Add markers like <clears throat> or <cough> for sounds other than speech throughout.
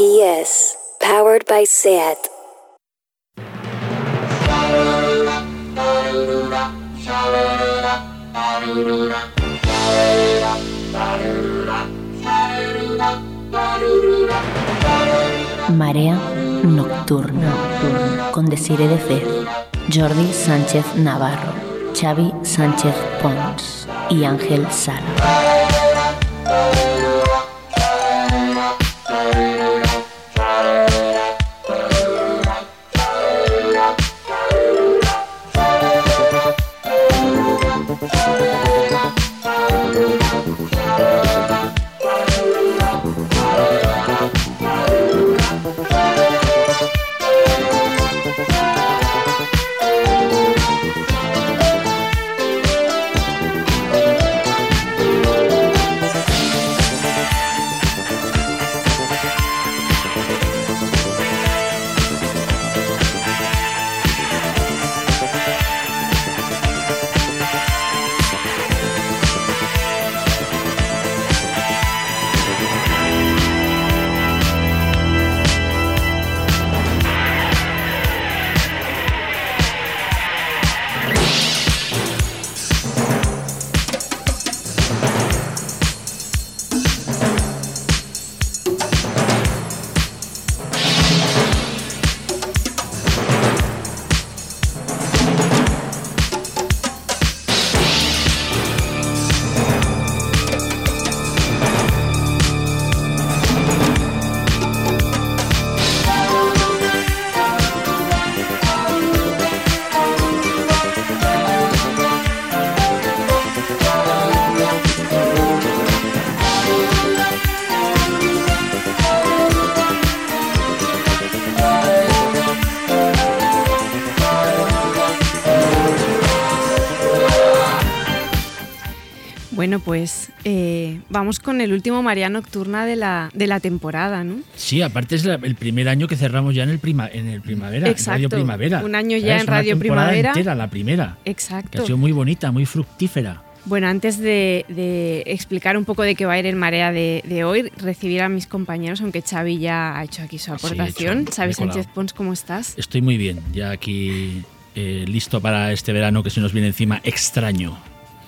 PS, powered by SAT. Marea Nocturna con Desire de Fez, Jordi Sánchez Navarro, Xavi Sánchez Pons y Ángel Sala. Con el último María Nocturna de la, de la temporada, ¿no? Sí, aparte es la- el primer año que cerramos ya en el, prima, en el Primavera, en Exacto, Radio Primavera. un año ya en una Radio temporada Primavera. entera, la primera. Que Exacto. ha sido muy bonita, muy fructífera. Bueno, antes de, de explicar un poco de qué va a ir en Marea de, de hoy, recibir a mis compañeros, aunque Xavi ya ha hecho aquí su Sí, he aportación. Xavi me he colado. Sánchez Pons, ¿cómo estás? Estoy muy bien, ya aquí eh, listo para este verano que se nos viene encima extraño.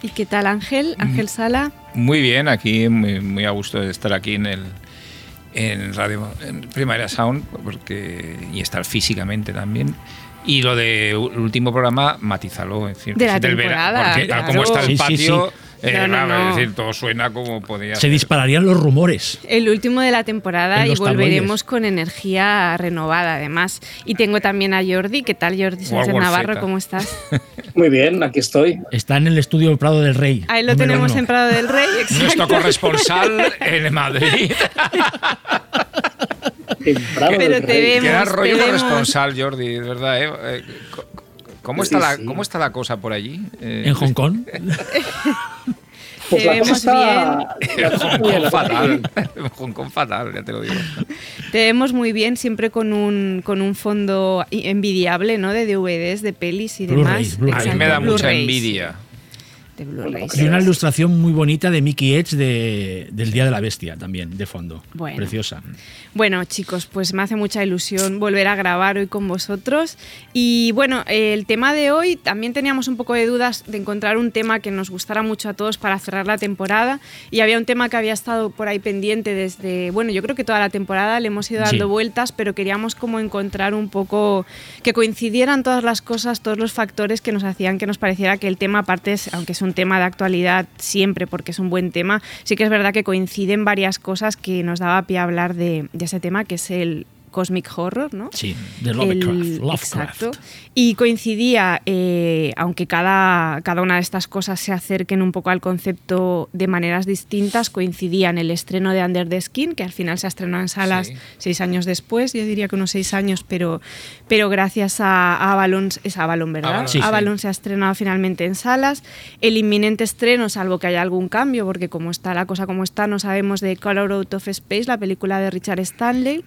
¿Y qué tal Ángel? Ángel Sala. Muy bien, aquí muy, muy a gusto de estar aquí en el en Radio en Primavera Sound porque y estar físicamente también. Y lo de el último programa, matízalo, es decir, De la del vera- temporada, porque tal claro. como está el Sí, sí, patio, sí. Eh, No, no, no. es decir, todo suena como podía Se ser. dispararían los rumores. El último de la temporada y volveremos tabloides. con energía renovada además. Y tengo también a Jordi. ¿Qué tal Jordi Sánchez War Navarro? ¿Cómo estás? <laughs> Muy bien, aquí estoy. Está en el estudio Prado del Rey. Ahí lo tenemos uno. en Prado del Rey. <laughs> Nuestro exacto. corresponsal en Madrid. En Prado Pero te vemos. Queda rollo vemos. corresponsal, Jordi, de verdad. ¿eh? ¿Cómo, Sí, está la, sí. ¿Cómo está la cosa por allí? Eh, En Hong Kong. <laughs> Pues Te la vemos cosa está, la cosa Hong Kong bien. fatal. <laughs> Hong Kong fatal, ya te lo digo. Te vemos muy bien, siempre con un, con un fondo envidiable, ¿no? De DVDs, de pelis y demás. Blu-rays. A mí me da mucha envidia. De Blu-rays. Y una ilustración muy bonita de Mickey Edge de, del Día de la Bestia también, de fondo. Bueno. Preciosa. Bueno, chicos, pues me hace mucha ilusión volver a grabar hoy con vosotros. Y bueno, el tema de hoy también teníamos un poco de dudas de encontrar un tema que nos gustara mucho a todos para cerrar la temporada. Y había un tema que había estado por ahí pendiente desde, bueno, yo creo que toda la temporada le hemos ido dando Sí. vueltas, pero queríamos como encontrar un poco que coincidieran todas las cosas, todos los factores que nos hacían que nos pareciera que el tema, aparte, es, aunque es un tema de actualidad siempre, porque es un buen tema, sí que es verdad que coinciden varias cosas que nos daba pie a hablar de, de ese tema, que es el cosmic horror, ¿no? Sí, de Lovecraft. El- Lovecraft. Exacto. Y coincidía, eh, aunque cada, cada una de estas cosas se acerquen un poco al concepto de maneras distintas, coincidían el estreno de Under the Skin, que al final se estrenó en salas Sí. seis años después, yo diría que unos seis años, pero, pero gracias a, Avalon, es Avalon, ¿verdad? Avalon, Sí. Avalon se ha estrenado finalmente en salas. El inminente estreno, salvo que haya algún cambio, porque como está la cosa como está, no sabemos de Color Out of Space, la película de Richard Stanley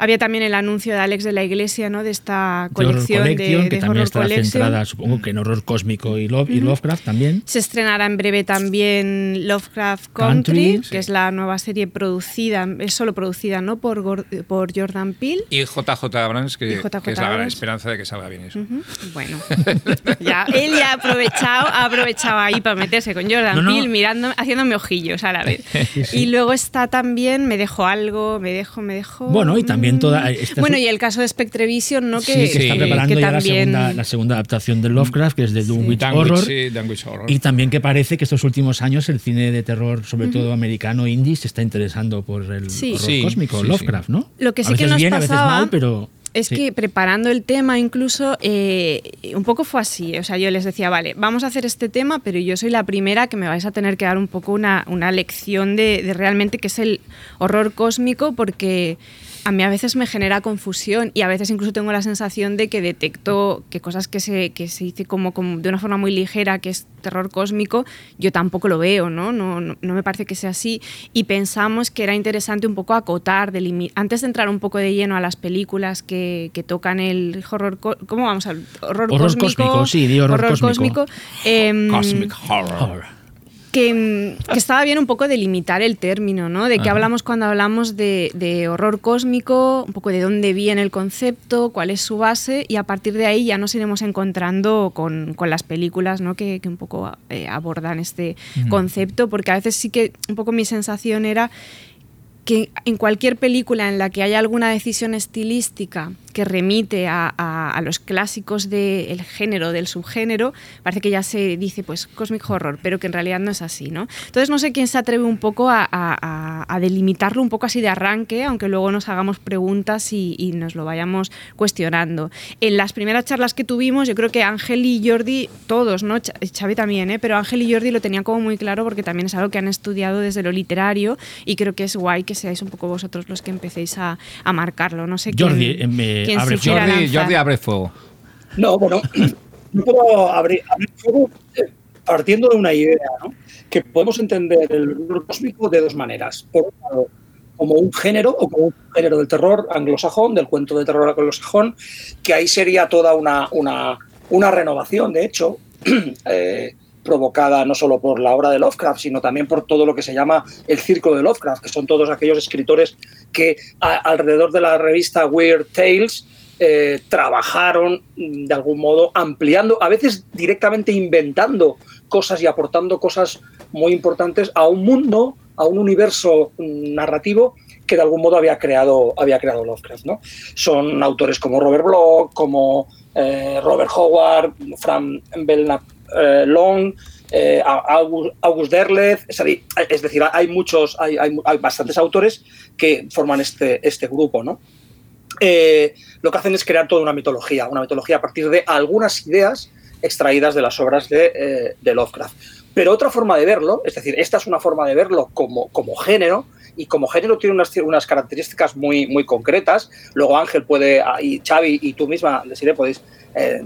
Había también el anuncio de Alex de la Iglesia, ¿no? De esta colección de, Collection, de que también Horror está Collection. centrada, supongo que en horror cósmico y, Love, y Lovecraft también. Se estrenará en breve también Lovecraft Country, Country, que sí. es la nueva serie producida, es solo producida, ¿no? Por, por Jordan Peele. Y JJ Abrams, que, JJ que es la gran esperanza de que salga bien eso. Ujú. Bueno, <laughs> ya, él ya ha aprovechado, ha aprovechado ahí para meterse con Jordan No, no. Peele, mirando, haciéndome ojillos a la vez. <laughs> Y luego está también Me dejo algo, me dejo, me dejo. Bueno, y también toda- esta- Bueno, y el caso de Spectrevision, ¿no? Sí, Que, que está sí, preparando que ya la, también. segunda, la segunda adaptación de Lovecraft, que es de Dunwich Dunwich, Horror. sí, Horror. Y también que parece que estos últimos años el cine de terror, sobre todo americano indie, se está interesando por el Sí. horror Sí, cósmico, sí, Lovecraft, ¿no? Lo que a sí que veces nos bien, a veces pasaba mal, pero Es sí. que preparando el tema incluso, eh, un poco fue así. O sea, yo les decía, vale, vamos a hacer este tema, pero yo soy la primera que me vais a tener que dar un poco una, una lección de, de realmente qué es el horror cósmico, porque a mí a veces me genera confusión y a veces incluso tengo la sensación de que detecto que cosas que se, que se dice como, como de una forma muy ligera, que es terror cósmico, yo tampoco lo veo, ¿no? No, no, no me parece que sea así. Y pensamos que era interesante un poco acotar, antes de entrar un poco de lleno a las películas que, que tocan el horror, ¿cómo vamos a horror, Horror cósmico, sí, di horror cósmico. em, Cosmic Horror. Que, mm, que estaba bien un poco delimitar el término, ¿no? De qué hablamos cuando hablamos de, de horror cósmico, un poco de dónde viene el concepto, cuál es su base, y a partir de ahí ya nos iremos encontrando con, con las películas, ¿no? Que, que un poco eh, abordan este concepto, porque a veces sí que un poco mi sensación era que en cualquier película en la que haya alguna decisión estilística que remite a, a- a los clásicos del género, del subgénero, parece que ya se dice pues cosmic horror, pero que en realidad no es así, ¿no? Entonces no sé quién se atreve un poco a, a- delimitarlo un poco así de arranque, aunque luego nos hagamos preguntas y, y nos lo vayamos cuestionando. En las primeras charlas que tuvimos, yo creo que Ángel y Jordi, todos, ¿no? Ch- Xavi también, ¿eh? Pero Ángel y Jordi lo tenían como muy claro porque también es algo que han estudiado desde lo literario y creo que es guay que seáis un poco vosotros los que empecéis a, a marcarlo. No sé Jordi, quién, eh, me abre Jordi, lanzar. Jordi abre fuego. No, bueno, <clears throat> yo puedo abrir, abrir fuego eh, partiendo de una idea, ¿no? Que podemos entender el horror cósmico de dos maneras. Por un lado, como un género o como un género del terror anglosajón, del cuento de terror anglosajón, que ahí sería toda una, una, una renovación, de hecho, <clears throat> eh, provocada no solo por la obra de Lovecraft, sino también por todo lo que se llama el círculo de Lovecraft, que son todos aquellos escritores que alrededor de la revista Weird Tales eh, trabajaron mm, de algún modo ampliando, a veces directamente inventando cosas y aportando cosas muy importantes a un mundo, a un universo mm, narrativo que de algún modo había creado, había creado Lovecraft. ¿no? Son autores como Robert Bloch, como eh, Robert Howard, Fran Belknap eh, Long, eh, August, Derleth, es decir, hay muchos, hay, hay, hay bastantes autores que forman este, este grupo, ¿no? Eh, lo que hacen es crear toda una mitología, una mitología a partir de algunas ideas extraídas de las obras de, eh, de Lovecraft. Pero otra forma de verlo, es decir, esta es una forma de verlo como, como género, y como género tiene unas, unas características muy, muy concretas. Luego Ángel puede, y Xavi y tú misma, Desiree, podéis eh,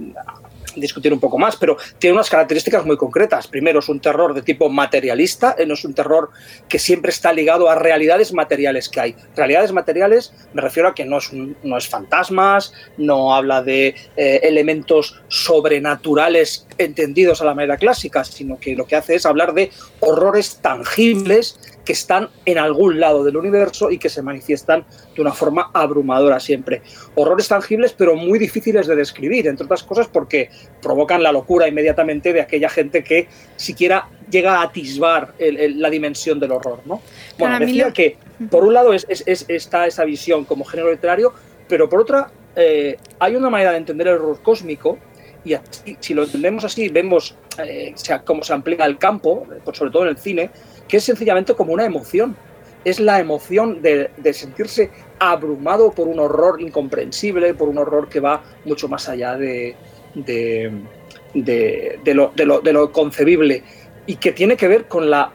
discutir un poco más, pero tiene unas características muy concretas. Primero, es un terror de tipo materialista, eh, no es un terror que siempre está ligado a realidades materiales que hay. Realidades materiales me refiero a que no es, un- no es fantasmas, no habla de eh, elementos sobrenaturales entendidos a la manera clásica, sino que lo que hace es hablar de horrores tangibles que están en algún lado del universo y que se manifiestan de una forma abrumadora siempre. Horrores tangibles pero muy difíciles de describir, entre otras cosas porque provocan la locura inmediatamente de aquella gente que siquiera llega a atisbar el- el- la dimensión del horror. ¿no? Bueno, Para decía lo- que por un lado es, es- es- está esa visión como género literario, pero por otra eh, hay una manera de entender el horror cósmico y así, si lo entendemos así, vemos eh, cómo se amplía el campo, eh, sobre todo en el cine, que es sencillamente como una emoción. Es la emoción de, de sentirse abrumado por un horror incomprensible, por un horror que va mucho más allá de, de, de- de lo, de lo- de lo concebible y que tiene que ver con, la,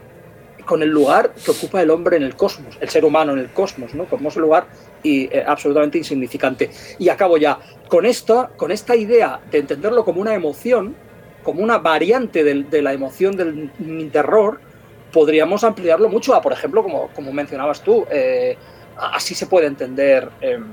con el lugar que ocupa el hombre en el cosmos, el ser humano en el cosmos, ¿no? como es un lugar y, eh, absolutamente insignificante. Y acabo ya. Con esta, con esta idea de entenderlo como una emoción, como una variante de, la emoción del terror, podríamos ampliarlo mucho a, por ejemplo, como, como mencionabas tú, eh, así se puede entender em,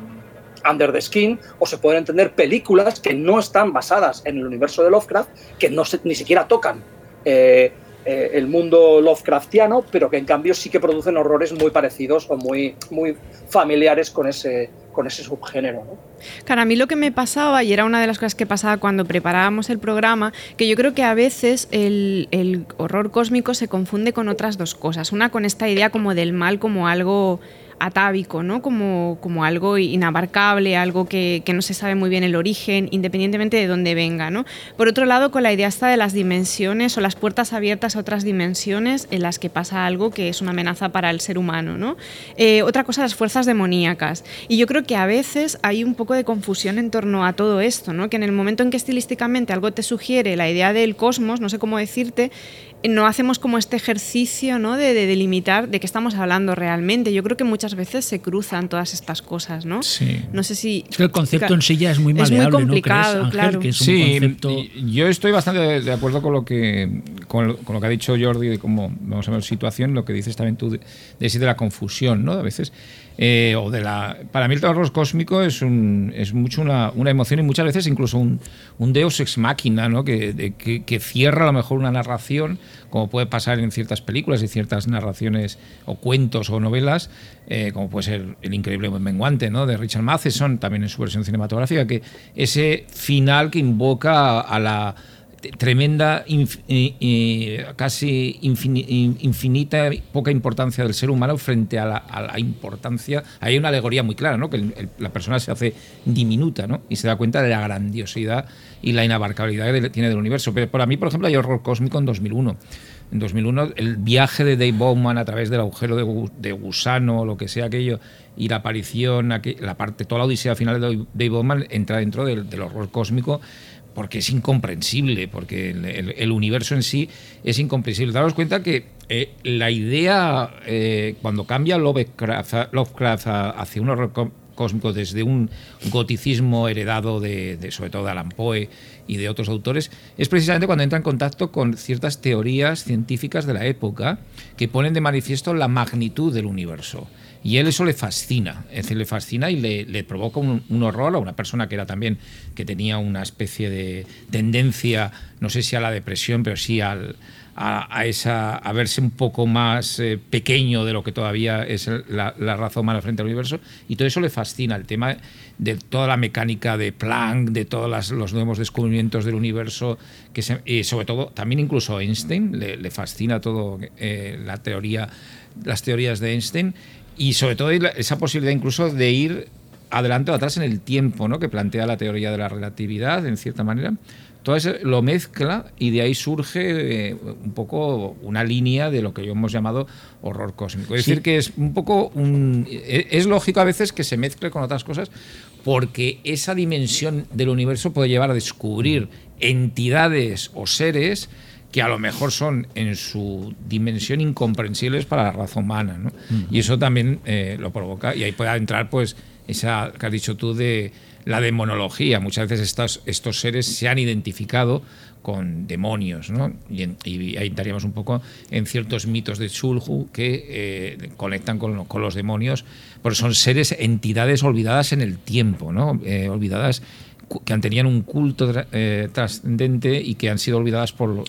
Under the Skin o se pueden entender películas que no están basadas en el universo de Lovecraft, que no ni siquiera tocan eh, eh, el mundo Lovecraftiano, pero que en cambio sí que producen horrores muy parecidos o muy, muy familiares con ese, con ese subgénero. ¿no? Claro, a mí lo que me pasaba, y era una de las cosas que pasaba cuando preparábamos el programa, que yo creo que a veces el, el horror cósmico se confunde con otras dos cosas. Una con esta idea como del mal como algo atávico, ¿no? Como, como algo inabarcable, algo que, no se sabe muy bien el origen, independientemente de dónde venga. ¿no? Por otro lado, con la idea esta de las dimensiones o las puertas abiertas a otras dimensiones en las que pasa algo que es una amenaza para el ser humano. ¿no? Eh, otra cosa, las fuerzas demoníacas. Y yo creo que a veces hay un poco de confusión en torno a todo esto, ¿no? que en el momento en que estilísticamente algo te sugiere la idea del cosmos, no sé cómo decirte, no hacemos como este ejercicio ¿no? de, delimitar de qué estamos hablando realmente. Yo creo que muchas veces se cruzan todas estas cosas, ¿no? Sí. No sé si... Es que el concepto en sí ya es muy maleable, es muy complicado, ¿no claro. sí, yo estoy bastante de acuerdo con lo que con lo, que ha dicho Jordi de cómo vamos a ver situación, lo que dices también tú de, de, de la confusión, ¿no? A veces eh, o de la, para mí el terror cósmico es, un, es mucho una, una, emoción y muchas veces incluso un, un deus ex machina, ¿no? que, que, cierra a lo mejor una narración, como puede pasar en ciertas películas y ciertas narraciones o cuentos o novelas, eh, como puede ser El increíble menguante ¿no? de Richard Matheson, también en su versión cinematográfica, que ese final que invoca a la tremenda, casi infinita, poca importancia del ser humano frente a la, importancia. Hay una alegoría muy clara, ¿no? que la persona se hace diminuta ¿no? y se da cuenta de la grandiosidad y la inabarcabilidad que tiene del universo. Pero para mí, por ejemplo, hay horror cósmico en 2001. En 2001, el viaje de Dave Bowman a través del agujero de, gusano, lo que sea aquello, y la aparición, la parte, toda la odisea final de Dave Bowman entra dentro del horror cósmico porque es incomprensible, porque el, universo en sí es incomprensible. Daros cuenta que eh, la idea, eh, cuando cambia Lovecraft, Lovecraft hacia un horror cósmico desde un goticismo heredado de, sobre todo de Alan Poe y de otros autores, es precisamente cuando entra en contacto con ciertas teorías científicas de la época que ponen de manifiesto la magnitud del universo. Y él eso le fascina, es decir, le fascina y le, provoca un, horror a una persona que era también, que tenía una especie de tendencia, no sé si a la depresión, pero sí al, a, esa, a verse un poco más eh, pequeño de lo que todavía es la, raza humana frente al universo. Y todo eso le fascina, el tema de toda la mecánica de Planck, de todos los nuevos descubrimientos del universo, que y sobre todo, también incluso Einstein, le, fascina todo eh, la teoría, las teorías de Einstein y sobre todo esa posibilidad incluso de ir adelante o atrás en el tiempo, ¿no? que plantea la teoría de la relatividad, en cierta manera. Todo eso lo mezcla y de ahí surge eh, un poco una línea de lo que hemos llamado horror cósmico. Es decir, que es un poco un, e, es lógico a veces que se mezcle con otras cosas porque esa dimensión del universo puede llevar a descubrir entidades o seres que a lo mejor son en su dimensión incomprensibles para la raza humana. ¿no? Y eso también eh, lo provoca, y ahí puede entrar pues esa que has dicho tú de la demonología. Muchas veces estos, estos seres se han identificado con demonios, ¿no? Y, ahí entraríamos un poco en ciertos mitos de Chulhu que eh, conectan con, con, los demonios, porque son seres, entidades olvidadas en el tiempo, ¿no? Eh, olvidadas que tenían un culto trascendente y que han sido olvidadas por,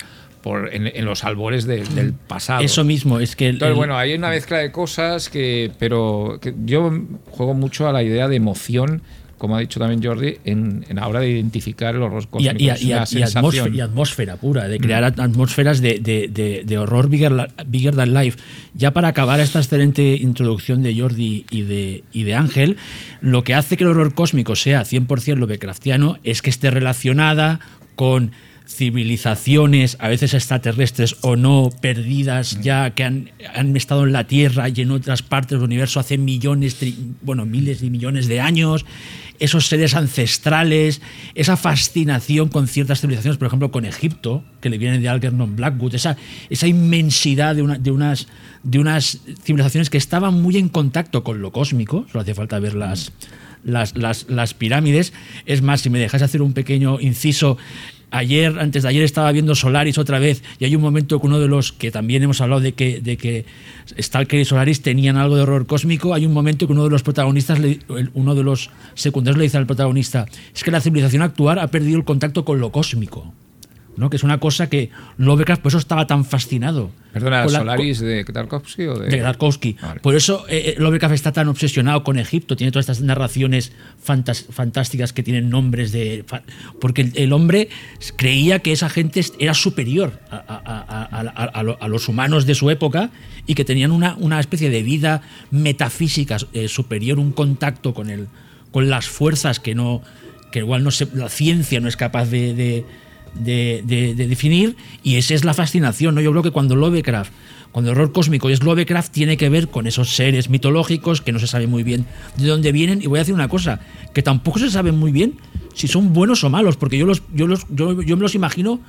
en, los albores del pasado. Eso mismo, es que... Entonces, bueno, hay una mezcla de cosas que... Pero yo juego mucho a la idea de emoción como ha dicho también Jordi, en, la hora de identificar el horror cósmico. Y, y, atmósfera, pura, de crear mm. atmósferas de, horror bigger, than life. Ya para acabar esta excelente introducción de Jordi y de, y de Ángel, lo que hace que el horror cósmico sea 100% Lovecraftiano es que esté relacionada con civilizaciones, a veces extraterrestres o no, perdidas ya, que han, estado en la Tierra y en otras partes del universo hace millones, bueno, miles de millones de años, esos seres ancestrales, esa fascinación con ciertas civilizaciones, por ejemplo, con Egipto, que le viene de Algernon Blackwood, esa, esa inmensidad de, una, de, unas, de unas civilizaciones que estaban muy en contacto con lo cósmico, solo hace falta verlas las, las, pirámides. Es más, si me dejas hacer un pequeño inciso, ayer, antes de ayer estaba viendo Solaris otra vez y hay un momento que uno de los que también hemos hablado de que, de que Stalker y Solaris tenían algo de horror cósmico, hay un momento que uno de los protagonistas, uno de los secundarios le dice al protagonista, es que la civilización actual ha perdido el contacto con lo cósmico. ¿No? que es una cosa que Lovecraft por eso estaba tan fascinado. Perdona, ¿Solaris de Tarkovsky o de...? De Tarkovsky. Por eso eh, eh, Lovecraft está tan obsesionado con Egipto, tiene todas estas narraciones fantásticas que tienen nombres de... Porque el, hombre creía que esa gente era superior a, los humanos de su época y que tenían una, una especie de vida metafísica eh, superior, un contacto con, el, con las fuerzas que no que igual no se, la ciencia no es capaz de de, definir y esa es la fascinación. ¿no? Yo creo que cuando Lovecraft, cuando el horror cósmico es Lovecraft, tiene que ver con esos seres mitológicos que no se sabe muy bien de dónde vienen. Y voy a decir una cosa, que tampoco se sabe muy bien si son buenos o malos, porque yo, los, yo, los, yo, me los imagino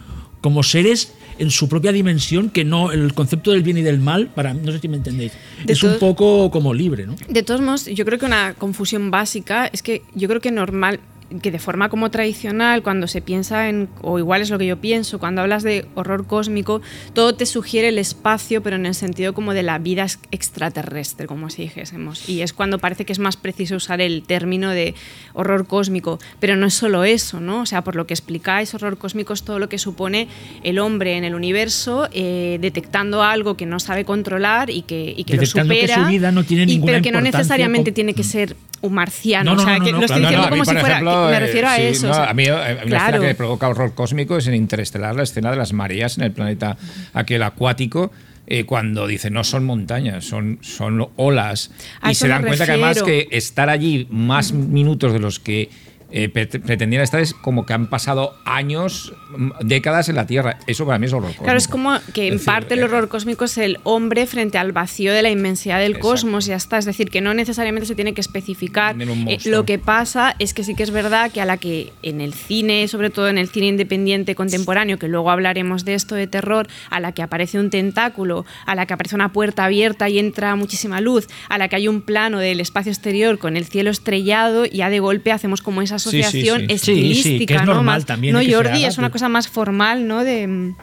como seres en su propia dimensión, que no, el concepto del bien y del mal, para no sé si me entendéis, es un poco como libre, ¿no? De todos modos, yo creo que una confusión básica es que yo creo que normal, que de forma como tradicional, cuando se piensa en, o igual es lo que yo pienso, cuando hablas de horror cósmico, todo te sugiere el espacio, pero en el sentido como de la vida extraterrestre, como si dijésemos. Y es cuando parece que es más preciso usar el término de horror cósmico. Pero no es solo eso, ¿no? O sea, por lo que explicáis, horror cósmico es todo lo que supone el hombre en el universo eh, detectando algo que no sabe controlar y que, y que lo supera. Que su vida no tiene y, pero que no necesariamente tiene que ser un marciano. o sea, que lo estoy diciendo como si fuera. me refiero a eso. a mí, la escena que provoca horror cósmico es en Interestelar, la escena de las mareas en el planeta aquel acuático. Eh, cuando dice no son montañas, son, son olas. y se dan cuenta que además que estar allí más minutos de los que eh, pretendían estar es como que han pasado años, décadas en la Tierra. Eso para mí es horror cósmico. Claro, es como que en parte el eh, horror cósmico es el hombre frente al vacío de la inmensidad del cosmos y ya está. Es decir, que no necesariamente se tiene que especificar. Eh, lo que pasa es que sí que es verdad que a la que en el cine, sobre todo en el cine independiente contemporáneo, que luego hablaremos de esto de terror, a la que aparece un tentáculo, a la que aparece una puerta abierta y entra muchísima luz, a la que hay un plano del espacio exterior con el cielo estrellado, y ya de golpe hacemos como esa asociación estilística, es ¿no? normal también. No, Jordi, es una cosa más formal, ¿no? De...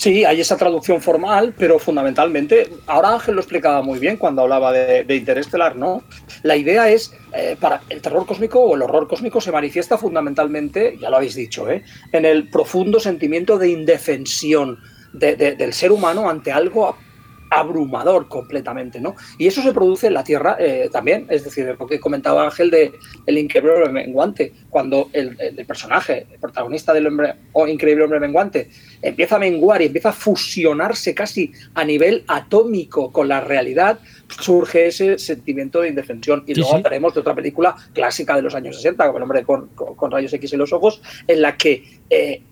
Sí, hay esa traducción formal, pero fundamentalmente, ahora Ángel lo explicaba muy bien cuando hablaba de, Interestelar, ¿no? La idea es, eh, para el terror cósmico o el horror cósmico se manifiesta fundamentalmente, ya lo habéis dicho, ¿eh? en el profundo sentimiento de indefensión del ser humano ante algo abrumador completamente, ¿no? Y eso se produce en la Tierra eh, también, es decir, lo que comentaba Ángel de El increíble hombre menguante, cuando el, personaje, el protagonista del hombre o increíble hombre menguante empieza a menguar y empieza a fusionarse casi a nivel atómico con la realidad, surge ese sentimiento de indefensión. Y luego hablaremos de otra película clásica de los años 60, como El hombre con, rayos X en los ojos, en la que eh,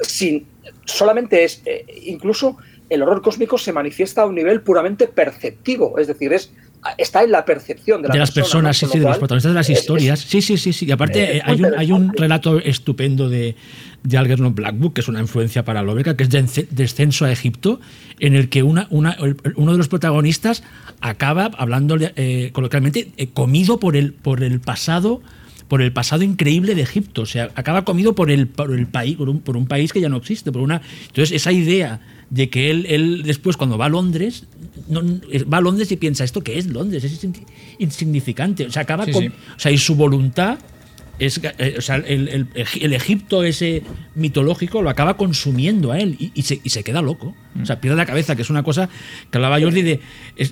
sin, solamente es eh, incluso el horror cósmico se manifiesta a un nivel puramente perceptivo, es decir, es está en la percepción de, de las personas, sí, sí, de los protagonistas de las historias. sí, sí, sí, sí. Y aparte hay, un, hay un relato estupendo de, de Algernon Blackbook, que es una influencia para Lovecraft, que es de Descenso a Egipto, en el que una, una, uno de los protagonistas acaba, hablando eh, coloquialmente, eh, comido por el, por el pasado por el pasado increíble de Egipto. O sea, acaba comido por el, por el país, por un, por un país que ya no existe. Por una, entonces, esa idea de que él, él después, cuando va a Londres, no, va a Londres y piensa, ¿esto qué es Londres? Es insignificante. O sea, acaba con. O sea, y su voluntad es, eh, o sea, el, el, Egipto ese mitológico lo acaba consumiendo a él y, se, y, se, queda loco. O sea, pierde la cabeza, que es una cosa que hablaba Jordi de. Eh,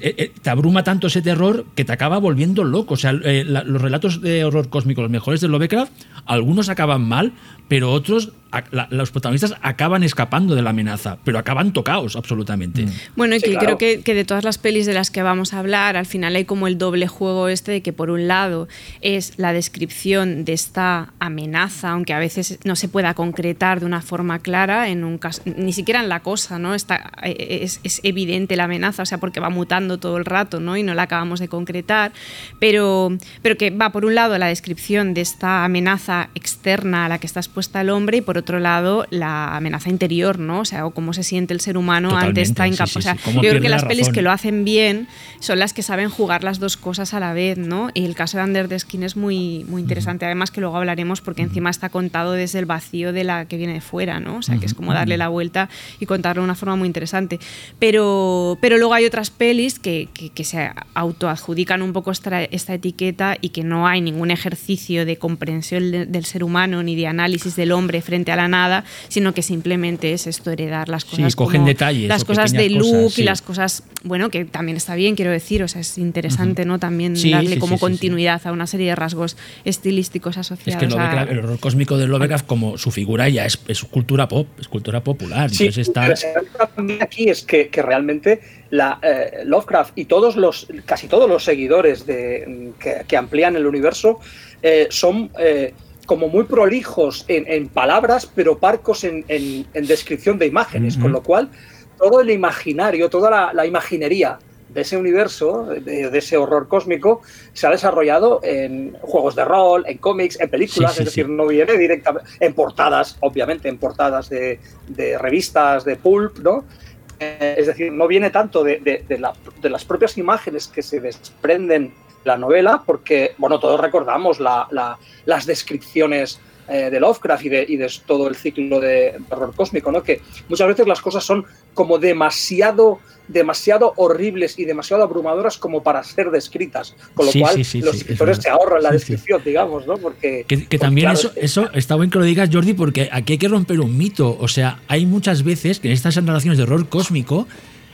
eh, te abruma tanto ese terror que te acaba volviendo loco. O sea, los relatos de horror cósmico, los mejores de Lovecraft, algunos acaban mal, pero otros los protagonistas acaban escapando de la amenaza, pero acaban tocados absolutamente. Mm. Bueno, y que creo que, de todas las pelis de las que vamos a hablar, al final hay como el doble juego este de que por un lado es la descripción de esta amenaza, aunque a veces no se pueda concretar de una forma clara, en un caso, ni siquiera en la cosa, ¿no? Está, eh, es, es, evidente la amenaza, o sea, porque va mutando todo el rato, ¿no? Y no la acabamos de concretar, pero, pero que va por un lado la descripción de esta amenaza externa a la que está expuesta el hombre y por otro otro lado la amenaza interior, ¿no? O sea, o cómo se siente el ser humano ante esta incapacidad. yo creo que las pelis que lo hacen bien son las que saben jugar las dos cosas a la vez, ¿no? Y el caso de Under the Skin es muy, muy interesante, además que luego hablaremos porque encima está contado desde el vacío de la que viene de fuera, ¿no? O sea, que es como darle la vuelta y contarlo de una forma muy interesante. Pero, pero luego hay otras pelis que, que, se autoadjudican un poco esta, esta, etiqueta y que no hay ningún ejercicio de comprensión del ser humano ni de análisis del hombre frente a la nada, sino que simplemente es esto, heredar las cosas. Sí, cogen detalles. Las cosas de look y las cosas, bueno, que también está bien, quiero decir, o sea, es interesante, ¿no? También darle como continuidad a una serie de rasgos estilísticos asociados. Es que el horror cósmico de Lovecraft, como su figura ya es, es cultura pop, es cultura popular. Sí, entonces está... aquí es que, que realmente la, eh, Lovecraft y todos los, casi todos los seguidores de, que, amplían el universo eh, son eh, como muy prolijos en, palabras, pero parcos en, descripción de imágenes, con lo cual todo el imaginario, toda la, imaginería de ese universo, de, ese horror cósmico, se ha desarrollado en juegos de rol, en cómics, en películas, es decir, no viene directamente en portadas, obviamente, en portadas de, de revistas, de pulp, ¿no? Eh, es decir, no viene tanto de, las propias imágenes que se desprenden la novela, porque, bueno, todos recordamos las descripciones eh, de Lovecraft y de, todo el ciclo de horror cósmico, ¿no? Que muchas veces las cosas son como demasiado demasiado horribles y demasiado abrumadoras como para ser descritas. Con lo cual, los escritores se ahorran la descripción, digamos, ¿no? Porque. Que, también eso, eso está bien que lo digas, Jordi, porque aquí hay que romper un mito. O sea, hay muchas veces que en estas narraciones de horror cósmico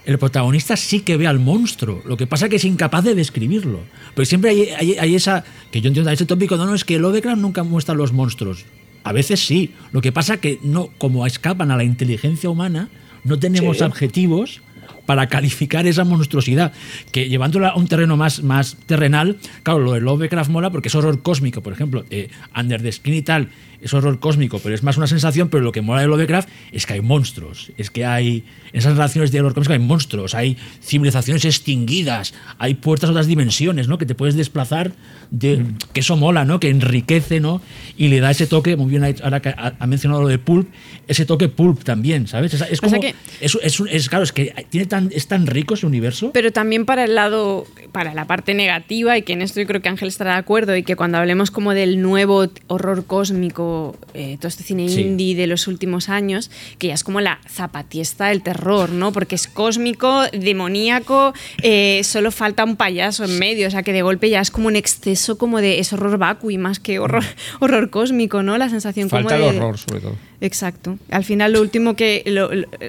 el protagonista sí que ve al monstruo. Lo que pasa es que es incapaz de describirlo. Pero siempre hay, esa. Que yo entiendo ese tópico, no, no, es que Lovecraft nunca muestra los monstruos. A veces sí. Lo que pasa es que no, como escapan a la inteligencia humana, no tenemos objetivos para calificar esa monstruosidad. Que llevándola a un terreno más, más terrenal, claro, lo de Lovecraft mola porque es horror cósmico, por ejemplo, eh, Under the Skin y tal, es horror cósmico, pero es más una sensación, pero lo que mola de Lovecraft es que hay monstruos, es que hay, en esas relaciones de horror cósmico hay monstruos, hay civilizaciones extinguidas, hay puertas a otras dimensiones, ¿no? Que te puedes desplazar, de, mm. que eso mola, ¿no? Que enriquece, ¿no? Y le da ese toque, muy bien, ahora que ha, mencionado lo de Pulp, ese toque Pulp también, ¿sabes? Es, como, es, claro, es que tiene tan, es tan rico ese universo. Pero también para el lado, para la parte negativa, y que en esto yo creo que Ángel estará de acuerdo, y que cuando hablemos como del nuevo horror cósmico, eh, todo este cine indie de los últimos años, que ya es como la zapatiesta del terror, ¿no? Porque es cósmico, demoníaco, eh, solo falta un payaso en medio, o sea que de golpe ya es como un exceso como de es horror vacui más que horror, mm. horror cósmico, ¿no? La sensación falta como el horror sobre todo. Exacto. Al final lo último que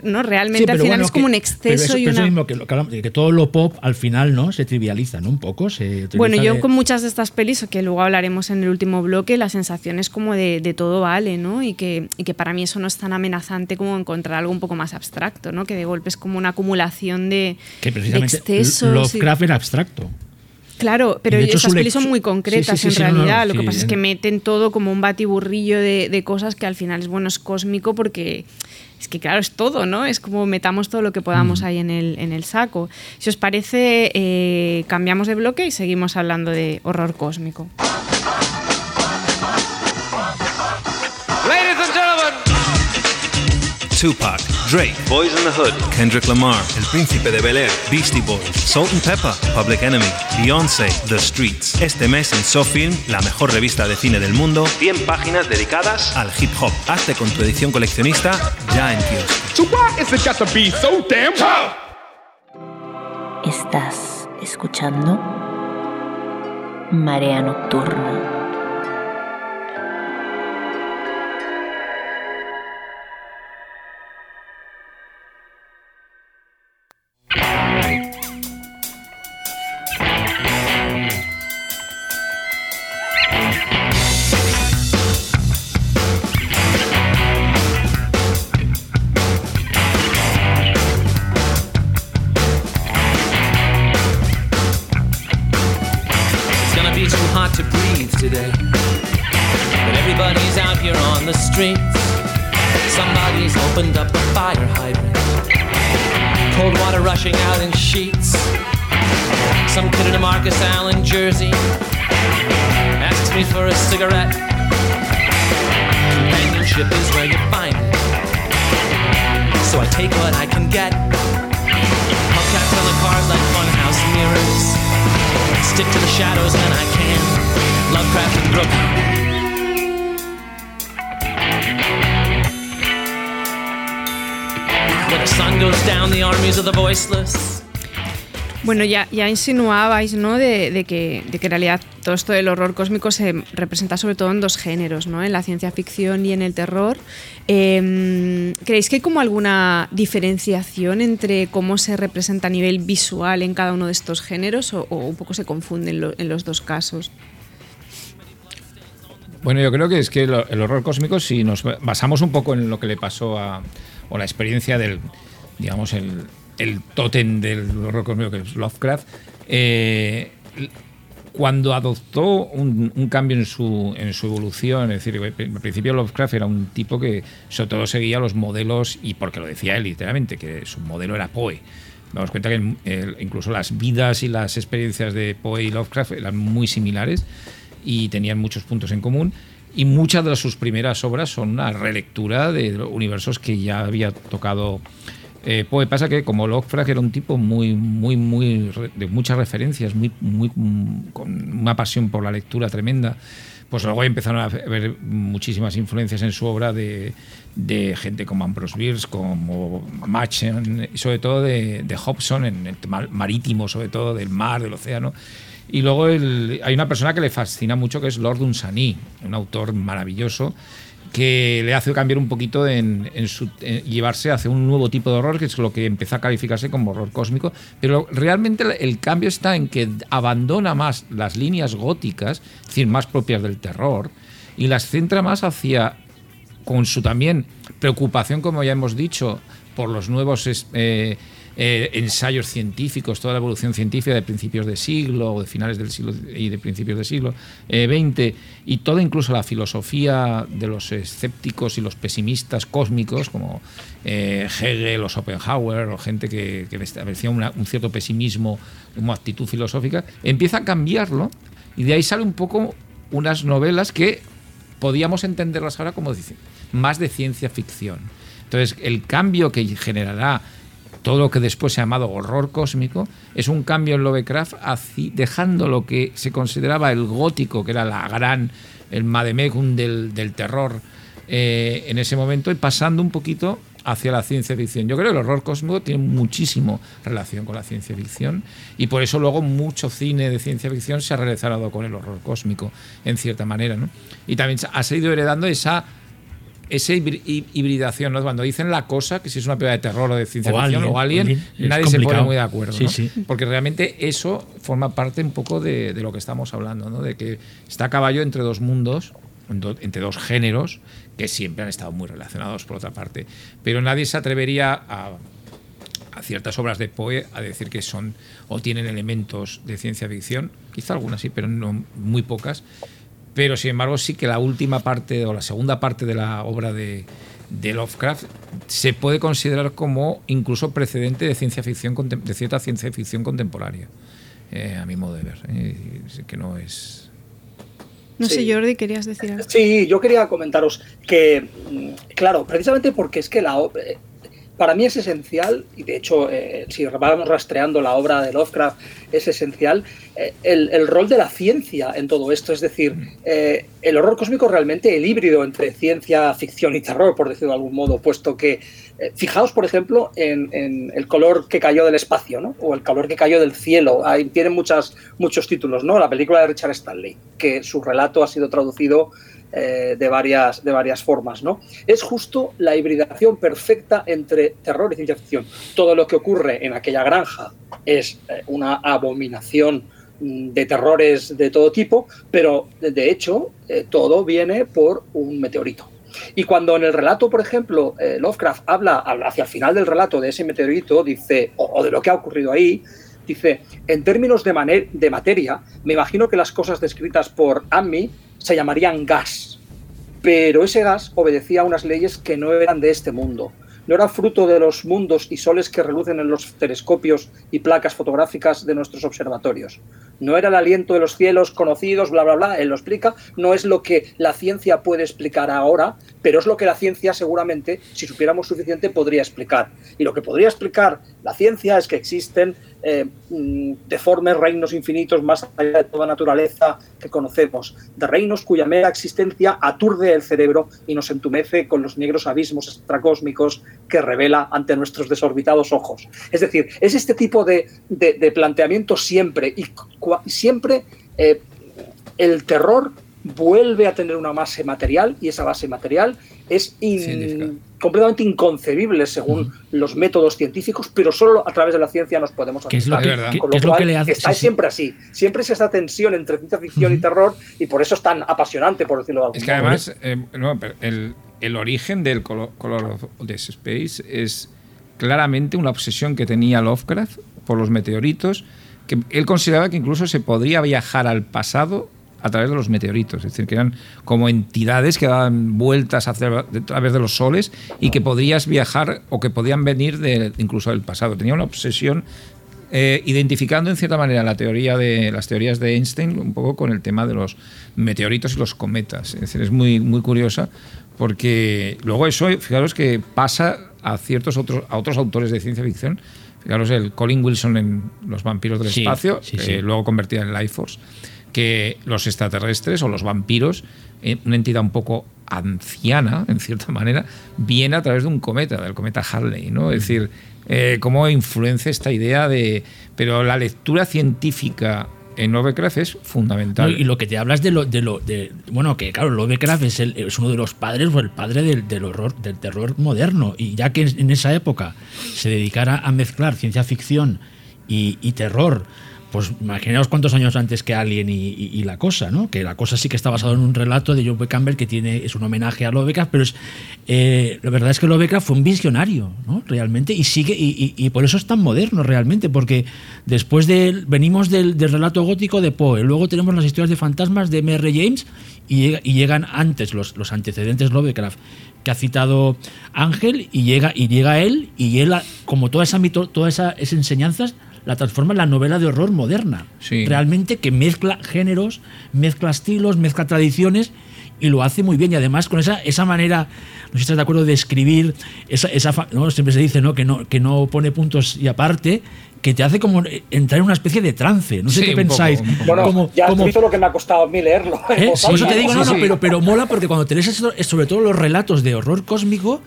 no realmente al final es como un exceso y una... mismo que, que, todo lo pop al final no se trivializa, ¿no? Un poco Bueno, yo con muchas de estas pelis que luego hablaremos en el último bloque, la sensación es como de, de todo vale, ¿no? Y que, y que, para mí eso no es tan amenazante como encontrar algo un poco más abstracto, ¿no? Que de golpe es como una acumulación de, que precisamente excesos. Lovecraft era abstracto. Claro, pero esas pelis son muy concretas en realidad. Lo que pasa es que meten todo como un batiburrillo de, de, cosas que al final es bueno, es cósmico porque es que claro, es todo, ¿no? Es como metamos todo lo que podamos ahí en el, en el saco. Si os parece, eh, cambiamos de bloque y seguimos hablando de horror cósmico. Tupac, Drake, Boys in the Hood, Kendrick Lamar, El Príncipe de Bel Air, Beastie Boys, Salt and Pepper, Public Enemy, Beyoncé, The Streets. Este mes en SoFilm, la mejor revista de cine del mundo, 100 páginas dedicadas al hip hop. Hazte con tu edición coleccionista ya en kiosco. Estás escuchando Marea Nocturna. Bueno, ya, ya insinuabais, ¿no? De, que, de, que, en realidad todo esto del horror cósmico se representa sobre todo en dos géneros, ¿no? En la ciencia ficción y en el terror. Em, ¿Creéis que hay como alguna diferenciación entre cómo se representa a nivel visual en cada uno de estos géneros o, un poco se confunden en los dos casos? Bueno, yo creo que es que el horror cósmico, si nos basamos un poco en lo que le pasó a, o la experiencia del, digamos, el, el tótem del horror cósmico que es Lovecraft, eh, cuando adoptó un, cambio en su, en su evolución, es decir, al principio Lovecraft era un tipo que sobre todo seguía los modelos, y porque lo decía él literalmente, que su modelo era Poe. Damos cuenta que incluso las vidas y las experiencias de Poe y Lovecraft eran muy similares y tenían muchos puntos en común. Y muchas de sus primeras obras son una relectura de universos que ya había tocado eh, Poe. Pasa que como Lovecraft era un tipo muy, muy, muy de muchas referencias, muy, muy, con una pasión por la lectura tremenda, pues luego empezaron a ver muchísimas influencias en su obra de, de gente como Ambrose Bierce, como Machen, y sobre todo de, de Hobson, en el tema marítimo, sobre todo del mar, del océano. Y luego hay una persona que le fascina mucho que es Lord Dunsany, un autor maravilloso que le hace cambiar un poquito en, su, llevarse hacia un nuevo tipo de horror, que es lo que empezó a calificarse como horror cósmico. Pero realmente el cambio está en que abandona más las líneas góticas, es decir, más propias del terror, y las centra más hacia, con su también preocupación, como ya hemos dicho, por los nuevos eh, eh, ensayos científicos, toda la evolución científica de principios de siglo, o de finales del siglo y de principios del siglo XX, eh, y toda incluso la filosofía de los escépticos y los pesimistas cósmicos, como eh, Hegel o Schopenhauer, o gente que, que establecía un cierto pesimismo como actitud filosófica, empieza a cambiarlo, y de ahí sale un poco unas novelas que podíamos entenderlas ahora como más de ciencia ficción. Entonces, el cambio que generará todo lo que después se ha llamado horror cósmico, es un cambio en Lovecraft, dejando lo que se consideraba el gótico, que era la gran, el Mademecum del, del terror eh, en ese momento, y pasando un poquito hacia la ciencia ficción. Yo creo que el horror cósmico tiene muchísimo relación con la ciencia ficción y por eso luego mucho cine de ciencia ficción se ha relacionado con el horror cósmico, en cierta manera. ¿no? Y también ha seguido heredando esa esa hibridación, ¿no? Cuando dicen la cosa, que si es una película de terror o de ciencia ficción o alguien, nadie se pone muy de acuerdo. Porque realmente eso forma parte un poco de, lo que estamos hablando, ¿no? De que está a caballo entre dos mundos, entre dos géneros, que siempre han estado muy relacionados por otra parte. Pero nadie se atrevería a, a ciertas obras de Poe a decir que son o tienen elementos de ciencia ficción, quizá algunas sí, pero no muy pocas, pero sin embargo sí que la última parte o la segunda parte de la obra de, Lovecraft se puede considerar como incluso precedente de ciencia ficción de cierta ciencia ficción contemporánea eh, a mi modo de ver eh, que no es no sé Jordi querías decir algo. sí yo quería comentaros que mm, claro precisamente porque es que la eh, para mí es esencial, y de hecho, eh, si vamos rastreando la obra de Lovecraft, es esencial eh, el, rol de la ciencia en todo esto. Es decir, eh, el horror cósmico realmente el híbrido entre ciencia ficción y terror, por decirlo de algún modo, puesto que, fijaos, por ejemplo, en, el color que cayó del espacio, ¿no? o el color que cayó del cielo. Ahí tienen muchas, muchos títulos, ¿no? La película de Richard Stanley, que su relato ha sido traducido eh, de, varias, de varias formas. ¿no? Es justo la hibridación perfecta entre terror y ciencia ficción. Todo lo que ocurre en aquella granja es eh, una abominación mm, de terrores de todo tipo, pero de hecho eh, todo viene por un meteorito. Y cuando en el relato, por ejemplo, Lovecraft habla, hacia el final del relato de ese meteorito, dice, o, de lo que ha ocurrido ahí, dice, en términos de, de materia, me imagino que las cosas descritas por Ammi se llamarían gas, pero ese gas obedecía a unas leyes que no eran de este mundo. No era fruto de los mundos y soles que relucen en los telescopios y placas fotográficas de nuestros observatorios. No era el aliento de los cielos conocidos, bla, bla, bla, él lo explica, no es lo que la ciencia puede explicar ahora, pero es lo que la ciencia seguramente, si supiéramos suficiente, podría explicar. Y lo que podría explicar la ciencia es que existen eh, mm, deformes reinos infinitos más allá de toda naturaleza que conocemos, de reinos cuya mera existencia aturde el cerebro y nos entumece con los negros abismos extracósmicos que revela ante nuestros desorbitados ojos. Es decir, es este tipo de, de, planteamiento siempre, y siempre eh, el terror vuelve a tener una base material y esa base material es completamente inconcebible según los métodos científicos, pero solo a través de la ciencia nos podemos hacer. Es lo que, le hace, está siempre así. Siempre es esa tensión entre ciencia ficción y terror y por eso es tan apasionante, por decirlo de algún Es que además eh, el, origen del Color, of the Space es claramente una obsesión que tenía Lovecraft por los meteoritos, que él consideraba que incluso se podría viajar al pasado a través de los meteoritos, es decir, que eran como entidades que daban vueltas a través de los soles y que podrías viajar o que podían venir de, incluso del pasado. Tenía una obsesión eh, identificando en cierta manera la teoría de las teorías de Einstein un poco con el tema de los meteoritos y los cometas. Es decir, es muy, muy curiosa porque luego eso, fijaros que pasa a ciertos otros, a otros autores de ciencia ficción. Fijaros el Colin Wilson en Los vampiros del espacio, luego convertida en Life Force que los extraterrestres o los vampiros, eh, una entidad un poco anciana, en cierta manera, viene a través de un cometa, del cometa Halley, ¿no? Es decir, eh, cómo influencia esta idea de... Pero la lectura científica en Lovecraft es fundamental. y lo que te hablas de lo, de lo de, bueno, que claro, Lovecraft es, es uno de los padres o el padre del, horror, del terror moderno. Y ya que en esa época se dedicara a mezclar ciencia ficción y terror pues imaginaos cuántos años antes que Alien y, La Cosa, ¿no? Que La Cosa sí que está basado en un relato de John B. Campbell que tiene, es un homenaje a Lovecraft, pero es, eh, la verdad es que Lovecraft fue un visionario, ¿no? Realmente, y sigue, y, por eso es tan moderno realmente, porque después de, venimos del, relato gótico de Poe, luego tenemos las historias de fantasmas de M.R. James, y, llegan antes los, antecedentes Lovecraft que ha citado Ángel, y llega, y llega él, y él, como toda esa, todas esas enseñanzas, la transforma en la novela de horror moderna. Realmente que mezcla géneros, mezcla estilos, mezcla tradiciones y lo hace muy bien. Y además con esa, esa manera, no sé si estás de acuerdo, de escribir, esa, esa ¿no? siempre se dice ¿no? Que, no, que no pone puntos y aparte, que te hace como entrar en una especie de trance. No sé qué pensáis. Bueno, ya has visto lo que me ha costado a mí leerlo. ¿Eh? eso te digo, no, no, pero, pero mola porque cuando te lees sobre todo los relatos de horror cósmico,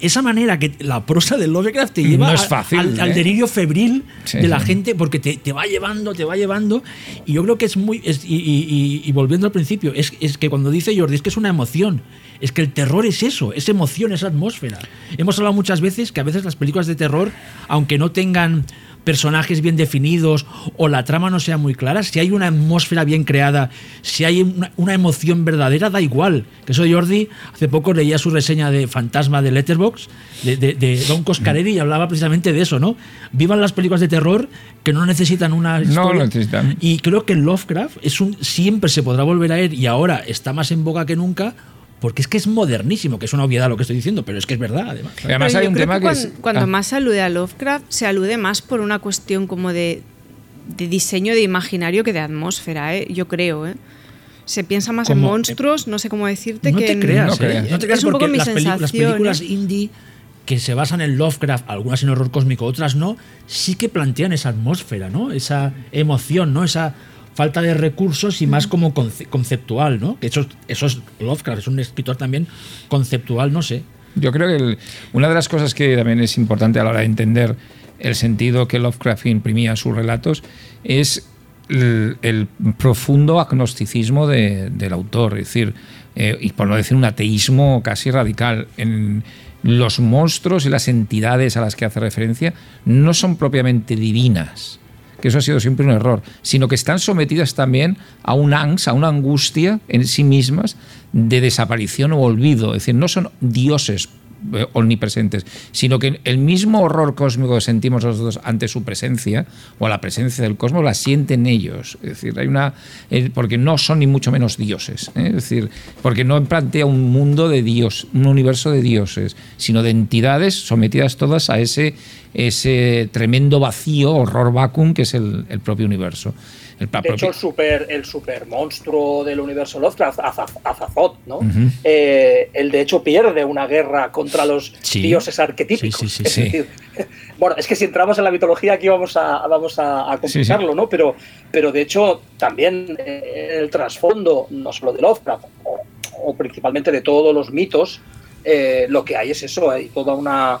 esa manera que la prosa de Lovecraft te lleva al, ¿eh? delirio febril de la gente porque te, te, va llevando, te va llevando. Y yo creo que es muy. y, y, volviendo al principio, es, es que cuando dice Jordi, es que es una emoción. Es que el terror es eso, es emoción, es atmósfera. Hemos hablado muchas veces que a veces las películas de terror, aunque no tengan personajes bien definidos o la trama no sea muy clara, si hay una atmósfera bien creada, si hay una, emoción verdadera, da igual. Que eso Jordi, hace poco leía su reseña de Fantasma de Letterbox de, de, Don Coscarelli y hablaba precisamente de eso, ¿no? Vivan las películas de terror que no necesitan una historia. No necesitan. Y creo que Lovecraft es un, siempre se podrá volver a él y ahora está más en boga que nunca porque es que es modernísimo, que es una obviedad lo que estoy diciendo, pero es que es verdad, además. además hay un tema que, cuando, ah. más se alude a Lovecraft, se alude más por una cuestión como de, diseño de imaginario que de atmósfera, ¿eh? yo creo. ¿eh? Se piensa más en monstruos, no sé cómo decirte no que. Te creas, no, ¿eh? no te creas, es un poco mi las, las películas indie que se basan en Lovecraft, algunas en horror cósmico, otras no, sí que plantean esa atmósfera, ¿no? Esa emoción, ¿no? Esa falta de recursos y más como conceptual, ¿no? Que eso, eso es Lovecraft, es un escritor también conceptual, no sé. Yo creo que una de las cosas que también es importante a la hora de entender el sentido que Lovecraft imprimía a sus relatos es el, profundo agnosticismo del autor, es decir, eh, y por no decir un ateísmo casi radical. En, los monstruos y las entidades a las que hace referencia no son propiamente divinas que eso ha sido siempre un error, sino que están sometidas también a un angst, a una angustia en sí mismas de desaparición o olvido. Es decir, no son dioses omnipresentes, sino que el mismo horror cósmico que sentimos nosotros ante su presencia o a la presencia del cosmos la sienten ellos. Es decir, hay una eh, porque no son ni mucho menos dioses, ¿eh? es decir, porque no plantea un mundo de dios, un universo de dioses, sino de entidades sometidas todas a ese ese tremendo vacío, horror vacuum que es el, propio universo. El De hecho, el super, el super monstruo del universo Lovecraft, Azaz- Azathoth, ¿no? Eh, él de hecho pierde una guerra contra los Sí. dioses arquetípicos. Sí, <laughs> sí, sí, Es decir, bueno, es que si entramos en la mitología aquí vamos a, vamos a, a complicarlo, ¿no? Pero, pero de hecho también eh, el trasfondo, no solo de Lovecraft, o, o principalmente de todos los mitos, eh, lo que hay es eso, hay toda una,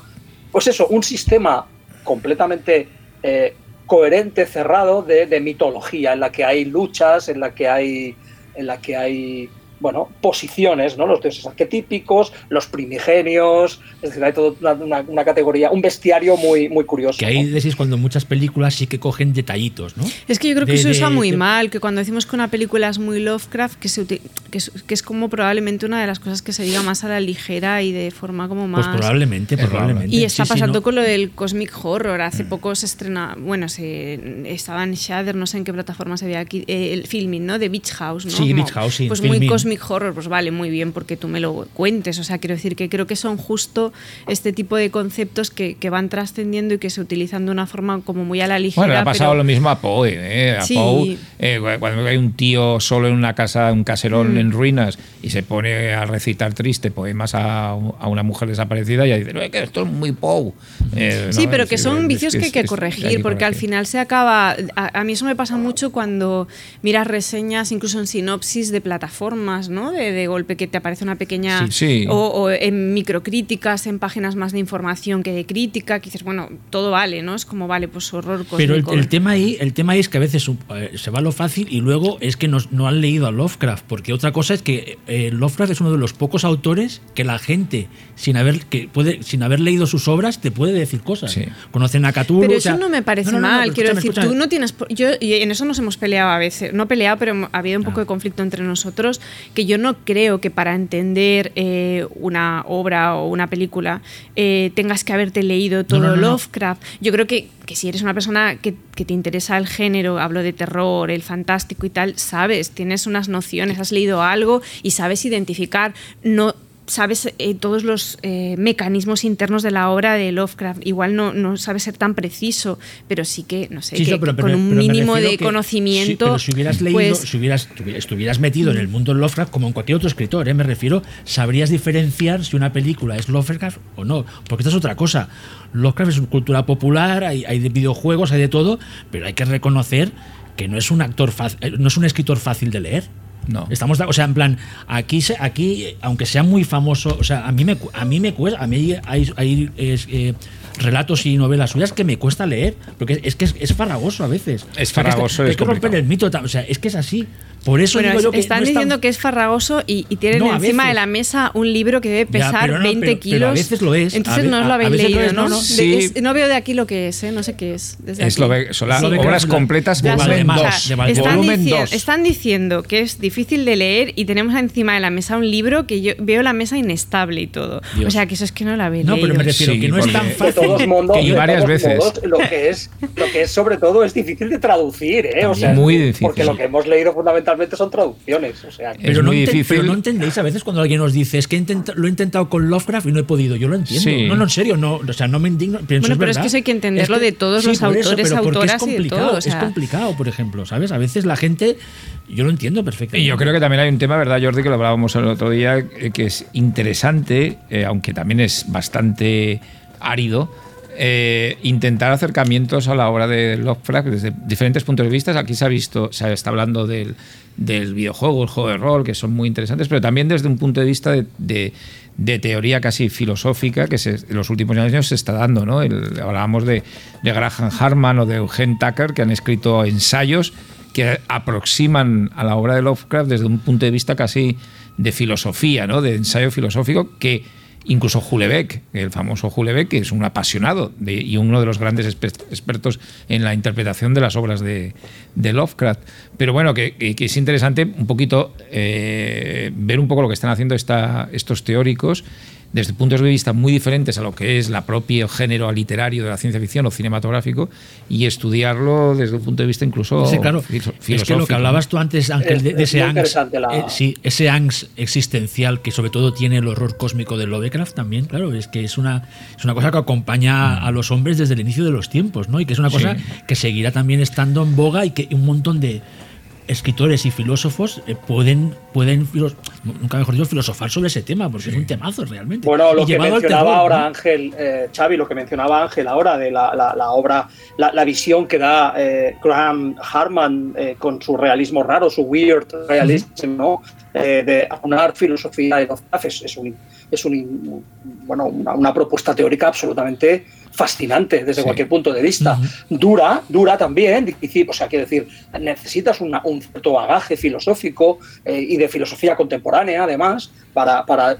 pues eso, un sistema completamente eh, coherente, cerrado de, de mitología, en la que hay luchas, en la que hay, en la que hay bueno, posiciones, ¿no? Los dioses arquetípicos, los primigenios, es decir, hay toda una, una- una categoría, un bestiario muy, muy curioso. Que ahí ¿no? decís cuando muchas películas sí que cogen detallitos, ¿no? Es que yo creo que De- eso de- está muy de- mal, que cuando decimos que una película es muy Lovecraft, que, se que, es, que es como probablemente una de las cosas que se diga más a la ligera y de forma como más... Pues probablemente, Es probablemente. Y está Sí, sí, pasando ¿no? con lo del Cosmic Horror. Mm. Hace poco se estrena, bueno, se estaba en Shudder, no sé en qué plataforma se ve aquí, eh, el filming, ¿no? De Beach House, ¿no? Sí, Beach House, sí, Pues muy. Cosmic Horror, pues vale, muy bien, porque tú me lo cuentes. O sea, quiero decir que creo que son justo este tipo de conceptos que, que van trascendiendo y que se utilizan de una forma como muy a la ligera. Bueno, ha pasado pero- lo mismo a Poe. ¿eh? A Sí. Poe, eh, cu- cuando hay un tío solo en una casa, un caserón Mm. en ruinas, y se pone a recitar triste poemas a, a una mujer desaparecida, y dice, "No, que esto es muy Poe. Eh, Sí, ¿no? pero que son es- vicios que hay que es- corregir, hay que porque al final se acaba. A, a mí eso me pasa mucho cuando miras reseñas, incluso en sinopsis de plataformas, ¿no? De, de golpe que te aparece una pequeña. Sí, sí. O, o en microcríticas, en páginas más de información que de crítica, que dices, bueno, todo vale, ¿no? Es como, vale, pues horror Pero el, cósmico. el tema ahí, el tema ahí es que a veces eh, se va a lo fácil y luego es que no, no han leído a Lovecraft, porque otra cosa es que eh, Lovecraft es uno de los pocos autores que la gente sin haber que puede sin haber leído sus obras te puede decir cosas. Sí. Conocen a Cthulhu. Pero o eso sea- no me parece No, no, no, mal, quiero decir, escúchame. tú no tienes... Yo, y en eso nos hemos peleado a veces, no peleado, pero ha habido un poco de conflicto entre nosotros, que yo no creo que para entender eh, una obra o una película eh, tengas que haberte leído todo no, no, no. Lovecraft. Yo creo que, que si eres una persona que, que te interesa el género, hablo de terror, el fantástico y tal, sabes, tienes unas nociones, has leído algo y sabes identificar, no sabes eh, todos los eh, mecanismos internos de la obra de Lovecraft. Igual no, no sabes ser tan preciso, pero sí que, no sé, Sí, que sí, pero- con un mínimo de conocimiento. sí, pero si hubieras leído, pues, si hubieras, tuvi- estuvieras metido en el mundo de Lovecraft, como en cualquier otro escritor, ¿eh? me refiero, sabrías diferenciar si una película es Lovecraft o no. Porque esta es otra cosa. Lovecraft es una cultura popular, hay, hay de videojuegos, hay de todo, pero hay que reconocer que no es un actor fácil, no es un escritor fácil de leer. No. Estamos, o sea, en plan, aquí, se- aquí, aunque sea muy famoso, o sea, a mí me, a mí me cuesta, a mí hay, hay, es, eh, relatos y novelas suyas que me cuesta leer, porque es que es, es farragoso a veces. Es O sea, que farragoso, Hay es que romper el mito, o sea, es que es así. Por eso bueno, digo yo que están no es tan- diciendo que es farragoso y, y tienen No, encima veces. de la mesa un libro que debe Ya, pesar pero no, 20 pero- kilos. pero a veces lo es. Entonces ve- no os lo habéis leído, es, ¿no? no, no. De- Sí. es- no veo de aquí lo que es, ¿eh? no sé qué es. desde Es aquí. lo ve- son las de obras completas, de volumen Valdemar, 2. de Valdemar. Están, Volumen dici- 2. están diciendo que es difícil de leer y tenemos encima de la mesa un libro que yo veo la mesa inestable y todo. Dios. O sea, que eso es que no la habéis No, leído. pero me refiero Sí, que no es tan De fácil. todos modos, que- y de varias veces. lo que es, lo que es sobre todo es difícil de traducir, ¿eh? O sea, Muy difícil. Porque lo que hemos leído fundamentalmente son traducciones. O sea, Es Pero no, difícil. pero no entendéis a veces cuando alguien nos dice es que intenta- lo he intentado con Lovecraft y no he podido. Yo lo entiendo. Sí. No, no, en serio, no, o sea, no me indigno. Pienso, Bueno, pero es que eso hay que entenderlo de todos los eso, autores, pero porque autoras es y de complicado, todo, o sea. Es complicado, por ejemplo, ¿sabes? A veces la gente, yo lo entiendo perfectamente. Y yo creo que también hay un tema, ¿verdad, Jordi? Que lo hablábamos el otro día, eh, que es interesante, eh, aunque también es bastante árido, eh, intentar acercamientos a la obra de Lovecraft desde diferentes puntos de vista. Aquí se ha visto, se está hablando del, del videojuego, el juego de rol, que son muy interesantes, pero también desde un punto de vista de, de- de teoría casi filosófica que en los últimos años se está dando. ¿no? El- hablábamos de, de Graham Harman o de Eugene Tucker, que han escrito ensayos que aproximan a la obra de Lovecraft desde un punto de vista casi de filosofía, ¿no? de ensayo filosófico que incluso Hulebeck, el famoso Hulebeck, que es un apasionado y uno de los grandes expertos en la interpretación de las obras de, Lovecraft. Pero bueno, que, es interesante un poquito eh, ver un poco lo que están haciendo estos teóricos desde puntos de vista muy diferentes a lo que es la propio género literario de la ciencia ficción o cinematográfico y estudiarlo desde un punto de vista incluso Sí, claro. filosófico. Es que lo que hablabas tú antes, Ángel, de, Es- de es ese muy angst, interesante la- eh, sí, ese angst existencial que sobre todo tiene el horror cósmico de Lovecraft también, claro, es que es una, es una cosa que acompaña a los hombres desde el inicio de los tiempos, ¿no? Y que es una cosa Sí. que seguirá también estando en boga y que un montón de escritores y filósofos eh, pueden, pueden nunca mejor dicho, filosofar sobre ese tema, porque es un temazo realmente. Bueno, lo Y que mencionaba terror, ahora ¿no? Ángel, eh, Xavi, lo que mencionaba Ángel ahora de la, la- la obra, la, la visión que da eh, Graham Harman eh, con su realismo raro, su weird realism, ¿no? Eh, de aunar filosofía y es, es un, es un, bueno, una, una propuesta teórica absolutamente fascinante desde Sí. cualquier punto de vista. Dura, dura también, difícil, o sea, quiero decir, necesitas una- un cierto bagaje filosófico eh, y de filosofía contemporánea, además, para, para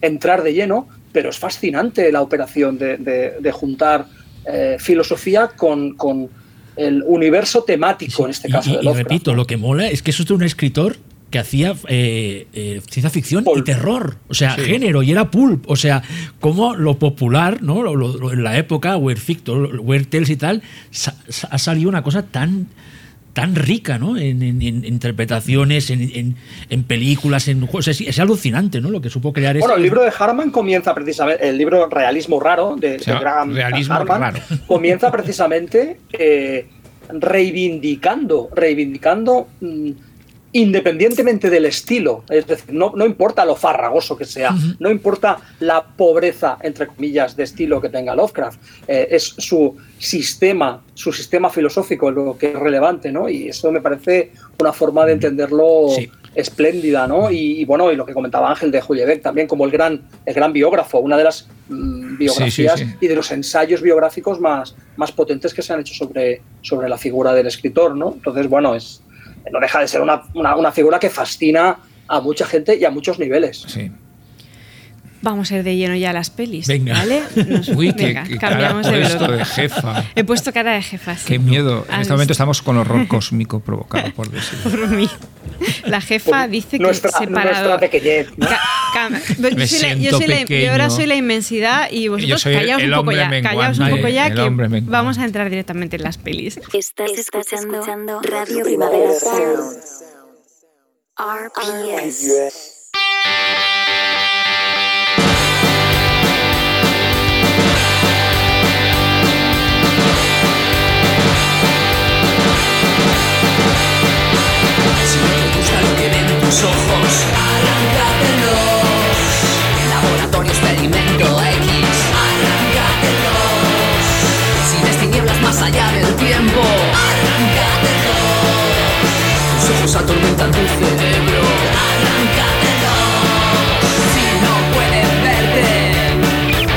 entrar de lleno, pero es fascinante la operación de, de- de juntar eh, filosofía con, con el universo temático, en este caso y, de y repito, lo que mola es que eso es de un escritor que hacía eh, eh, ciencia ficción y terror, o sea, Sí. género, y era pulp, o sea, como lo popular, ¿no? Lo- lo- lo- en la época, Weird Fictor, Weird Tales y tal, sa- sa- ha salido una cosa tan tan rica, ¿no? En, en- en interpretaciones, en, en- en películas, en juegos. Es, es alucinante, ¿no? Lo que supo crear Bueno, este- el libro de Harman comienza precisamente, el libro Realismo Raro de, Graham Realismo Harman Raro. comienza precisamente eh, reivindicando, reivindicando mm, independientemente del estilo, es decir, no, no importa lo farragoso que sea, no importa la pobreza, entre comillas, de estilo que tenga Lovecraft, eh, es su sistema, su sistema filosófico lo que es relevante, ¿no? Y eso me parece una forma de entenderlo Sí. espléndida, ¿no? Y, y bueno, y lo que comentaba Ángel de Julievec también como el gran, el gran biógrafo, una de las mm, biografías Sí, sí, sí. y de los ensayos biográficos más, más potentes que se han hecho sobre, sobre la figura del escritor, ¿no? Entonces, bueno, es, no deja de ser una, una- una figura que fascina a mucha gente y a muchos niveles. Sí. Vamos a ir de lleno ya a las pelis. Venga. ¿Vale? Nos- Uy, qué, venga, qué cara cambiamos ha de bloque. de jefa. He puesto cara de jefa. sí. Qué miedo. En ¿Has este momento estamos con horror cósmico provocado por decir. Por mí. La jefa Por dice que nuestra, separado. nuestra pequeñez, ¿no? Yo, soy la- yo soy la- yo ahora soy la inmensidad y vosotros callaos un poco ya. Callaos un poco ya que vamos a entrar directamente en las pelis. Estás, escuchando, Radio Primavera Sound. RPS. Si ojos, arráncatelos. Laboratorio experimento X, arráncatelos. Si tinieblas más allá del tiempo, arráncatelos. Tus ojos atormentan tu cerebro, arráncatelos. Si no puedes verte,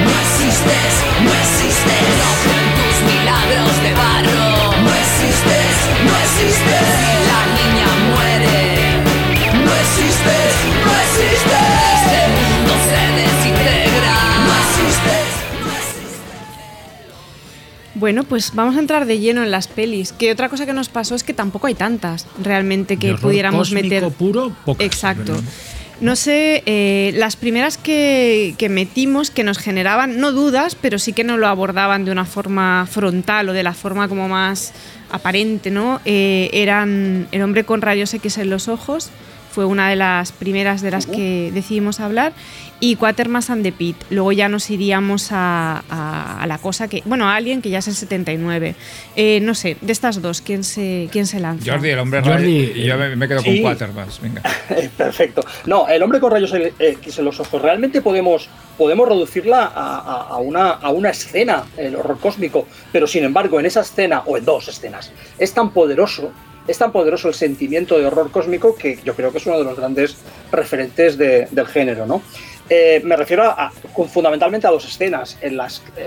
no existes, no existes. No tus milagros de barro. No existes, no existes. Bueno, pues vamos a entrar de lleno en las pelis. Que otra cosa que nos pasó es que tampoco hay tantas realmente que pudiéramos meter. puro, pocas, Exacto. No sé, eh, las primeras que, que metimos que nos generaban, no dudas, pero sí que nos lo abordaban de una forma frontal o de la forma como más aparente, ¿no? Eh, eran El hombre con rayos X en los ojos, fue una de las primeras de las que decidimos hablar, y Quatermass and the Pit. Luego ya nos iríamos a, a- a la cosa que, bueno, a alguien que ya es el 79. Eh, no sé, de estas dos, ¿quién se, quién se lanza? Jordi, el hombre Jordi, Yo me, me quedo sí. con Quatermass. Venga. <laughs> Perfecto. No, el hombre con rayos X en los ojos. Realmente podemos, podemos reducirla a, a- a una, a una escena, el horror cósmico. Pero sin embargo, en esa escena, o en dos escenas, es tan poderoso, es tan poderoso el sentimiento de horror cósmico que yo creo que es uno de los grandes referentes de- del género, ¿no? Eh, me refiero a, a- fundamentalmente a dos escenas. Eh,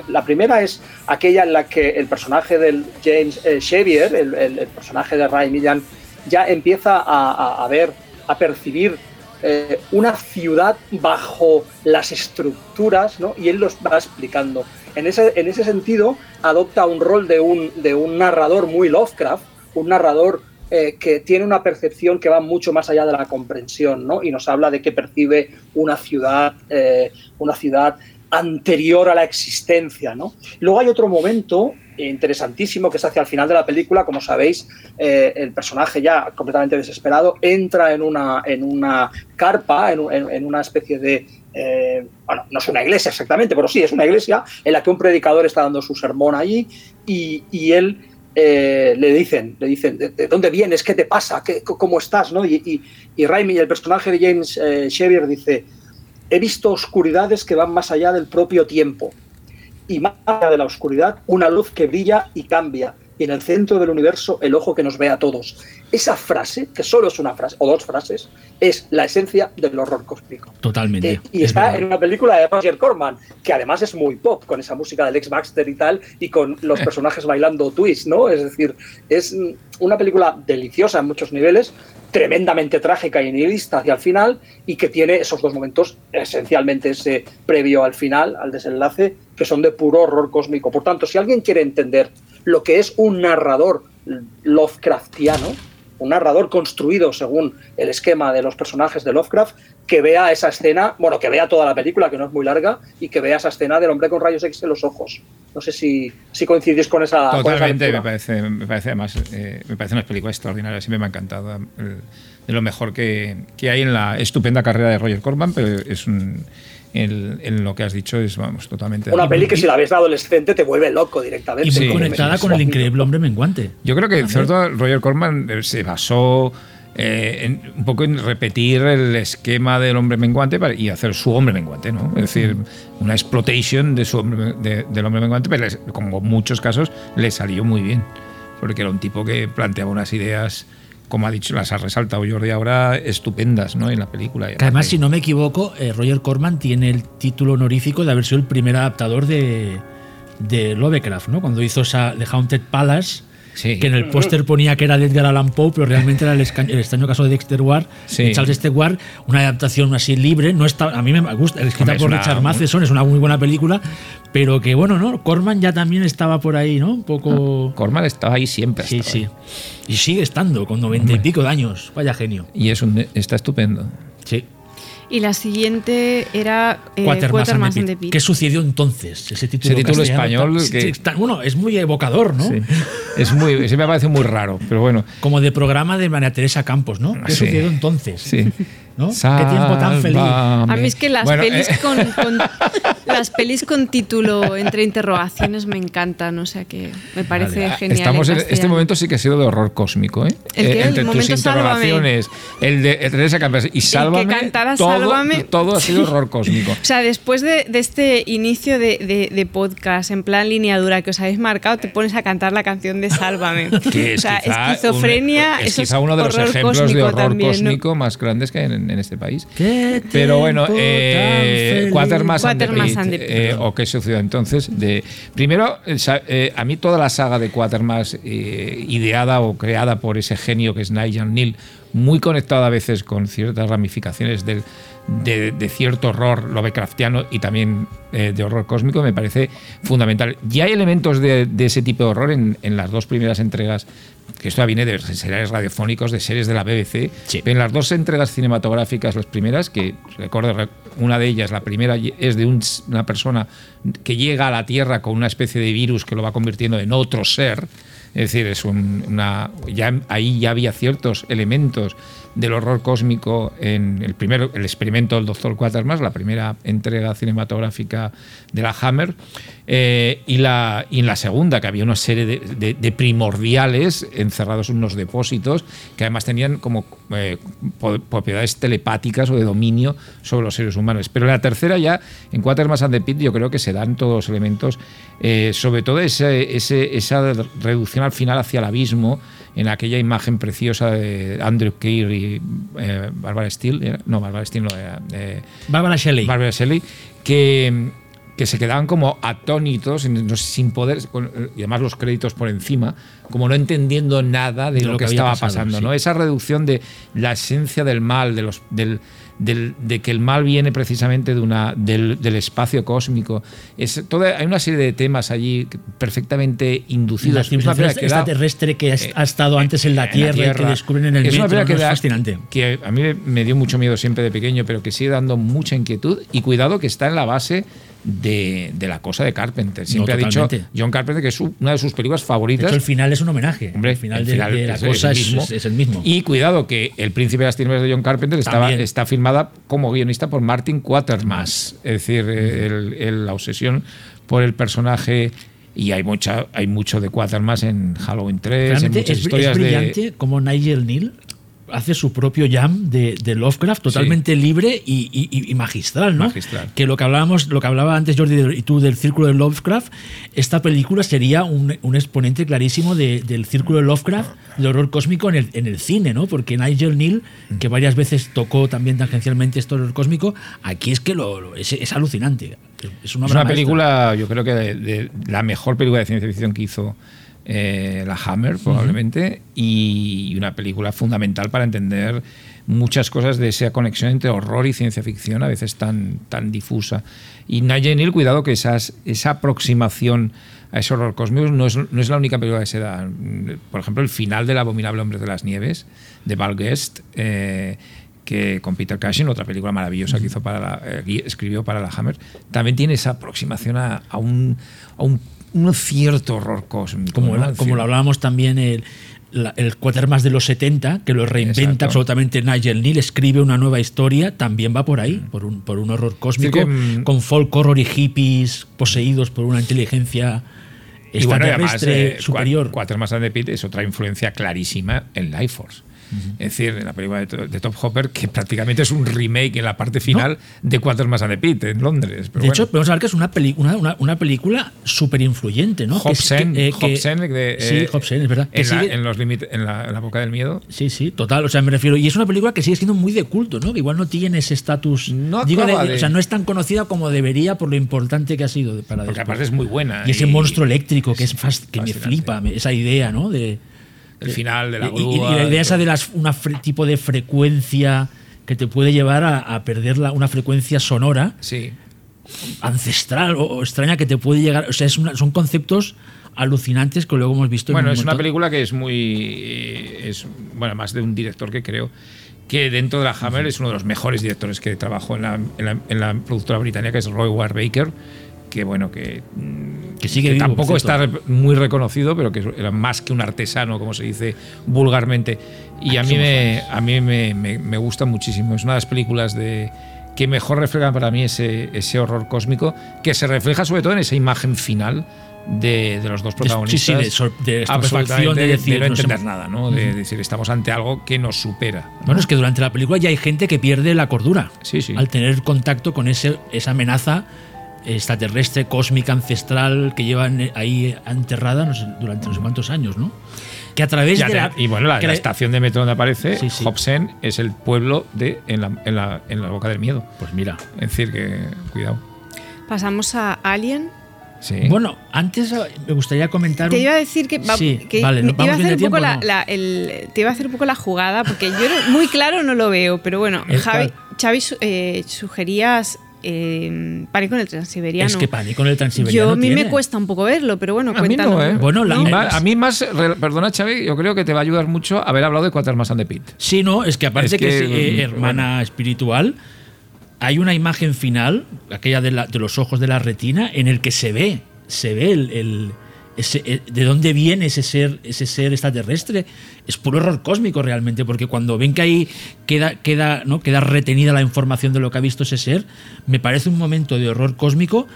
la primera es aquella en la que el personaje del James eh, el, personaje de Ray Millan, ya empieza a, a- a ver, a percibir eh, una ciudad bajo las estructuras, ¿no? Y él los va explicando. En ese, en ese sentido, adopta un rol de un, de un narrador muy Lovecraft, un narrador eh, que tiene una percepción que va mucho más allá de la comprensión, ¿no? Y nos habla de que percibe una ciudad, eh, una ciudad anterior a la existencia, ¿no? Luego hay otro momento interesantísimo que es hacia el final de la película, como sabéis, eh, el personaje ya completamente desesperado entra en una, en una carpa, en, en- una especie de, bueno, no es una iglesia exactamente, pero sí, es una iglesia en la que un predicador está dando su sermón allí y él eh, le dicen, le dicen, ¿de, de dónde vienes? ¿Qué te pasa? ¿Qué, ¿Cómo estás? ¿no? Y, y, y Raimi, el personaje de James eh, dice, he visto oscuridades que van más allá del propio tiempo y más allá de la oscuridad, una luz que brilla y cambia. Y en el centro del universo, el ojo que nos ve a todos. Esa frase, que solo es una frase, o dos frases, es la esencia del horror cósmico. Totalmente. Eh, y es está verdad. en una película de Roger Corman, que además es muy pop, con esa música del ex Baxter y tal, y con los personajes bailando twist, ¿no? Es decir, es una película deliciosa en muchos niveles, tremendamente trágica y nihilista hacia el final, y que tiene esos dos momentos, esencialmente ese previo al final, al desenlace, que son de puro horror cósmico. Por tanto, si alguien quiere entender lo que es un narrador Lovecraftiano, un narrador construido según el esquema de los personajes de Lovecraft, que vea esa escena, bueno, que vea toda la película, que no es muy larga, y que vea esa escena del hombre con rayos X en los ojos. No sé si, si coincidís con esa. con esa Totalmente, me parece, me parece además, eh, me parece una película extraordinaria, siempre me ha encantado. el- de lo mejor que, que hay en la estupenda carrera de Roger Corman, pero es un, el- en lo que has dicho es, vamos, totalmente. Una peli que si la ves de adolescente te vuelve loco directamente. Y muy Sí, conectada con el increíble hombre menguante. Yo creo que en cierto Roger Corman eh, se basó eh, en- un poco en repetir el esquema del hombre menguante para- y hacer su hombre menguante, ¿no? Es decir, una exploitation de su hombre, de- del hombre menguante, pero les- como en muchos casos le salió muy bien, porque era un tipo que planteaba unas ideas, como ha dicho, las ha resaltado Jordi ahora, estupendas, ¿no? En la película. Que además, si no me equivoco, eh, Roger Corman tiene el título honorífico de haber sido el primer adaptador de, de Lovecraft, ¿no? Cuando hizo esa The Haunted Palace, Sí. que en el póster ponía que era de Edgar Allan Poe, pero realmente era el, el extraño caso de Dexter Ward, Sí. de Charles Stewart, una adaptación así libre. No está, a mí me gusta, escrita por Richard Matheson, es una muy buena película, pero que bueno, ¿no? Corman ya también estaba por ahí, ¿no? Un poco. Corman estaba ahí siempre. Sí, sí. ahí. Y sigue estando, con noventa y pico de años. Vaya genio. Y es un, está estupendo. Sí. Y la siguiente era eh, Quatermass and the and Pit. the Pit. ¿Qué sucedió entonces? Ese título, Ese título español tan- que- está- bueno, es muy evocador, ¿no? Sí. Es muy, sí me parece muy raro, pero bueno. Como de programa de María Teresa Campos, ¿no? ¿Qué Sí. sucedió entonces? Sí. ¿No? Qué tiempo tan feliz. A mí es que las Bueno, pelis eh, con, con- <laughs> las pelis con título entre interrogaciones me encantan, o sea que me parece genial. Estamos en, este momento sí que ha sido de horror cósmico, ¿eh? ¿El Eh, entre El tus Sálvame. interrogaciones, el de Teresa Campos y Sálvame, cantara todo, Sálvame. todo ha sido horror cósmico. O sea, después de, de este inicio de, de- de podcast en plan línea dura que os habéis marcado, te pones a cantar la canción de Sálvame. Que o sea, esquizofrenia, un- es quizá uno de los ejemplos de cósmico horror también, ¿no? cósmico más grandes que hay en, en este país. Qué Pero bueno, eh. Quatermass and the Quatermass Pit, and the Pit. eh, o qué sucedió entonces. De, primero, eh, eh, a mí toda la saga de Quatermass, eh, ideada o creada por ese genio que es Nigel Neal, muy conectada a veces con ciertas ramificaciones del- de, de cierto horror Lovecraftiano y también eh, de horror cósmico, me parece fundamental. Ya hay elementos de, de ese tipo de horror en, en las dos primeras entregas que esto viene de seriales radiofónicos, de series de la BBC. Sí. En las dos entregas cinematográficas, las primeras, que recuerdo, re- una de ellas, la primera es de un una persona que llega a la Tierra con una especie de virus que lo va convirtiendo en otro ser. Es decir, es un- una, ya, ahí ya había ciertos elementos del horror cósmico en el primero, el experimento del Doctor Quatermass, la primera entrega cinematográfica de la Hammer, eh, y, la, y en la segunda, que había una serie de, primordiales encerrados en unos depósitos que además tenían como eh, propiedades telepáticas o de dominio sobre los seres humanos. Pero en la tercera ya, en Quatermass and the Pit, yo creo que se dan todos los elementos, eh, sobre todo esa reducción al final hacia el abismo, en aquella imagen preciosa de Andrew Keir y eh, Barbara Steele, no, Barbara Steele no era, eh, Bárbara Shelley. Barbara Shelley, que, que se quedaban como atónitos, sin, poder, y además los créditos por encima, como no entendiendo nada de, De lo, lo que, estaba pasado, pasando. sí. ¿no? Esa reducción de la esencia del mal, de los, del, del- de que el mal viene precisamente de una, del, del espacio cósmico. Es, toda, hay una serie de temas allí perfectamente La inducidos. Es una civilización película que da- extraterrestre que ha, eh, ha estado antes en la, en tierra, y que descubren en el es una que ¿no? es da- fascinante. que a mí me dio mucho miedo siempre de pequeño, pero que sigue dando mucha inquietud y cuidado que está en la base de, de la cosa de Carpenter. Siempre ha dicho. John Carpenter que es una de sus películas De favoritas. hecho, el final es un homenaje. Hombre, el final, el de- final de, la es- cosa es es, el mismo. es- es el mismo. Y cuidado que El Príncipe de las Tinieblas de John Carpenter estaba, está filmada como guionista por Martin Quatermass. Es decir, el- el- la obsesión por el personaje. Y hay mucha, hay mucho de Quatermass en Halloween 3, en Realmente muchas es, historias es de. brillante como Nigel Neal hace su propio jam de, de Lovecraft totalmente libre y, y- y magistral, ¿no? Magistral. Que lo que hablábamos, lo que hablaba antes Jordi y tú del círculo de Lovecraft, esta película sería un, un exponente clarísimo de- del círculo de Lovecraft, de horror cósmico en el, en el cine, ¿no? Porque Nigel Neal, que varias veces tocó también tangencialmente este horror cósmico, aquí es que lo, lo- es, es alucinante. Es, una, Es película, yo creo que de, de la mejor película de ciencia ficción que hizo eh, la Hammer, probablemente, y una película fundamental para entender muchas cosas de esa conexión entre horror y ciencia ficción, a veces tan, tan difusa. Y Nigel Neal, cuidado que esas, esa aproximación a ese horror cósmico no es, no es la única película que se da. Por ejemplo, el final del Abominable Hombre de las Nieves, de Val Guest, eh, que con Peter Cushing, otra película maravillosa que hizo para la, eh, escribió para la Hammer, también tiene esa aproximación a, a un, a un, un cierto horror cósmico. como, ¿no? la- como lo hablábamos también el, la- el Quatermass de los 70, que lo reinventa Exacto. absolutamente Nigel Neal, escribe una nueva historia, también va por ahí, por, un, por un horror cósmico, que, mm, con folk horror y hippies poseídos por una inteligencia y bueno, además, extraterrestre eh, superior. And the Pit es otra influencia clarísima en Life Force. Es decir, la película de, de Top Hopper, que prácticamente es un remake en la parte final de Quatermass and the Pit en Londres. Pero de bueno. hecho, podemos hablar que es una, una, una, una película súper influyente, ¿no? Hobson, que- eh, que- Hobson de, sí, eh, Hobson, es verdad. En, la, en los límites, en la, en la boca del miedo. Sí, sí, total. O sea, me refiero. Y es una película que sigue siendo muy de culto, ¿no? Que igual no tiene ese estatus. No digo, acaba de- O sea, no es tan conocida como debería por lo importante que ha sido de- para Porque después. aparte es muy buena. Y ese monstruo eléctrico que es fas- que me flipa, esa idea, ¿no? De, El final de la y- y- y, grúa. la idea de esa de las una fre- tipo de frecuencia que te puede llevar a, a perder la- una frecuencia sonora Sí. ancestral o, o extraña que te puede llegar. O sea, es una- son conceptos alucinantes que luego hemos visto en Bueno, un es una película que es muy. eh, es Bueno, más de un director que creo que dentro de la Hammer es uno de los mejores directores que trabajó en la, en la, en la productora británica, que es Roy Ward Baker. Que bueno, que. mm, Que sigue vivo, tampoco está muy reconocido, pero que era más que un artesano, como se dice vulgarmente. Y a mí, me, a mí me, me- me gusta muchísimo. Es una de las películas de que mejor reflejan para mí ese, ese horror cósmico, que se refleja sobre todo en esa imagen final de, de los dos sí, protagonistas. sí, de sor- de estupefacción, Absolutamente, de decir, no nos entender hemos- nada, ¿no? De decir, estamos ante algo que nos supera. Bueno, es que durante la película ya hay gente que pierde la cordura Sí, sí. al tener contacto con ese, esa amenaza extraterrestre, cósmica, ancestral que llevan ahí enterrada no sé, durante no sé cuántos años, ¿no? Que a través Ya de te- la, y bueno, la, estación de metro donde aparece, Sí, sí. Hobson, es el pueblo de en la, en la- en la boca del miedo. Pues mira. Es decir, que cuidado. Pasamos a Alien. Sí. Bueno, antes me gustaría comentar. Te iba a decir que, va- Sí, que vale, me ¿nos iba a hacer bien un de poco la, tiempo, la- el- te iba a hacer un poco la jugada porque yo no- muy claro no lo veo, pero bueno, <laughs> ¿El Javi? Xavi eh, sugerías eh, Pánico en el Transiberiano. Es que pánico en el Transiberiano. yo a mí tiene. me cuesta un poco verlo, pero bueno, a mí cuéntanos. no, ¿eh? Bueno, la- Y ¿No? más- a mí más, perdona Xavi, yo creo que te va a ayudar mucho haber hablado de Quatermass and the Pit. Sí, no, es que aparte Es que, que, es eh, mm, hermana espiritual, hay una imagen final, aquella de, la- de los ojos de la retina, en el que se ve, se ve el, el- eh, de dónde viene ese ser, ese ser extraterrestre. Es puro error cósmico realmente, porque cuando ven que ahí queda, queda, ¿no? queda retenida la información de lo que ha visto ese ser, me parece un momento de horror cósmico.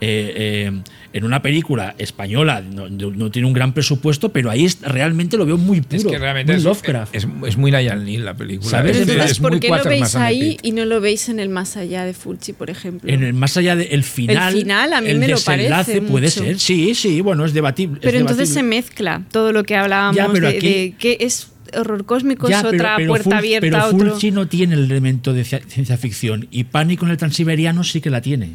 Eh, eh, en una película española no, no- no tiene un gran presupuesto, pero ahí es- realmente lo veo muy puro, Es que realmente muy es, Lovecraft. es, es muy Nayal Neal la película. ¿Sabes? Es, Pero Entonces, entonces, es ¿por muy qué lo veis ahí y no lo veis en el más allá de Fulci, por ejemplo? En el más allá del final. El final a mí el me lo parece puede mucho. ser. Sí, sí, bueno, es debatible. pero es entonces se debatible. mezcla todo lo que hablábamos Ya, pero de, aquí- de que es horror cósmico, Ya, es pero- otra pero puerta Ful- abierta pero a otro. Fulci no tiene el elemento de cia- ciencia ficción y Pánico en el Transiberiano sí que la tiene.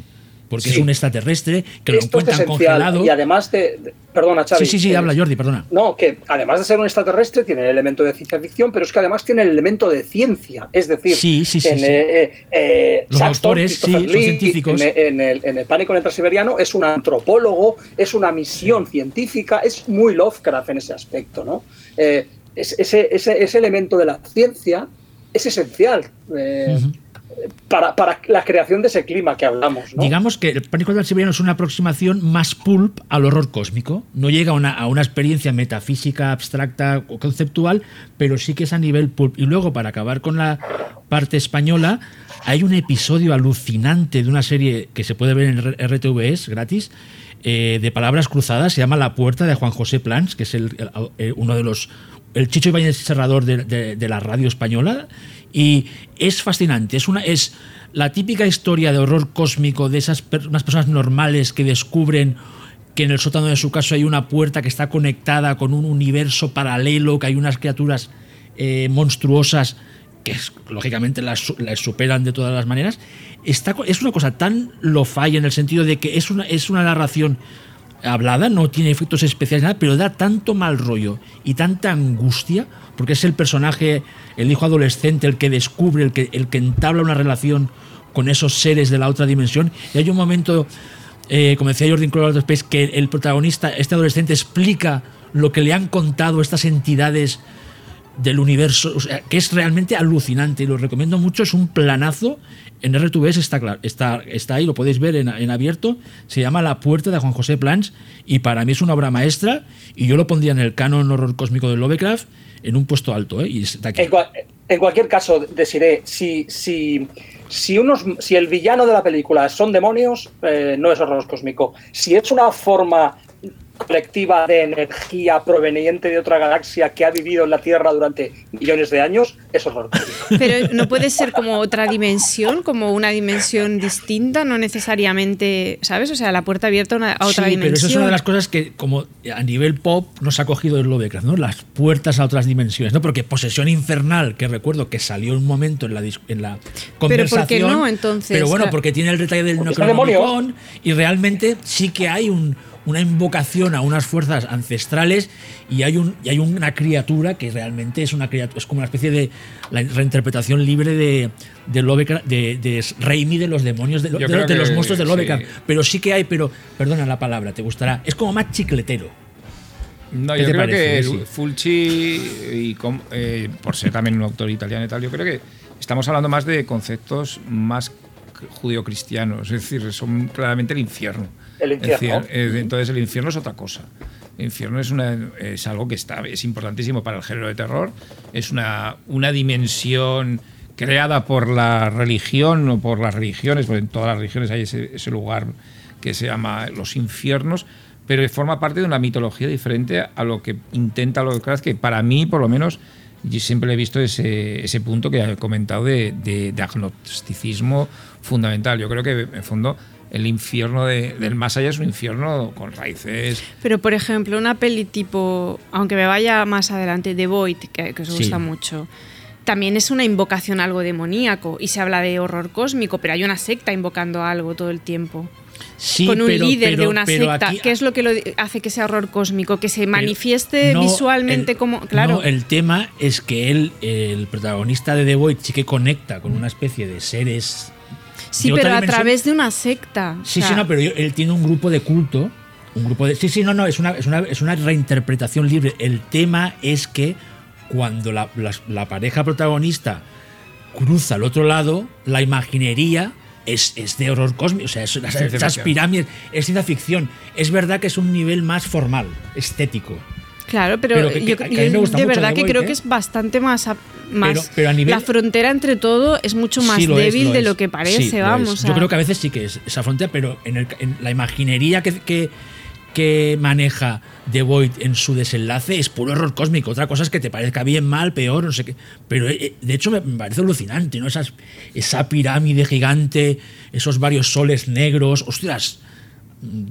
Porque Sí. es un extraterrestre que lo Esto encuentran congelado. Y además de. de- perdona, Xavi. Sí, sí, sí, eh, habla Jordi, perdona. No, que además de ser un extraterrestre, tiene el elemento de ciencia ficción, pero es que además tiene el elemento de ciencia. Es decir, Sí, sí, sí, en, sí. eh, eh, Los Saxton, autores, son Lee, científicos. En, en el, en el Pánico en el Transiberiano es un antropólogo, es una misión científica, es muy Lovecraft en ese aspecto, ¿no? Es- ese, ese, ese elemento de la ciencia es esencial. eh, Para, para la creación de ese clima que hablamos. ¿no? Digamos que el pánico del siberiano es una aproximación más pulp al horror cósmico. No llega a una, a una experiencia metafísica, abstracta o conceptual, pero sí que es a nivel pulp. Y luego, para acabar con la parte española, hay un episodio alucinante de una serie que se puede ver en RTVS gratis. eh, de palabras cruzadas, se llama La Puerta de Juan José Plans, que es el- el- eh, uno de los el Chicho Ibáñez Serrador de, de- de la radio española y es fascinante. Es, una, es la típica historia de horror cósmico de esas per- unas personas normales que descubren que en el sótano de su casa hay una puerta que está conectada con un universo paralelo, que hay unas criaturas eh, monstruosas que lógicamente las, las superan de todas las maneras. Está, es una cosa tan lo falla en el sentido de que es una, es una narración hablada, no tiene efectos especiales, nada, pero da tanto mal rollo y tanta angustia, porque es el personaje, el hijo adolescente, el que descubre, el que, el que entabla una relación con esos seres de la otra dimensión. Y hay un momento, eh, como decía Jordan Clover Space, que el protagonista, este adolescente, explica lo que le han contado estas entidades del universo, o sea, que es realmente alucinante y lo recomiendo mucho, es un planazo, en RTVS está, claro, está, está ahí, lo podéis ver en, en abierto, se llama La Puerta de Juan José Plans y para mí es una obra maestra y yo lo pondría en el canon horror cósmico de Lovecraft en un puesto alto, ¿eh? y está aquí. En, cua- en cualquier caso, deciré, si, si, si, unos, si el villano de la película son demonios, eh, no es horror cósmico. Si es una forma colectiva de energía proveniente de otra galaxia que ha vivido en la Tierra durante millones de años, es horror. Pero no puede ser como otra dimensión, como una dimensión distinta, no necesariamente, ¿sabes? O sea, la puerta abierta a una- a otra sí, dimensión. pero eso es una de las cosas que, como a nivel pop, nos ha cogido el Lovecraft, ¿no? Las puertas a otras dimensiones, ¿no? Porque Posesión Infernal, que recuerdo que salió un momento en la, dis- en la ¿por qué conversación. no, entonces? Pero bueno, Claro. porque tiene el detalle del. Necronomicon y realmente sí que hay un- una invocación a unas fuerzas ancestrales y hay, un, y hay una criatura que realmente es una criatura, es como una especie de la reinterpretación libre de, de Lovecraft, de, de Raimi de los demonios, de, de- de los monstruos de sí. Lovecraft. Pero sí que hay, pero perdona la palabra, te gustará. Es como más chicletero. No, ¿Qué yo creo parece, que Desi? Fulci, y com- eh, por ser también un autor italiano y tal, yo creo que estamos hablando más de conceptos más judío-cristianos, es decir, son claramente el infierno. El infierno. Entonces el infierno es otra cosa. El infierno es, una, es algo que está, es importantísimo para el género de terror, es una, una dimensión creada por la religión o por las religiones, porque en todas las religiones hay ese, ese lugar que se llama los infiernos, pero forma parte de una mitología diferente a lo que intenta Lovecraft, que para mí, por lo menos, yo siempre he visto ese, ese punto que he comentado de, de- de agnosticismo fundamental. Yo creo que, en fondo, el infierno de- del más allá es un infierno con raíces. Pero, por ejemplo, una peli tipo, aunque me vaya más adelante, The Void, que, que os Sí. gusta mucho, también es una invocación a algo demoníaco y se habla de horror cósmico, pero hay una secta invocando algo todo el tiempo. Sí, con un pero- líder de una secta. aquí- ¿Qué es lo que lo hace que sea horror cósmico? Que se manifieste no, visualmente el- como. Claro. no, el tema es que él, el protagonista de The Void, sí que conecta con una especie de seres. Sí, pero a dimensión. través de una secta. Sí, O sea, sí, no, pero yo- él tiene un grupo de culto. Un grupo de. Sí, sí, no, no, es una, es una, es una reinterpretación libre. El tema es que cuando la, la pareja protagonista cruza al otro lado, la imaginería es, es de horror cósmico. O sea, es- las- esas pirámides es ciencia ficción. Es verdad que es un nivel más formal, estético. Claro, pero, Pero que- que- yo, que yo de verdad que creo ¿eh? que es bastante más. a- más Pero- pero a nivel- la frontera entre todo es mucho más Sí, lo es, débil lo de es. lo que parece, Sí, vamos. Yo creo que a veces sí que es esa frontera, pero en, el- en la imaginería que, maneja The Void en su desenlace es puro error cósmico. Otra cosa es que te parezca bien, mal, peor, no sé qué. Pero eh, de hecho me me parece alucinante, ¿no? Esas, esa pirámide gigante, esos varios soles negros. Ostras,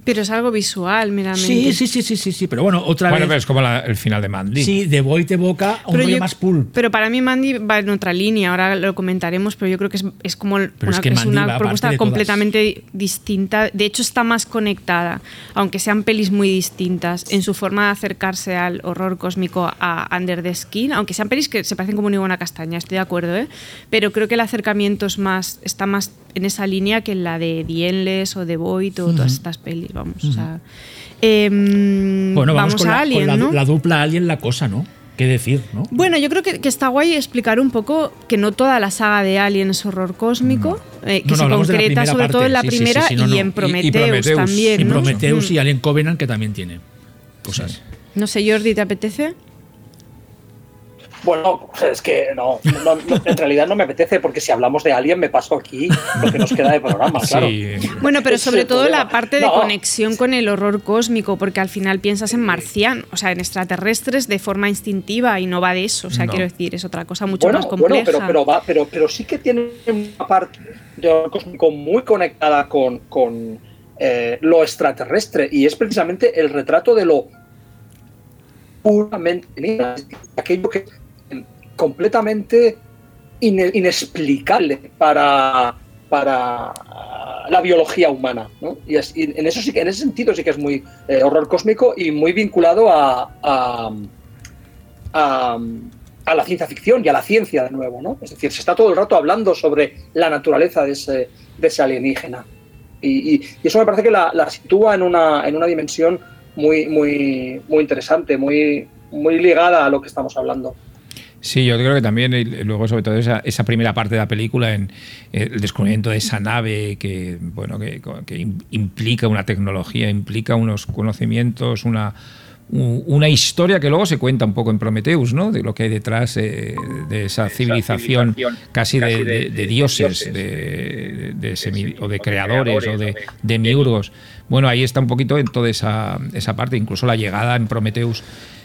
Pero es algo visual, meramente. Sí, sí, sí, sí, sí, sí, pero bueno, otra Bueno, vez. pero es como la- el final de Mandy. Sí, de boy te boca un rollo yo- más pulp. Pero para mí Mandy va en otra línea, ahora lo comentaremos, pero yo creo que es, es como Pero una, es que es una propuesta de todas. completamente distinta. De hecho, está más conectada, aunque sean pelis muy distintas, en su forma de acercarse al horror cósmico a Under the Skin, aunque sean pelis que se parecen como una buena castaña, estoy de acuerdo, ¿eh? pero creo que el acercamiento es más, está más en esa línea que en la de The Endless o The Void o todas estas pelis, vamos. o sea, em, Bueno, vamos, con, a la, con Alien, la, ¿no? la dupla Alien, la cosa, ¿no? ¿Qué decir, no? Bueno, yo creo que, que está guay explicar un poco que no toda la saga de Alien es horror cósmico, eh, que No, no, se hablamos de la concreta sobre todo en la sí, primera sí, sí, no, y en Y- y Prometheus, Prometheus. también. Y ¿no? Prometheus Mm. y Alien Covenant, que también tiene cosas. No sé, Jordi, ¿te apetece? Bueno, es que no, no- no, en realidad no me apetece porque si hablamos de Alien me paso aquí lo que nos queda de programa, claro. Sí. Bueno, pero sobre todo problema. la parte de No. conexión con el horror cósmico, porque al final piensas en marcianos, o sea, en extraterrestres de forma instintiva y no va de eso. O sea, No. quiero decir, es otra cosa mucho Bueno, más compleja. bueno, pero, pero, va, pero, pero sí que tiene una parte de horror cósmico muy conectada con, con eh, lo extraterrestre y es precisamente el retrato de lo puramente aquello que completamente ine- inexplicable para, para la biología humana. ¿no? Y, es- en, eso sí en ese sentido sí que es muy eh, horror cósmico y muy vinculado a- a, a, la ciencia ficción y a la ciencia de nuevo, ¿no? Es decir, se está todo el rato hablando sobre la naturaleza de ese, de ese alienígena. Y eso me parece que la, la sitúa en una, en una dimensión muy, muy, muy interesante, muy, muy ligada a lo que estamos hablando. Sí, yo creo que también, y luego sobre todo esa, esa primera parte de la película, en eh, el descubrimiento de esa nave que, bueno, que, que im- implica una tecnología, implica unos conocimientos, una, una historia que luego se cuenta un poco en Prometheus, ¿no? De lo que hay detrás eh, de esa civilización casi de, de- de dioses, de, de semi- o de creadores o de demiurgos. Bueno, ahí está un poquito en toda esa, esa parte, incluso la llegada en Prometheus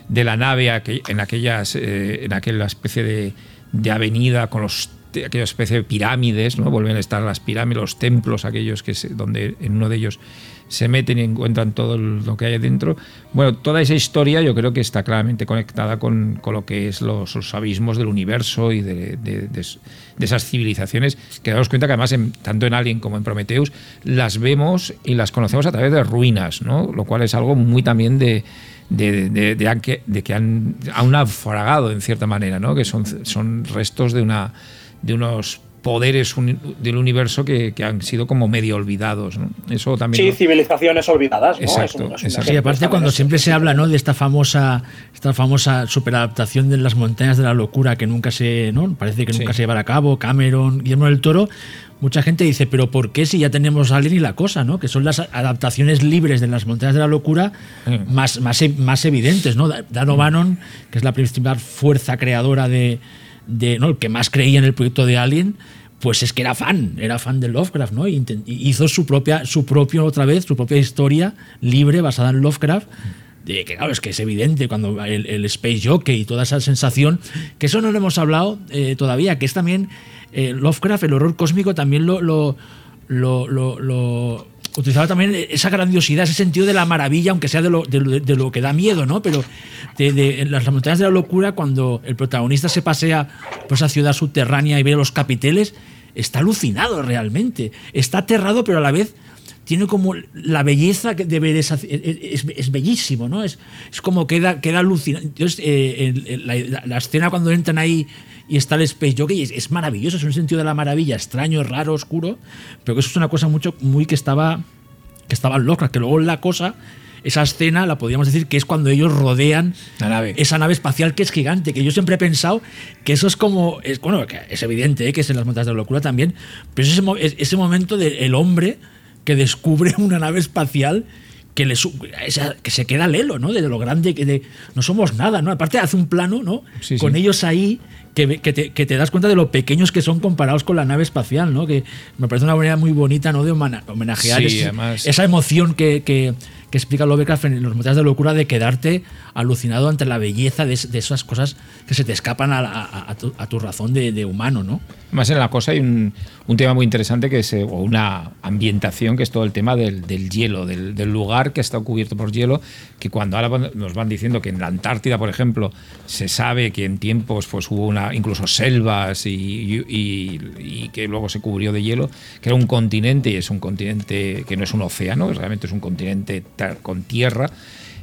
de la nave en aquellas eh, en aquella especie de, de avenida con los aquella especie de pirámides, ¿no? Vuelven a estar las pirámides, los templos, aquellos que se- donde en uno de ellos se meten y encuentran todo lo que hay dentro. Bueno, toda esa historia yo creo que está claramente conectada con, con lo que es los, los abismos del universo y de- de esas civilizaciones que damos cuenta que además en- tanto en Alien como en Prometheus las vemos y las conocemos a través de ruinas, ¿no? Lo cual es algo muy también de de, de- de de que han, han naufragado en cierta manera, ¿no? que son, son restos de, una, de unos poderes uni- del universo que, que han sido como medio olvidados. ¿no? Eso también. Sí, lo- civilizaciones olvidadas, ¿no? Exacto, Es un- es un ejemplo aparte cuando siempre se habla ¿no? de esta famosa, esta famosa superadaptación de las montañas de la locura que nunca se, ¿no? parece que nunca Sí. se llevará a cabo, Cameron, Guillermo del Toro, mucha gente dice, pero ¿por qué si ya tenemos Alien y la cosa, ¿no? Que son las adaptaciones libres de las montañas de la locura más, más, e- más evidentes, ¿no? Dan O'Bannon, que es la principal fuerza creadora de, de ¿no? el que más creía en el proyecto de Alien, pues es que era fan, era fan de Lovecraft, ¿no? Y hizo su propia, su propio, otra vez, su propia historia libre basada en Lovecraft. De que claro, es que es evidente cuando el, el Space Jockey y toda esa sensación, que eso no lo hemos hablado eh, todavía, que es también eh, Lovecraft, el horror cósmico también lo, utilizaba también esa grandiosidad, ese sentido de la maravilla, aunque sea de lo, que da miedo, ¿no? Pero de, las montañas de la locura, cuando el protagonista se pasea por esa ciudad subterránea y ve los capiteles, está alucinado realmente. Está aterrado, pero a la vez tiene como la belleza de ver esa. Es, es bellísimo, ¿no? Es, como queda, queda alucinante. Eh, la escena cuando entran ahí y está el Space Jockey es, es maravilloso, es un sentido de la maravilla, extraño, raro, oscuro, pero que eso es una cosa mucho muy que estaba que estaba Lovecraft, que luego la cosa, esa escena la podríamos decir que es cuando ellos rodean La nave. esa nave espacial que es gigante, que yo siempre he pensado que eso es como, es, bueno, que es evidente ¿eh? que es en las montañas de la locura también, pero es ese, mo- es- ese momento del hombre que descubre <laughs> una nave espacial que, le, que se queda lelo, ¿no? De lo grande que de, no somos nada, ¿no? Aparte hace un plano, ¿no? Sí, Con sí. ellos ahí que, que, te, que te das cuenta de lo pequeños que son comparados con la nave espacial, ¿no? Que me parece una manera muy bonita, ¿no? De homenajear Sí, ese- además- esa emoción que, que- explica Lovecraft en los motivos de locura de quedarte alucinado ante la belleza de, de esas cosas que se te escapan a, a, tu, razón de, de, humano, ¿no? Más en la cosa hay un, un tema muy interesante que es o una ambientación que es todo el tema del, del hielo, del, del, lugar que está cubierto por hielo, que cuando ahora nos van diciendo que en la Antártida, por ejemplo, se sabe que en tiempos pues hubo una incluso selvas y, y, y que luego se cubrió de hielo, que era un continente y es un continente que no es un océano, realmente es un continente con tierra.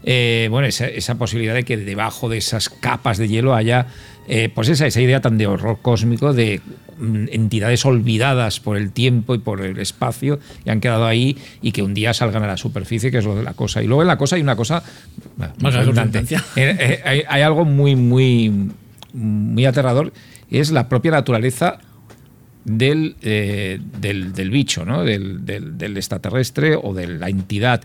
Eh, bueno, esa, esa, posibilidad de que debajo de esas capas de hielo haya, eh, pues esa, esa idea tan de horror cósmico de mm, entidades olvidadas por el tiempo y por el espacio y han quedado ahí y que un día salgan a la superficie, que es lo de la cosa. Y luego en la cosa hay una cosa más importante. Eh, hay, hay, algo muy, muy, muy aterrador, es la propia naturaleza del, eh, del, del, bicho, ¿no? del, del, del, extraterrestre o de la entidad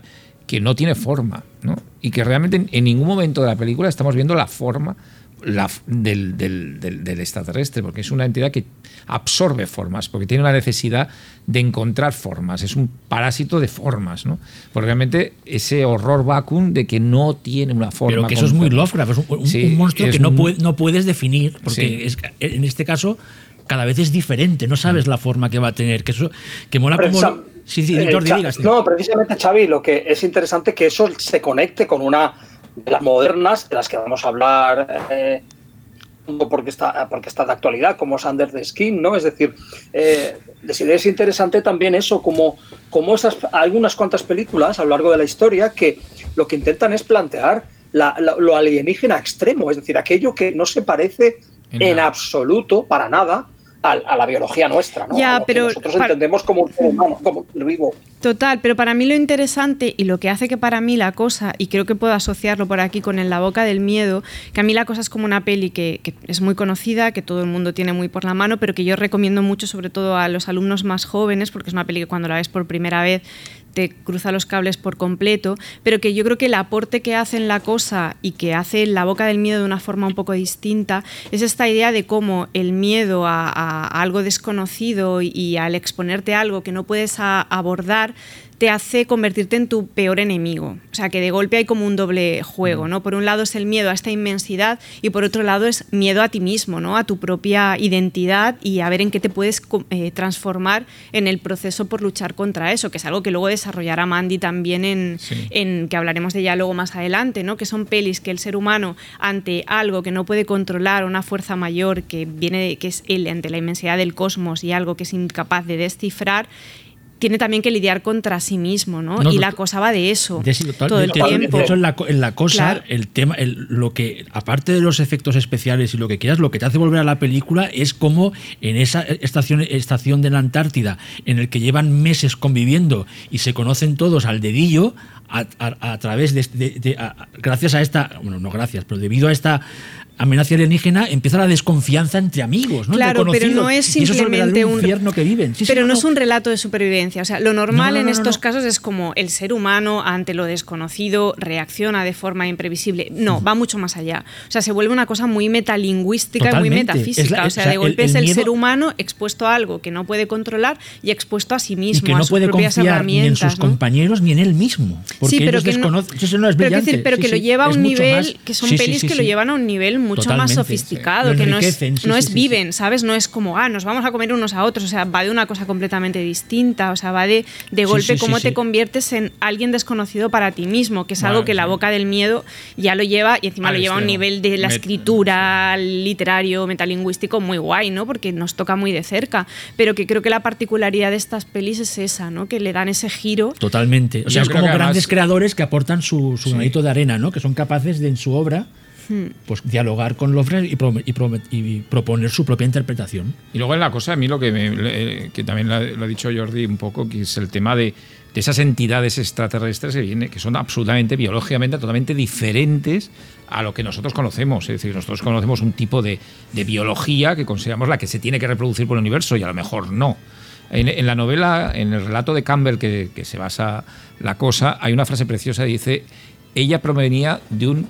que no tiene forma, ¿no? y que realmente en, en, ningún momento de la película estamos viendo la forma la, del, del, extraterrestre, porque es una entidad que absorbe formas, porque tiene una necesidad de encontrar formas, es un parásito de formas, ¿no? Porque realmente ese horror vacuum de que no tiene una forma. Pero que eso es muy Lovecraft, es un, un, sí, un monstruo que no, puede, no puedes definir, porque sí. es, en este caso cada vez es diferente, no sabes la forma que va a tener, que eso que mola como sí, sí, eh, digas, No, precisamente Xavi, lo que es interesante que eso se conecte con una de las modernas de las que vamos a hablar eh, porque está porque está de actualidad, como Sanders de Skin, ¿no? Es decir, eh, es interesante también eso, como, como esas algunas cuantas películas a lo largo de la historia que lo que intentan es plantear la, la, lo alienígena extremo, es decir, aquello que no se parece en, en absoluto, para nada, a, a, la biología nuestra, ¿no? Ya, pero nosotros para... entendemos como un ser humano, como vivo. Total, pero para mí lo interesante y lo que hace que para mí la cosa, y creo que puedo asociarlo por aquí con En la boca del miedo, que a mí la cosa es como una peli que, que es muy conocida, que todo el mundo tiene muy por la mano, pero que yo recomiendo mucho sobre todo a los alumnos más jóvenes, porque es una peli que cuando la ves por primera vez te cruza los cables por completo, pero que yo creo que el aporte que hace en la cosa y que hace en la boca del miedo de una forma un poco distinta es esta idea de cómo el miedo a, algo desconocido y, al exponerte a algo que no puedes abordar te hace convertirte en tu peor enemigo. O sea, que de golpe hay como un doble juego, ¿no? Por un lado es el miedo a esta inmensidad y por otro lado es miedo a ti mismo, ¿no? A tu propia identidad y a ver en qué te puedes eh, transformar en el proceso por luchar contra eso, que es algo que luego desarrollará Mandy también en, sí. en que hablaremos de ella luego más adelante, ¿no? Que son pelis que el ser humano ante algo que no puede controlar, una fuerza mayor que viene que es él ante la inmensidad del cosmos y algo que es incapaz de descifrar, tiene también que lidiar contra sí mismo, ¿no? no y la cosa va de eso de, todo el de, tiempo. De hecho, en la, en la cosa, claro. el tema, el, lo que, aparte de los efectos especiales y lo que quieras, lo que te hace volver a la película es como en esa estación, estación de la Antártida, en el que llevan meses conviviendo y se conocen todos al dedillo, a, a, a través de, gracias a esta, bueno, no gracias, pero debido a esta amenaza alienígena empieza la desconfianza entre amigos, ¿no? Claro, pero no es simplemente un infierno que viven. Sí, pero sí, no, no, es un relato de supervivencia. O sea, lo normal no, en estos casos es como el ser humano ante lo desconocido reacciona de forma imprevisible. No, va mucho más allá. O sea, se vuelve una cosa muy metalingüística y muy metafísica. La, o, sea, de golpe el, el es el miedo... ser humano expuesto a algo que no puede controlar y expuesto a sí mismo. Y que no puede confiar ni en sus compañeros ni en él mismo. Porque sí, pero que no, eso no es pero, decir, pero que lo lleva a un nivel, que son pelis que lo llevan a un nivel mucho Totalmente, más sofisticado, sí. que no es, sí, no es viven, ¿sabes? No es como, ah, nos vamos a comer unos a otros, o sea, va de una cosa completamente distinta, o sea, va de, de golpe cómo te conviertes en alguien desconocido para ti mismo, que es algo que la boca del miedo ya lo lleva y encima Al lo lleva a un nivel de la escritura, literario, metalingüístico muy guay, ¿no? Porque nos toca muy de cerca, pero que creo que la particularidad de estas pelis es esa, ¿no? Que le dan ese giro. Totalmente. O sea, es como grandes además... creadores que aportan su, su granito de arena, ¿no? Que son capaces de en su obra pues dialogar con Lovecraft y, pro, y, pro, y, proponer su propia interpretación. Y luego en la cosa, a mí lo que, me, que también lo ha dicho Jordi un poco, que es el tema de, de esas entidades extraterrestres que, viene, que son absolutamente, biológicamente, totalmente diferentes a lo que nosotros conocemos. Es decir, nosotros conocemos un tipo de, de biología que consideramos la que se tiene que reproducir por el universo y a lo mejor no. En, en, la novela, en el relato de Campbell, que, que, se basa la cosa, hay una frase preciosa que dice, ella provenía de un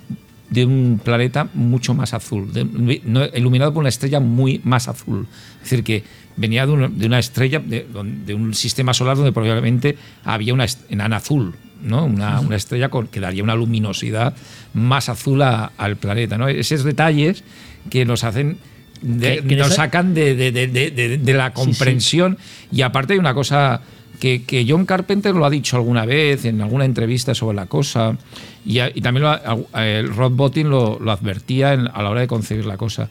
de un planeta mucho más azul, de, no, iluminado por una estrella muy más azul. Es decir, que venía de una, de una estrella, de, de, un sistema solar donde probablemente había una enana azul, ¿no? Una, una estrella con, que daría una luminosidad más azul a- al planeta. ¿no? Esos detalles que nos hacen. de- nos sacan de, de- de- de- de- de la comprensión. Y aparte hay una cosa que, John Carpenter lo ha dicho alguna vez en alguna entrevista sobre la cosa. Y, a- también lo ha- eh, Rod Bottin lo, advertía a la hora de concebir la cosa.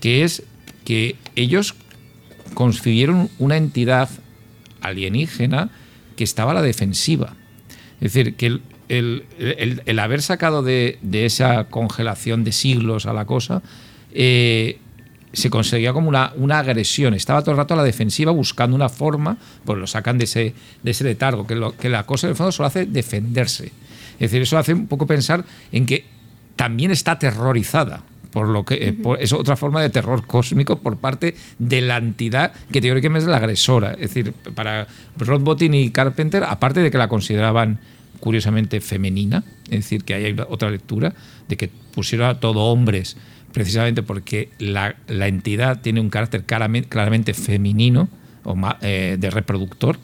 Que es que ellos concibieron una entidad alienígena que estaba a la defensiva. Es decir, que el, el- el- el haber sacado de, de esa congelación de siglos a la cosa eh, se conseguía como una, una agresión. Estaba todo el rato a la defensiva buscando una forma, pues lo sacan de ese, de ese letargo, que, lo- que la cosa en el fondo solo hace defenderse. Es decir, eso hace un poco pensar en que también está aterrorizada. Por lo que eh, por- es otra forma de terror cósmico por parte de la entidad que teóricamente es la agresora. Es decir, para Rod Bottin y Carpenter, aparte de que la consideraban curiosamente femenina, es decir, que ahí hay otra lectura, de que pusieron a todo hombres precisamente porque la, la entidad tiene un carácter claramente, claramente femenino o ma- eh, de reproductor.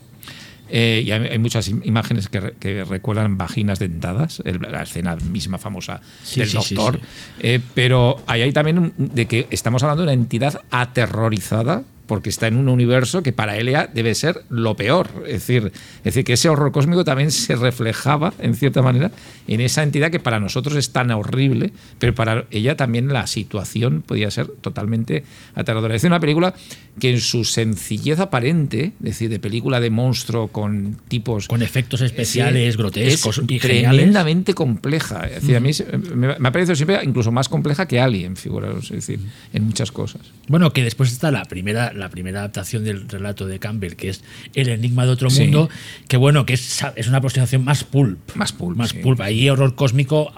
Eh, y hay, hay muchas im- imágenes que, re- que recuerdan vaginas dentadas, el- la escena misma famosa Sí, del sí, doctor. sí. Eh, pero ahí hay también un- de que estamos hablando de una entidad aterrorizada porque está en un universo que para ella debe ser lo peor. Es decir, es decir, que ese horror cósmico también se reflejaba, en cierta manera, en esa entidad que para nosotros es tan horrible, pero para ella también la situación podía ser totalmente aterradora. Es una película que en su sencillez aparente, es decir, de película de monstruo con tipos Con efectos especiales, Sí, grotescos es y geniales. tremendamente compleja. Es decir, a mí me ha parecido siempre incluso más compleja que Alien, figuraros, es decir, en muchas cosas. Bueno, que después está la primera, la primera adaptación del relato de Campbell, que es El enigma de otro Sí. mundo, que bueno, que es, es una aproximación más pulp. Más pulp, Más sí. pulp. Ahí horror cósmico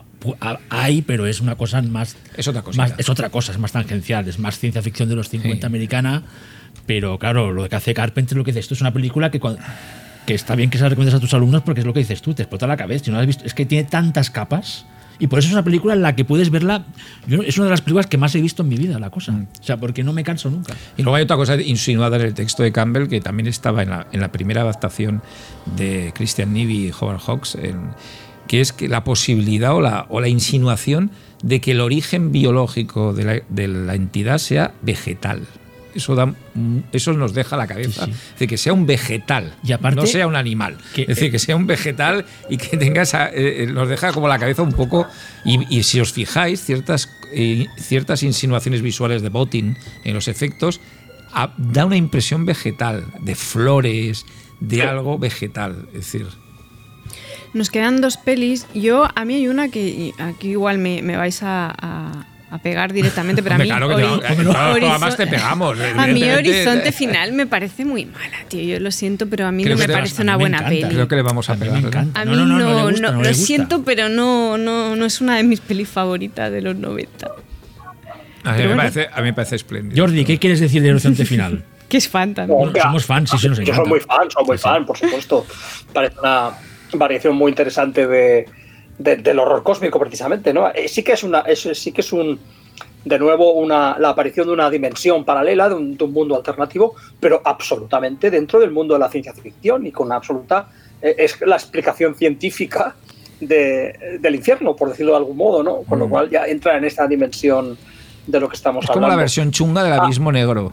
hay, pero es una cosa más... Es otra más- es otra cosa, es más tangencial, es más ciencia ficción de los 50 Sí. americana, pero claro, lo que hace Carpenter, lo que dices tú, es una película que cuando- que está bien que se la recomiendas a tus alumnos porque es lo que dices tú, te explota la cabeza. Si no la has visto, es que tiene tantas capas y por eso es una película en la que puedes verla. Yo, es una de las películas que más he visto en mi vida, la cosa. Mm. O sea, porque no me canso nunca. Y luego hay otra cosa insinuada en el texto de Campbell que también estaba en la, en la primera adaptación de Christian Nivi y Howard Hawks, en- que es que la posibilidad o la, o la insinuación de que el origen biológico de la, de la entidad sea vegetal. Eso, da, eso nos deja la cabeza. Sí, sí. Es decir, que sea un vegetal, Y aparte- no sea un animal. que- es decir, que sea un vegetal y que tenga esa, eh, eh, nos deja como la cabeza un poco. Y, y si os fijáis, ciertas, eh, ciertas insinuaciones visuales de Bottin en los efectos a- da una impresión vegetal, de flores, de algo vegetal. Es decir, Nos quedan dos pelis. Yo, a mí hay una que aquí igual me, me vais a, a- a pegar directamente, pero a mí. claro que te va- te pegamos, <laughs> A mí. Horizonte Final me parece muy mala, tío. Yo lo siento, pero a mí Creo no me te- parece mí una me buena encanta. peli. creo que le vamos a, A mí me pegar. encanta. A No, mí no, no, no, no le gusta, no- no le lo siento, pero no, no, no es una de mis pelis favoritas de los 90. A mí, me bueno. parece, a mí me parece espléndido. Jordi, ¿qué quieres decir de Horizonte Final? <laughs> Que es fan también. Bueno, somos fans, sí, sí, nos Yo encanta. soy muy fan, soy muy Sí, sí. fan, por supuesto. Parece una variación muy interesante de, de- del horror cósmico, precisamente, ¿no? Eh, Sí que es una, es- sí que es un, de nuevo, una, la aparición de una dimensión paralela, de un, de un mundo alternativo, pero absolutamente dentro del mundo de la ciencia ficción y con una absoluta eh, es la explicación científica de- del infierno, por decirlo de algún modo, ¿no? Con lo Mm. cual ya entra en esta dimensión de lo que estamos Es como hablando. la versión chunga del abismo negro.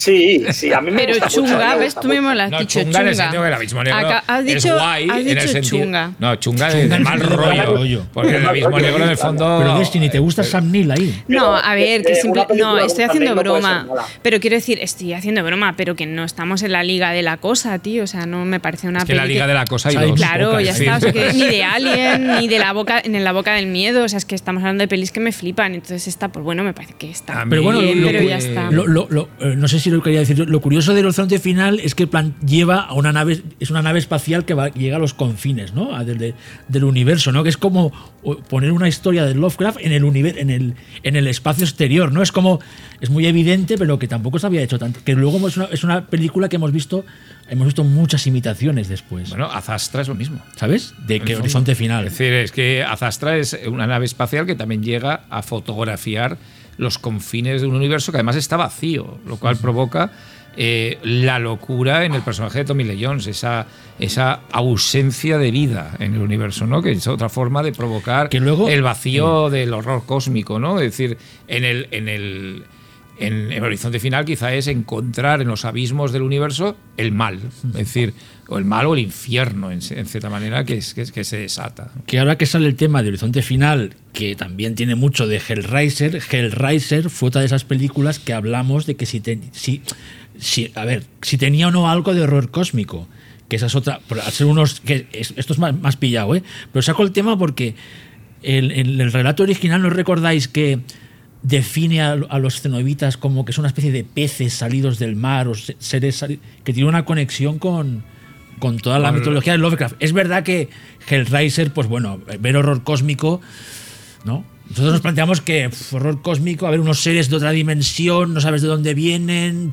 Sí, sí, a mí me Pero gusta mucho, chunga, ¿ves? gusta Tú mismo mucho. lo has No, dicho, chunga en el sentido chunga. que el abismo negro Acá- has es dicho- guay has en el dicho sentido. chunga. No, chunga Chunga de, el mal rollo. rollo. Porque el abismo negro en el fondo. Pero Destiny, ¿te gusta Sam Neill ahí? No, a ver, eh, que simple, película no, estoy haciendo broma. Pero quiero decir, estoy haciendo broma, pero que no estamos en la liga de la cosa, tío. O sea, no me parece una Es que la liga de la cosa hay Hay dos. Claro, ya está. o sea, que <laughs> ni de Alien, ni de la boca, en la boca del miedo. O sea, es que estamos hablando de pelis que me flipan. Entonces esta, pues bueno, me parece que está. Pero bueno, Pero ya está. eh, no sé si lo quería decir. Lo curioso del horizonte final es que plan, lleva a una nave, es una nave espacial que va, llega a los confines, ¿no? A del, de- del universo, ¿no? Que es como poner una historia de Lovecraft en el univer- en el en el espacio exterior, ¿no? Es como es muy evidente, pero que tampoco se había hecho tanto. Que luego es una, es una película que hemos visto, hemos visto muchas imitaciones después, Bueno, Azastra es lo mismo. ¿sabes? De que el horizonte final. Es decir, es que Azastra es una nave espacial que también llega a fotografiar los confines de un universo que además está vacío, lo cual provoca eh, la locura en el personaje de Tommy Lee Jones, esa, esa ausencia de vida en el universo, ¿no? Que es otra forma de provocar Que luego- el vacío del horror cósmico, ¿no? Es decir, en el, en el en el horizonte final quizá es encontrar en los abismos del universo el mal, es decir, o el mal o el infierno, en, en cierta manera, que, se desata. que ahora que sale el tema de Horizonte Final, que también tiene mucho de Hellraiser, Hellraiser fue otra de esas películas que hablamos de que si, si, a ver, si tenía o no algo de horror cósmico, que esa es otra, hacer unos, esto es más, más pillado, ¿eh? pero saco el tema porque el, el- el relato original, ¿no recordáis que define a, los cenobitas como que son una especie de peces salidos del mar o se- seres que tiene una conexión con, con toda la mitología de Lovecraft. Es verdad que Hellraiser, pues bueno, ver horror cósmico, ¿no? Nosotros nos planteamos que horror cósmico, a ver, unos seres de otra dimensión, no sabes de dónde vienen.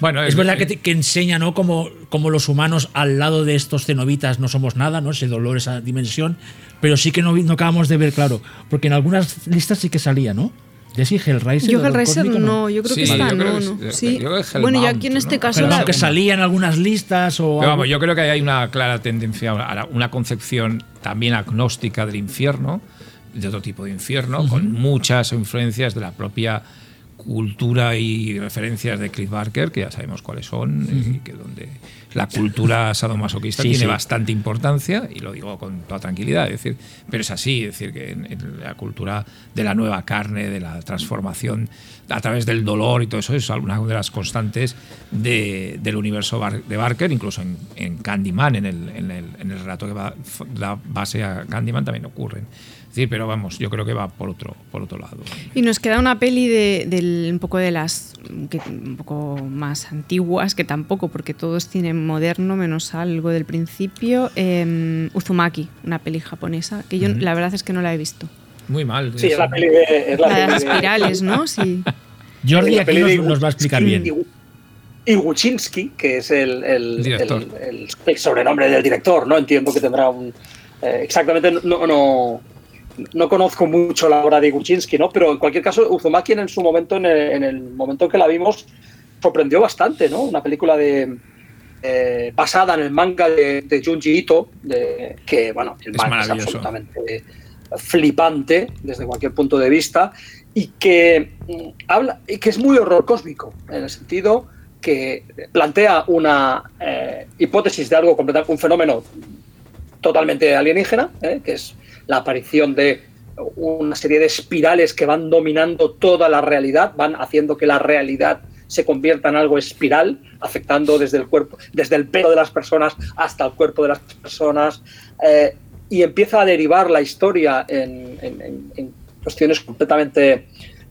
Bueno, Es verdad que, te- que enseña, ¿no? Como, como los humanos al lado de estos cenobitas no somos nada, ¿no? Ese dolor, esa dimensión. Pero sí que no, no acabamos de ver, claro. Porque en algunas listas sí que salía, ¿no? De sí, Hellraiser. Yo Hellraiser cósmico, no, yo creo Sí, que está, yo creo no, que no. es- Sí. yo creo que Bueno, yo aquí en este ¿no? caso Pero la- que salía en algunas listas o. Pero vamos, yo creo que hay una clara tendencia a una concepción también agnóstica del infierno, de otro tipo de infierno, con muchas influencias de la propia cultura y referencias de Cliff Barker, que ya sabemos cuáles son, y que donde la cultura sadomasoquista Sí, tiene sí. bastante importancia, y lo digo con toda tranquilidad, es decir, pero es así, es decir, que en, en la cultura de la nueva carne, de la transformación a través del dolor y todo eso, es alguna de las constantes de- del universo de Barker, incluso en, en Candyman, en el, en, el, en el relato que va, da base a Candyman también ocurren. Decir, pero vamos, yo creo que va por otro, por otro lado. Y nos queda una peli de, un poco de las que, un poco más antiguas, que tampoco, porque todo es cine moderno, menos algo del principio. eh, Uzumaki, una peli japonesa, que yo la verdad es que no la he visto. Muy mal. Sí, es la peli de. Es la La de las espirales, ¿no? <laughs> Sí. Jordi aquí nos, va a explicar bien. Iguchinsky, que es el, el- Director. el- el- el sobrenombre del director, ¿no? Entiendo que tendrá un. eh, exactamente, no, no, no conozco mucho la obra de Iguchinsky, ¿no? Pero en cualquier caso, Uzumaki en su momento, en el, en el momento que la vimos, sorprendió bastante, ¿no? Una película de. eh, basada en el manga de, de Junji Ito, de- que, bueno, el Es manga es maravilloso. absolutamente flipante desde cualquier punto de vista y que mm, habla y que es muy horror cósmico en el sentido que plantea una eh, hipótesis de algo completamente un fenómeno totalmente alienígena ¿eh? que es la aparición de una serie de espirales que van dominando toda la realidad van haciendo que la realidad se convierta en algo espiral afectando desde el cuerpo desde el pelo de las personas hasta el cuerpo de las personas eh, y empieza a derivar la historia en, cuestiones completamente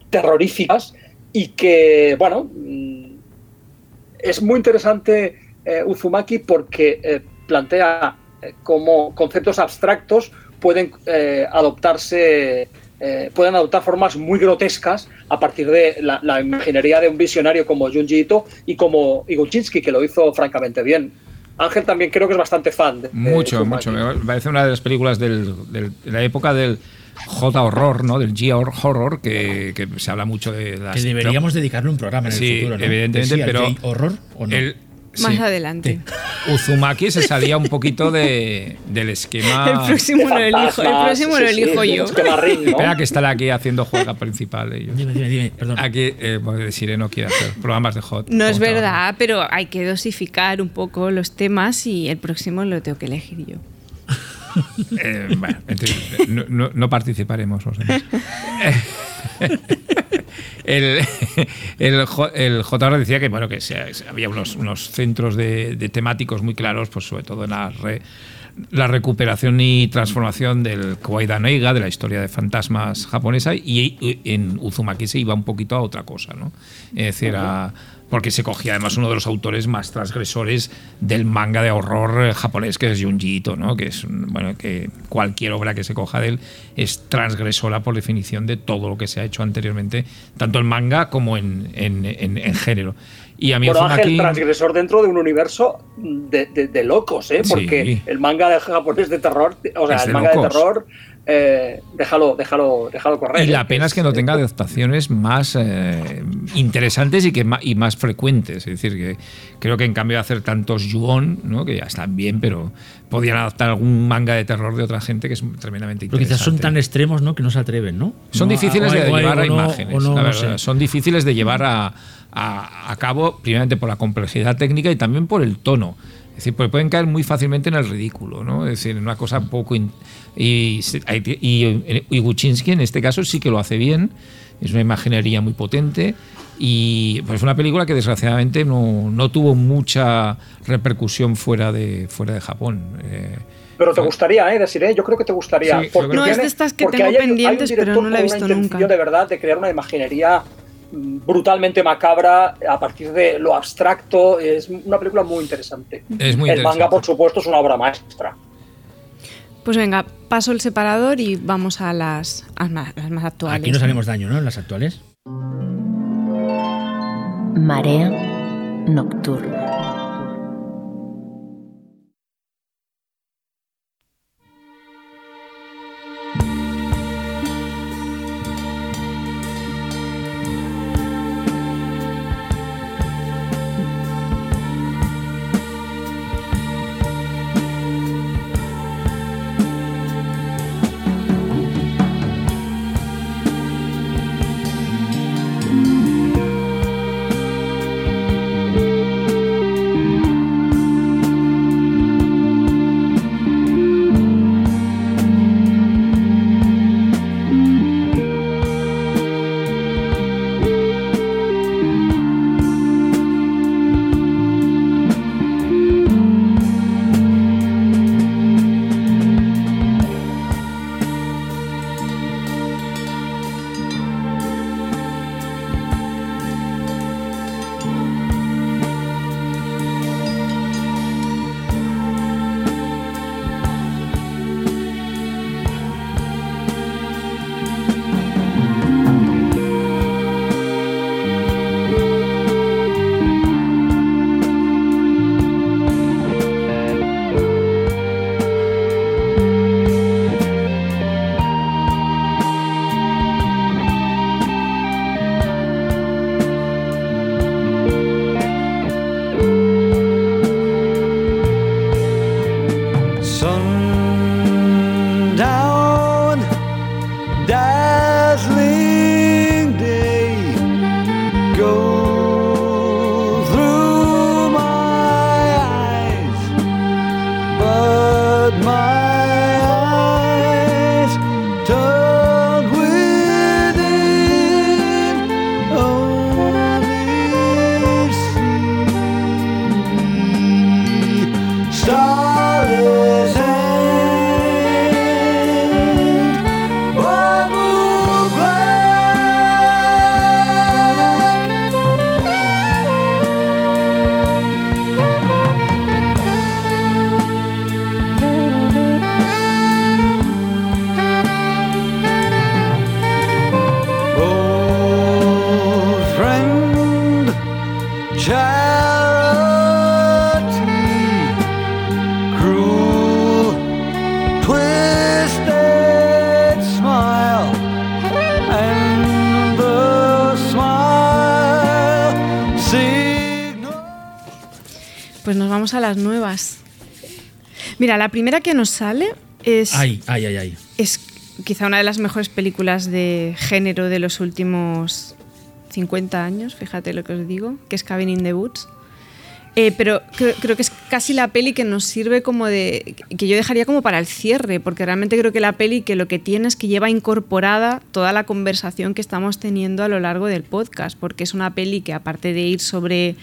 terroríficas y que, bueno, mm, es muy interesante eh, Uzumaki porque eh, plantea cómo conceptos abstractos pueden eh, adoptarse, eh, pueden adoptar formas muy grotescas a partir de la, la imaginería de un visionario como Junji Ito y como Iguchinsky, que lo hizo francamente bien. Ángel también creo que es bastante fan. De, de Mucho, Uzumaki. mucho. Me parece una de las películas del- del- de la época del J-horror, ¿no? Del G-horror, que, que se habla mucho de las... Que deberíamos dedicarle un programa en el Sí, futuro, ¿no? evidentemente, Sí, pero- J-horror o no. el- Más sí. adelante. Uzumaki se salía un poquito de, del esquema... El próximo lo elijo, el próximo sí, lo elijo sí, yo. Espera que estará aquí haciendo juega principal ellos. Dime, dime, dime, perdón. Aquí, eh, porque Sire no quiere hacer programas de hot. No es verdad, pero hay que dosificar un poco los temas y el próximo lo tengo que elegir yo. Eh, bueno, entonces, no, no- no participaremos los demás. <laughs> el, <laughs> el, el JR decía que bueno que se- había unos, unos centros de, temáticos muy claros, pues sobre todo en la, re- la recuperación y transformación del Kawaii Daneiga, de la historia de fantasmas japonesa, y en Uzumaki se iba un poquito a otra cosa, ¿no? Es decir, a- porque se cogía además uno de los autores más transgresores del manga de horror eh, japonés, que es Junji Ito, ¿no? Que es, bueno, que cualquier obra que se coja de él es transgresora por definición de todo lo que se ha hecho anteriormente, tanto en manga como en, en- en- en género. Y a mí Bueno, Ángel, Uzumaki- transgresor dentro de un universo de, de- de locos, ¿eh? Sí. Porque el manga de japonés de terror, o sea, Es el manga de terror eh, déjalo, déjalo, déjalo correr. Y la ¿eh? pena es que no tenga adaptaciones más eh, interesantes y que ma- y más frecuentes. Es decir, que creo que en cambio de hacer tantos Yuon, ¿no? que ya están bien, pero podían adaptar algún manga de terror de otra gente que es tremendamente Pero interesante. quizás son tan extremos ¿no? que no se atreven, ¿no? Son No, difíciles de llevar a imágenes, o no, la no verdad. sé. Son difíciles de llevar a, a- a cabo, primeramente por la complejidad técnica y también por el tono. Es decir, porque pueden caer muy fácilmente en el ridículo, ¿no? Es decir, en una cosa poco... in- y, se- hay- y, y Guchinsky en este caso sí que lo hace bien, es una imaginería muy potente y pues una película que desgraciadamente no, no tuvo mucha repercusión fuera de, fuera de Japón. Eh, Pero te gustaría, ¿eh? Decir, ¿eh? Yo creo que te gustaría. Sí, porque No, es tiene- de estas que tengo hay- hay un pendientes, pero director no la he visto nunca. de verdad de crear una imaginería brutalmente macabra a partir de lo abstracto. Es una película muy interesante. es muy el interesante. manga, por supuesto, es una obra maestra. Pues venga, paso el separador y vamos a las, a más, las más actuales. Aquí no salimos daño, ¿no? Las actuales. Marea nocturna. Mira, la primera que nos sale es, Ay, ay, ay, ay. es quizá una de las mejores películas de género de los últimos 50 años, fíjate lo que os digo, que es Cabin in the Woods. Eh, pero creo, creo que es casi la peli que nos sirve como de. que yo dejaría como para el cierre, porque realmente creo que la peli que lo que tiene es que lleva incorporada toda la conversación que estamos teniendo a lo largo del podcast, porque es una peli que aparte de ir sobre.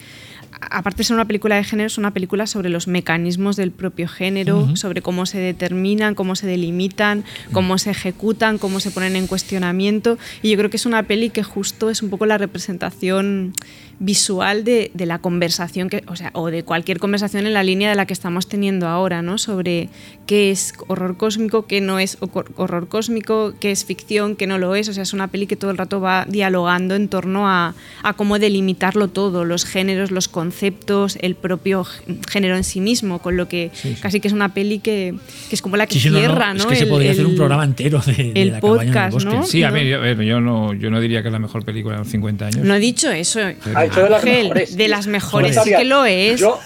Aparte de ser una película de género, es una película sobre los mecanismos del propio género, sobre cómo se determinan, cómo se delimitan, cómo se ejecutan, cómo se ponen en cuestionamiento. Y yo creo que es una peli que justo es un poco la representación visual de, de la conversación que, o sea, o de cualquier conversación en la línea de la que estamos teniendo ahora, ¿no? Sobre qué es horror cósmico, qué no es hor- horror cósmico, qué es ficción, qué no lo es. O sea, es una peli que todo el rato va dialogando en torno a, a cómo delimitarlo todo, los géneros, los conceptos, el propio género en sí mismo, con lo que Sí, sí. casi que es una peli que, que es como la que Sí, sí, no, no, cierra, ¿no? Es que se El- podría hacer un el- programa entero de, de el la el podcast, bosque. ¿no? Sí, a ver, yo, a ver, yo no, yo no diría que es la mejor película de los 50 años. No he dicho eso. Ha hecho de las Ángel, mejores. de las mejores, sí que lo es. Yo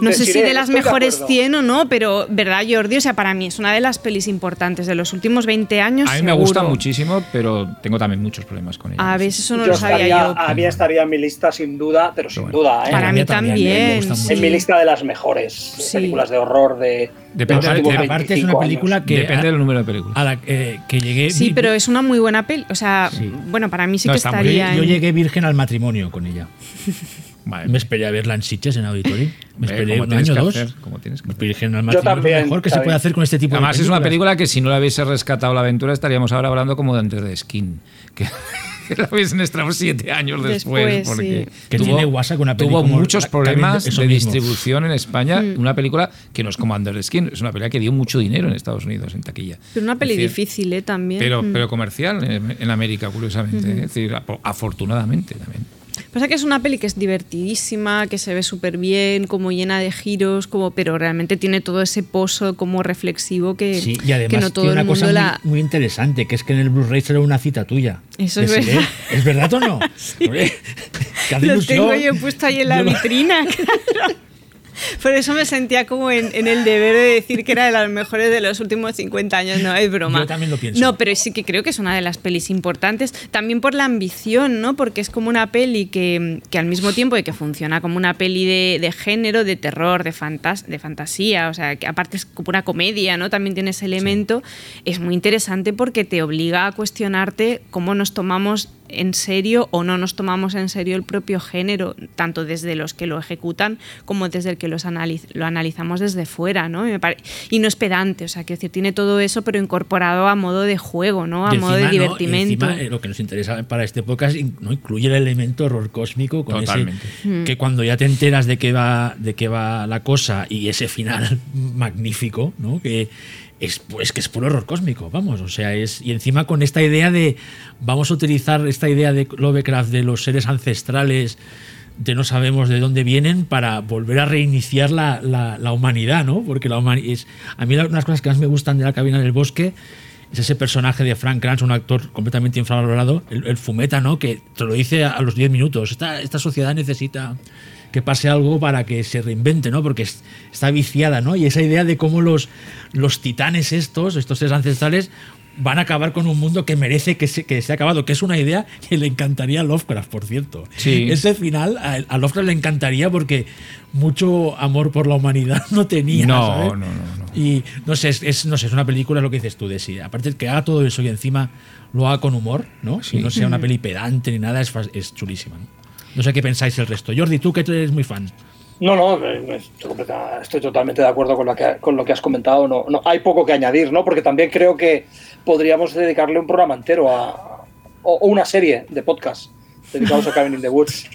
No sé si de las mejores acuerdo. 100 o no, pero ¿verdad, Jordi? O sea, para mí es una de las pelis importantes de los últimos 20 años. A mí me gusta muchísimo, pero tengo también muchos problemas con ella. A veces eso no Yo lo sabía estaría- yo. A mí estaría en mi lista sin duda, pero sin bueno. duda, ¿eh? Para mí también, me también. gusta sí. mucho. En mi lista de las mejores películas de horror de, de Depende de- aparte es una 25 película años. que Depende a- del número de películas. a la eh, que llegué Sí, pero es una muy buena peli. O sea, Sí. bueno, para mí sí No, que está muy Yo, estaría. yo en- llegué virgen al matrimonio con ella. <laughs> Vale. Me esperé a verla en Sitges, en Auditorio. Me esperé un año que dos. hacer, como tienes que hacer. Yo también, lo mejor que se Xavi. puede hacer con este tipo Además, de es una película que si no la hubiese rescatado la aventura, estaríamos ahora hablando como de Enter the Skin. <laughs> Que, la hubiesen estrenado siete años después. Después, porque sí. Que tiene WhatsApp con una peli tuvo muchos problemas de mismo. distribución en España. Mm. Una película que no es como Under the Skin, es una película que dio mucho dinero en Estados Unidos, en taquilla. Pero una peli decir, difícil, ¿eh? También. Pero, Mm. pero comercial en, en América, curiosamente. ¿eh? Es decir, afortunadamente también. Pasa que es una peli que es divertidísima, que se ve súper bien, como llena de giros, como, pero realmente tiene todo ese poso como reflexivo que, Sí, y además que no todo tiene el una cosa mundo muy, la. muy interesante, que es que en el Blu-ray será una cita tuya. Eso es verdad. ¿Es verdad o no? <laughs> <laughs> Hace Lo tengo yo puesto ahí en la Yo lo- vitrina, <laughs> claro. Por eso me sentía como en, en el deber de decir que era de las mejores de los últimos 50 años. No, es broma. Yo también lo pienso. No, pero sí que creo que es una de las pelis importantes. También por la ambición, ¿no? Porque es como una peli que, que al mismo tiempo de que funciona como una peli de, de género, de terror, de, fantas de fantasía, o sea, que aparte es como una comedia, ¿no? También tiene ese elemento. Es muy interesante porque te obliga a cuestionarte cómo nos tomamos en serio o no nos tomamos en serio el propio género, tanto desde los que lo ejecutan como desde el que los analiz- lo analizamos desde fuera, ¿no? Y, me pare- y no es pedante, o sea, que decir, tiene todo eso, pero incorporado a modo de juego, ¿no? A Y modo de encima, ¿no? Y divertimento. encima, eh, lo que nos interesa para este podcast incluye el elemento horror cósmico con Totalmente. Mm. ese que cuando ya te enteras de qué va de qué va la cosa y ese final <laughs> magnífico, ¿no? Que es que es puro horror cósmico, vamos, o sea, es y encima con esta idea de vamos a utilizar esta idea de Lovecraft de los seres ancestrales de no sabemos de dónde vienen para volver a reiniciar la, la- humanidad, ¿no? Porque la humani- es a mí unas cosas que más me gustan de la cabina del bosque es ese personaje de Frank Kranz, un actor completamente infravalorado, el, el fumeta, ¿no? Que te lo dice a, a los 10 minutos. Esta, esta sociedad necesita que pase algo para que se reinvente, ¿no? Porque es- está viciada, ¿no? Y esa idea de cómo los, los titanes estos, estos seres ancestrales, van a acabar con un mundo que merece que se, que se ha acabado, que es una idea que le encantaría a Lovecraft, por cierto. Sí. Ese final a, a Lovecraft le encantaría porque mucho amor por la humanidad <laughs> no tenía. No, ¿sabes? no, no, no. Y no sé, es, es- no sé, es una película, lo que dices tú, de sí. Aparte que haga todo eso y encima lo haga con humor, ¿no? Sí. Y no sea una peli pedante ni nada, es, es chulísima. ¿no? No sé qué pensáis el resto. Jordi, tú que eres muy fan. No, no, eh, estoy, completa- estoy totalmente de acuerdo con lo que, con lo que has comentado. No, no, hay poco que añadir, ¿no? Porque también creo que podríamos dedicarle un programa entero a, o, o una serie de podcast dedicados a Cabin in the Woods.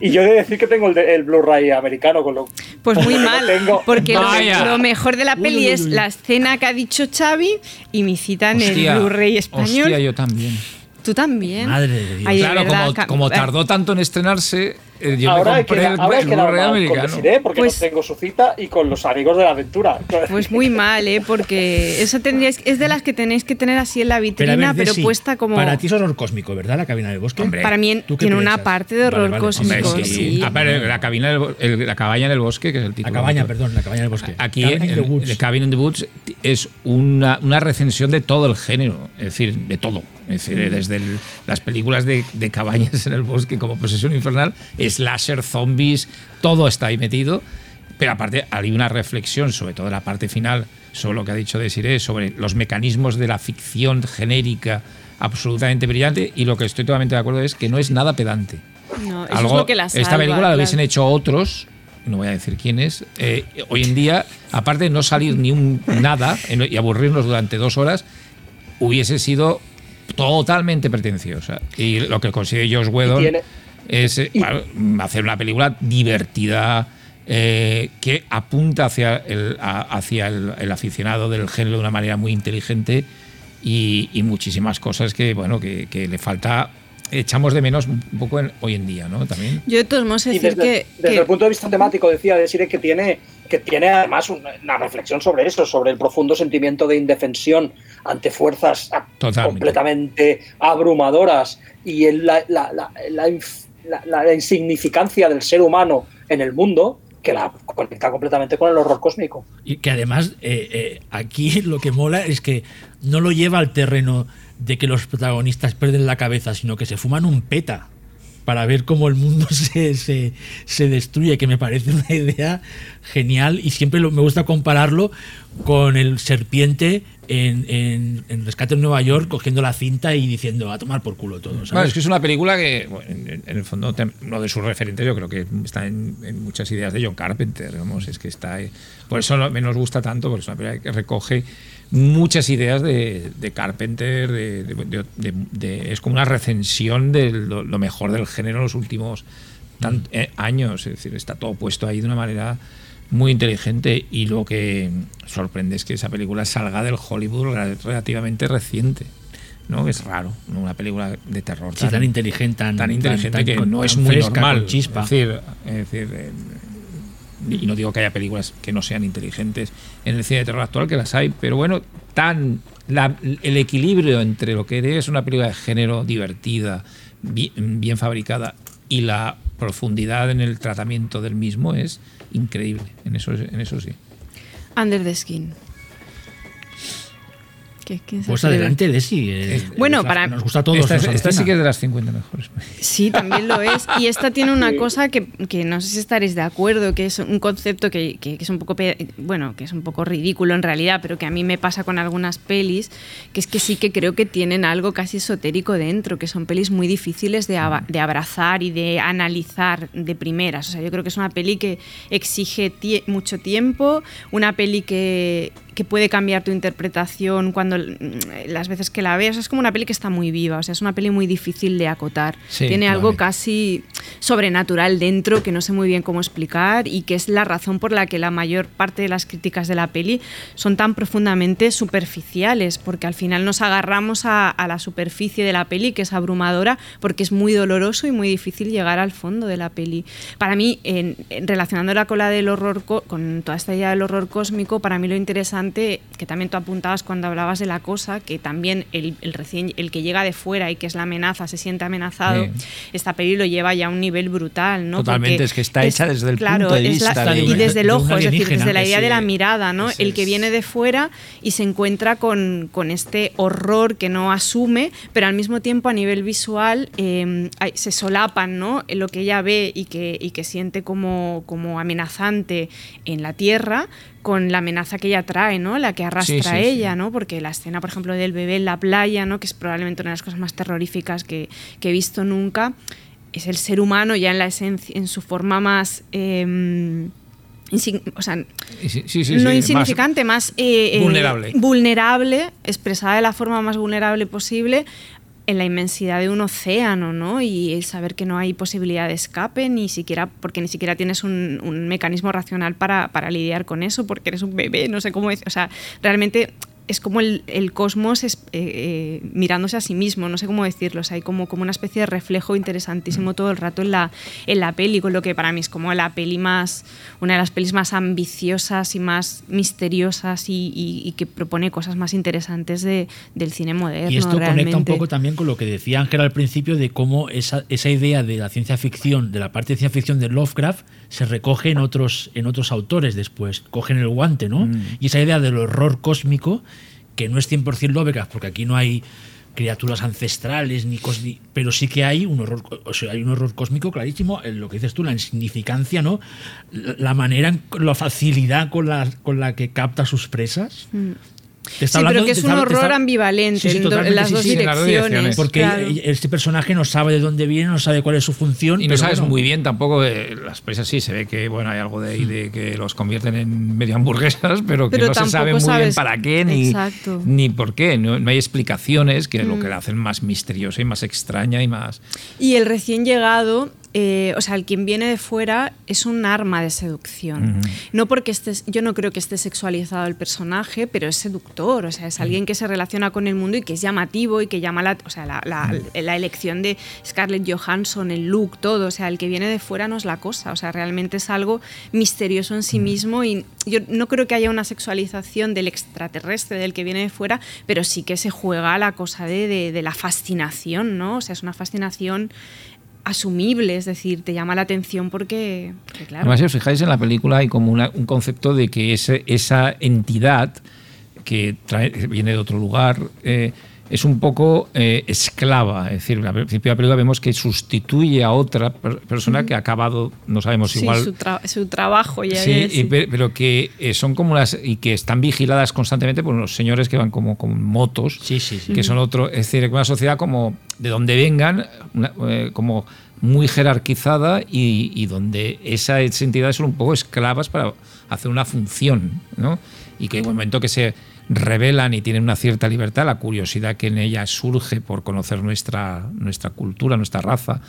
Y yo he de decir que tengo el, de- el Blu-ray americano, con lo Pues muy <laughs> No mal, tengo. porque lo, mejor de la Uy, peli uy, es la escena que ha dicho Xavi y mi cita en Hostia, el Blu-ray español. Hostia, yo también. Tú también. Madre de Dios. Ay, de claro, verdad, como, eh, tardó tanto en estrenarse, yo ahora me hay que, compré el, ahora el con americano. Desiree porque Pues- no tengo su cita y con los amigos de la aventura. <laughs> Pues muy mal, ¿eh? Porque eso tendríais, es de las que tenéis que tener así en la Pero, vitrina, ver, pero, Desi, puesta como... Para ti es horror cósmico, ¿verdad? La cabina del bosque. Hombre, Para mí ¿tú qué tiene una parte de horror Vale, vale. Hombre, cósmico, sí. sí. Ah, pero la, cabina del, el- la cabaña en el bosque, que es el La título. cabaña, del otro. perdón, la cabaña del bosque. Aquí, Cabin in the en- Woods. The Cabin in the Woods es una, una recensión de todo el género, es decir, de todo. Es decir, desde el- las películas de, de cabañas en el bosque como Posesión Infernal, slasher, zombies, todo está ahí metido. Pero aparte hay una reflexión, sobre todo en la parte final, sobre lo que ha dicho Desiree, sobre los mecanismos de la ficción genérica absolutamente brillante. Y lo que estoy totalmente de acuerdo es que no es nada pedante. No, eso Algo- es lo que la esta salva, película la claro. hubiesen hecho otros, no voy a decir quiénes, eh, hoy en día, aparte de no salir ni un nada y aburrirnos durante dos horas, hubiese sido totalmente pretenciosa. Y lo que consigue Josh Whedon tiene- es eh, y- hacer una película divertida. eh, que apunta hacia, el, a- hacia el, el aficionado del género de una manera muy inteligente y, y muchísimas cosas que bueno que, que le falta echamos de menos un poco en- hoy en día, ¿no? También. Yo de todos modos decir desde, que, desde que- el punto de vista temático, decía Desire que tiene, que tiene además una, reflexión sobre eso, sobre el profundo sentimiento de indefensión ante fuerzas Totalmente. completamente abrumadoras y el- la, la- la- la inf- la- insignificancia del ser humano en el mundo que la conecta completamente con el horror cósmico. Y que además eh, eh, aquí <laughs> lo que mola es que no lo lleva al terreno de que los protagonistas pierden la cabeza, sino que se fuman un peta para ver cómo el mundo <laughs> se, se, se destruye, que me parece una idea genial y siempre me gusta compararlo con el serpiente en, Rescate en Nueva York cogiendo la cinta y diciendo a tomar por culo todo. es que es una película que, en, el fondo, uno de sus referentes, yo creo que está en, muchas ideas de John Carpenter. Vamos, es que está. ahí. Por eso me nos gusta tanto, porque es una película que recoge muchas ideas de, Carpenter. es como una recensión de lo, mejor del género en los últimos eh, años. Es decir, está todo puesto ahí de una manera muy inteligente y lo que sorprende es que esa película salga del Hollywood rel- relativamente reciente. ¿no? Es raro, ¿no? una película de terror Sí, tan inteligente, tan- tan inteligente tan- que no es muy fresca, normal. chispa. Es decir, es decir, eh, y no digo que haya películas que no sean inteligentes en el cine de terror actual, que las hay, pero bueno, tan la- el equilibrio entre lo que es una película de género divertida, bi- bien, fabricada, y la profundidad en el tratamiento del mismo es increíble. En eso, en eso sí. Under the Skin. ¿Qué? ¿Quién se Pues atreve? adelante, Desi. eh, Bueno, para- Nos gusta a todos. esta, esta sí que es de las 50 mejores. Sí, también lo es. Y esta tiene una cosa que, que no sé si estaréis de acuerdo, que es un concepto que, que- que es un poco bueno, que es un poco ridículo en realidad, pero que a mí me pasa con algunas pelis, que es que sí que creo que tienen algo casi esotérico dentro, que son pelis muy difíciles de, de abrazar y de analizar de primeras. O sea, yo creo que es una peli que exige tie- mucho tiempo, una peli que, que puede cambiar tu interpretación cuando mm, las veces que la veas. Es como una peli que está muy viva, o sea, es una peli muy difícil de acotar. Sí, Tiene algo casi sobrenatural dentro que no sé muy bien cómo explicar y que es la razón por la que la mayor parte de las críticas de la peli son tan profundamente superficiales, porque al final nos agarramos a, a la superficie de la peli, que es abrumadora, porque es muy doloroso y muy difícil llegar al fondo de la peli. Para mí, en, en- relacionándola con la del horror, co- con toda esta idea del horror cósmico, para mí lo interesante, que también tú apuntabas cuando hablabas de la cosa, que también el, el recién, el que llega de fuera y que es la amenaza, se siente amenazado, Sí. esta peli lo lleva ya a un nivel brutal, ¿no? Totalmente, Porque es que está hecha desde el claro, punto de la- de- y desde el de ojo, es decir, desde la idea de la mirada, ¿no? El que viene de fuera y se encuentra con, con este horror que no asume, pero al mismo tiempo a nivel visual eh, hay- se solapan, ¿no? Lo que ella ve y que, y que siente como, como amenazante en la tierra con la amenaza que ella trae, ¿no? La que arrastra Sí, sí, ella, sí. ¿no? Porque la escena, por ejemplo, del bebé en la playa, ¿no? Que es probablemente una de las cosas más terroríficas que, que he visto nunca, es el ser humano ya en la esencia, en su forma más eh, o sea, no insignificante, más, eh, eh, vulnerable. vulnerable, expresada de la forma más vulnerable posible en la inmensidad de un océano, ¿no? Y el saber que no hay posibilidad de escape, ni siquiera, porque ni siquiera tienes un, un mecanismo racional para, para lidiar con eso, porque eres un bebé, no sé cómo decir. O sea, realmente es como el, el cosmos es, eh, eh, mirándose a sí mismo, no sé cómo decirlo. O sea, hay como, como una especie de reflejo interesantísimo todo el rato en la, en la peli, con lo que para mí es como la peli más, una de las pelis más ambiciosas y más misteriosas y, y- y que propone cosas más interesantes de, del cine moderno. Y esto realmente. conecta un poco también con lo que decía Ángel al principio de cómo esa, esa idea de la ciencia ficción, de la parte de ciencia ficción de Lovecraft, se recoge en otros, en otros autores después. Cogen el guante, ¿no? Y esa idea del horror cósmico, que no es 100% Lovecraft, porque aquí no hay criaturas ancestrales ni pero sí que hay un horror hay un horror cósmico clarísimo lo que dices tú la insignificancia no la, la manera la facilidad con la con la que capta sus presas Te está Sí, pero que es un está- horror está- ambivalente Sí, sí, en, las sí, dos las direcciones. porque claro. este personaje no sabe de dónde viene, no sabe cuál es su función. Y no pero sabes bueno. muy bien tampoco, eh, las presas sí, se ve que bueno hay algo de ahí de que los convierten en medio hamburguesas, <laughs> pero que Pero no se sabe muy bien para qué ni, Exacto. ni por qué. No, no hay explicaciones que lo Mm. que la hacen más misteriosa y más extraña y más... Y el recién llegado eh, o sea, el quien viene de fuera es un arma de seducción. No porque estés, yo no creo que esté sexualizado el personaje, pero es seductor, o sea, es alguien que se relaciona con el mundo y que es llamativo y que llama la, o sea, la, la- la elección de Scarlett Johansson, el look, todo, o sea, el que viene de fuera no es la cosa, o sea, realmente es algo misterioso en sí mismo y yo no creo que haya una sexualización del extraterrestre, del que viene de fuera, pero sí que se juega la cosa de, de- de la fascinación, ¿no? O sea, es una fascinación asumible, es decir, te llama la atención porque. Además, si os fijáis en la película, hay como una- un concepto de que ese- esa entidad que, trae- viene de otro lugar eh, es un poco eh, esclava. Es decir, al principio de la película vemos que sustituye a otra per- persona que ha acabado, no sabemos sí, igual. su, tra- su trabajo ya Sí, es. y pe- pero que eh, son como las y que están vigiladas constantemente por unos señores que van como con motos, Sí, sí, sí. que son otro, es decir, una sociedad como de donde vengan, una- eh, como muy jerarquizada y, y donde esas entidades son un poco esclavas para hacer una función, ¿no? Y que en el momento que se revelan y tienen una cierta libertad, la curiosidad que en ellas surge por conocer nuestra, nuestra cultura, nuestra raza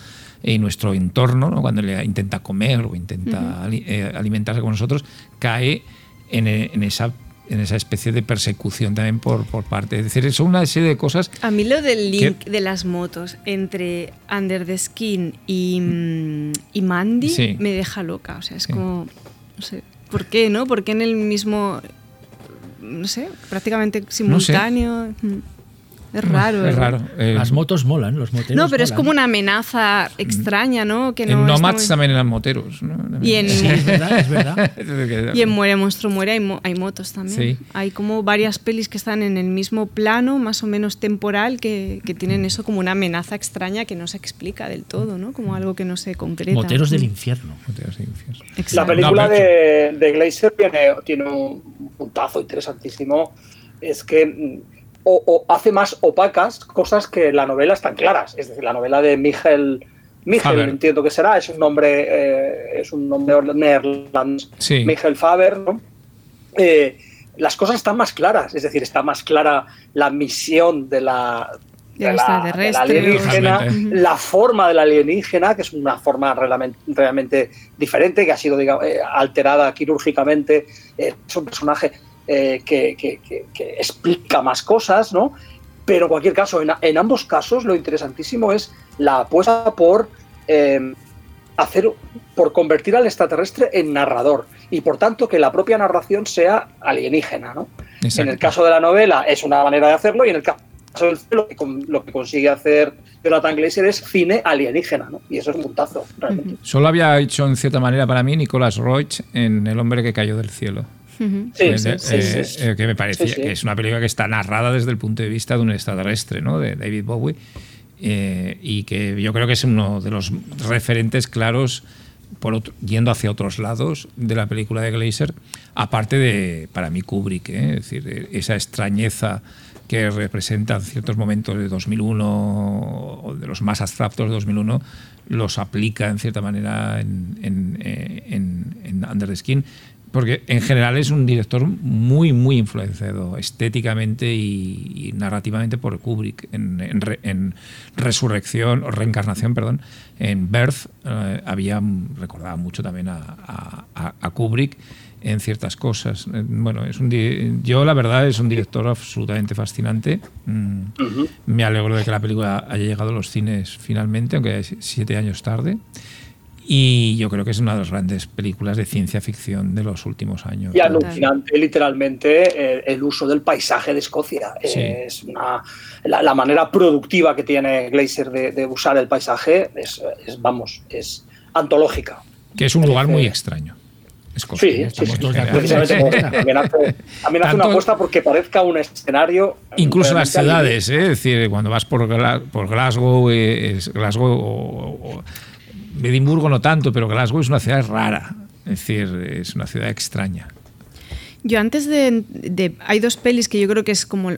y nuestro entorno, ¿no? cuando le intenta comer o intenta ali- eh, alimentarse con nosotros, cae en, eh, en esa en esa especie de persecución también por, por parte. Es decir, son una serie de cosas A mí lo del link de las motos entre Under the Skin y, mm, y Mandy Sí. me deja loca. O sea, es Sí. como, no sé, ¿por qué, no? ¿Por qué en el mismo, no sé, prácticamente simultáneo? Mm. Es raro. es ¿eh? raro. Eh, Las motos molan, los moteros No, pero es como una amenaza extraña, ¿no? Que no en Nomads muy- también eran moteros. ¿no? Y en- Sí, es verdad, es verdad. <laughs> Y en Muere Monstruo Muere hay, mo- hay motos también. Sí. Hay como varias pelis que están en el mismo plano, más o menos temporal, que, que tienen eso como una amenaza extraña que no se explica del todo, ¿no? Como algo que no se concreta. Moteros del Mm. infierno. Moteros del infierno. Exacto. La película No, pero- de, de Glazer tiene, tiene un puntazo interesantísimo. Es que o, o hace más opacas cosas que la novela están claras. Es decir, la novela de Miguel. Miguel, entiendo que será, es un nombre, eh, es un nombre neerlandés. Sí. Miguel Faber, ¿no? Eh, las cosas están más claras, es decir, está más clara la misión de la, de la- de la alienígena, la forma de la alienígena, que es una forma realmente, realmente diferente, que ha sido digamos, eh, alterada quirúrgicamente. Es un personaje eh, que, que- que- que explica más cosas, ¿no? Pero en cualquier caso, en, en ambos casos, lo interesantísimo es la apuesta por eh, hacer, por convertir al extraterrestre en narrador y por tanto que la propia narración sea alienígena, ¿no? Exacto. En el caso de la novela es una manera de hacerlo y en el caso del cine lo que, lo que consigue hacer Jonathan Glazer es cine alienígena, ¿no? Y eso es un puntazo, realmente. Solo había hecho en cierta manera para mí Nicolas Roig en El hombre que cayó del cielo. Sí, Eh, sí, eh, sí, sí, sí. eh, que me parecía Sí, sí. que es una película que está narrada desde el punto de vista de un extraterrestre, ¿no? De David Bowie. eh, y que yo creo que es uno de los referentes claros por otro- yendo hacia otros lados de la película de Glazer, aparte de, para mí, Kubrick, ¿eh? es decir, esa extrañeza que representan ciertos momentos de 2001 o de los más abstractos de 2001, los aplica en cierta manera en, en, en- en Under the Skin, porque en general es un director muy, muy influenciado estéticamente y, y narrativamente por Kubrick. En, en en Resurrección, o Reencarnación, perdón, en Birth, eh, había, recordaba mucho también a, a- a- Kubrick en ciertas cosas. Eh, Bueno, es un yo la verdad es un director absolutamente fascinante. Mm, Me alegro de que la película haya llegado a los cines finalmente, aunque siete años tarde. Y yo creo que es una de las grandes películas de ciencia ficción de los últimos años. Y alucinante, literalmente, eh, el uso del paisaje de Escocia. Sí. Es una, la, la manera productiva que tiene Glazer de, de usar el paisaje es, es, vamos, es antológica. Que es un lugar muy extraño. Escocia, Sí, sí, sí. Precisamente. <laughs> También hace, también hace una apuesta porque parezca un escenario. Incluso las ciudades, ¿eh? es decir, cuando vas por, por Glasgow, eh, es Glasgow o, o- Edimburgo no tanto, pero Glasgow es una ciudad rara, es decir, es una ciudad extraña. Yo antes de, Hay dos pelis que yo creo que es como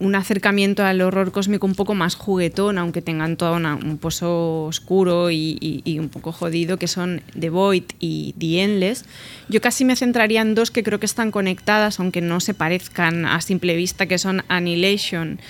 un acercamiento al horror cósmico un poco más juguetón, aunque tengan todo un pozo oscuro y un poco jodido, que son The Void y The Endless. Yo casi me centraría en dos que creo que están conectadas, aunque no se parezcan a simple vista, que son Annihilation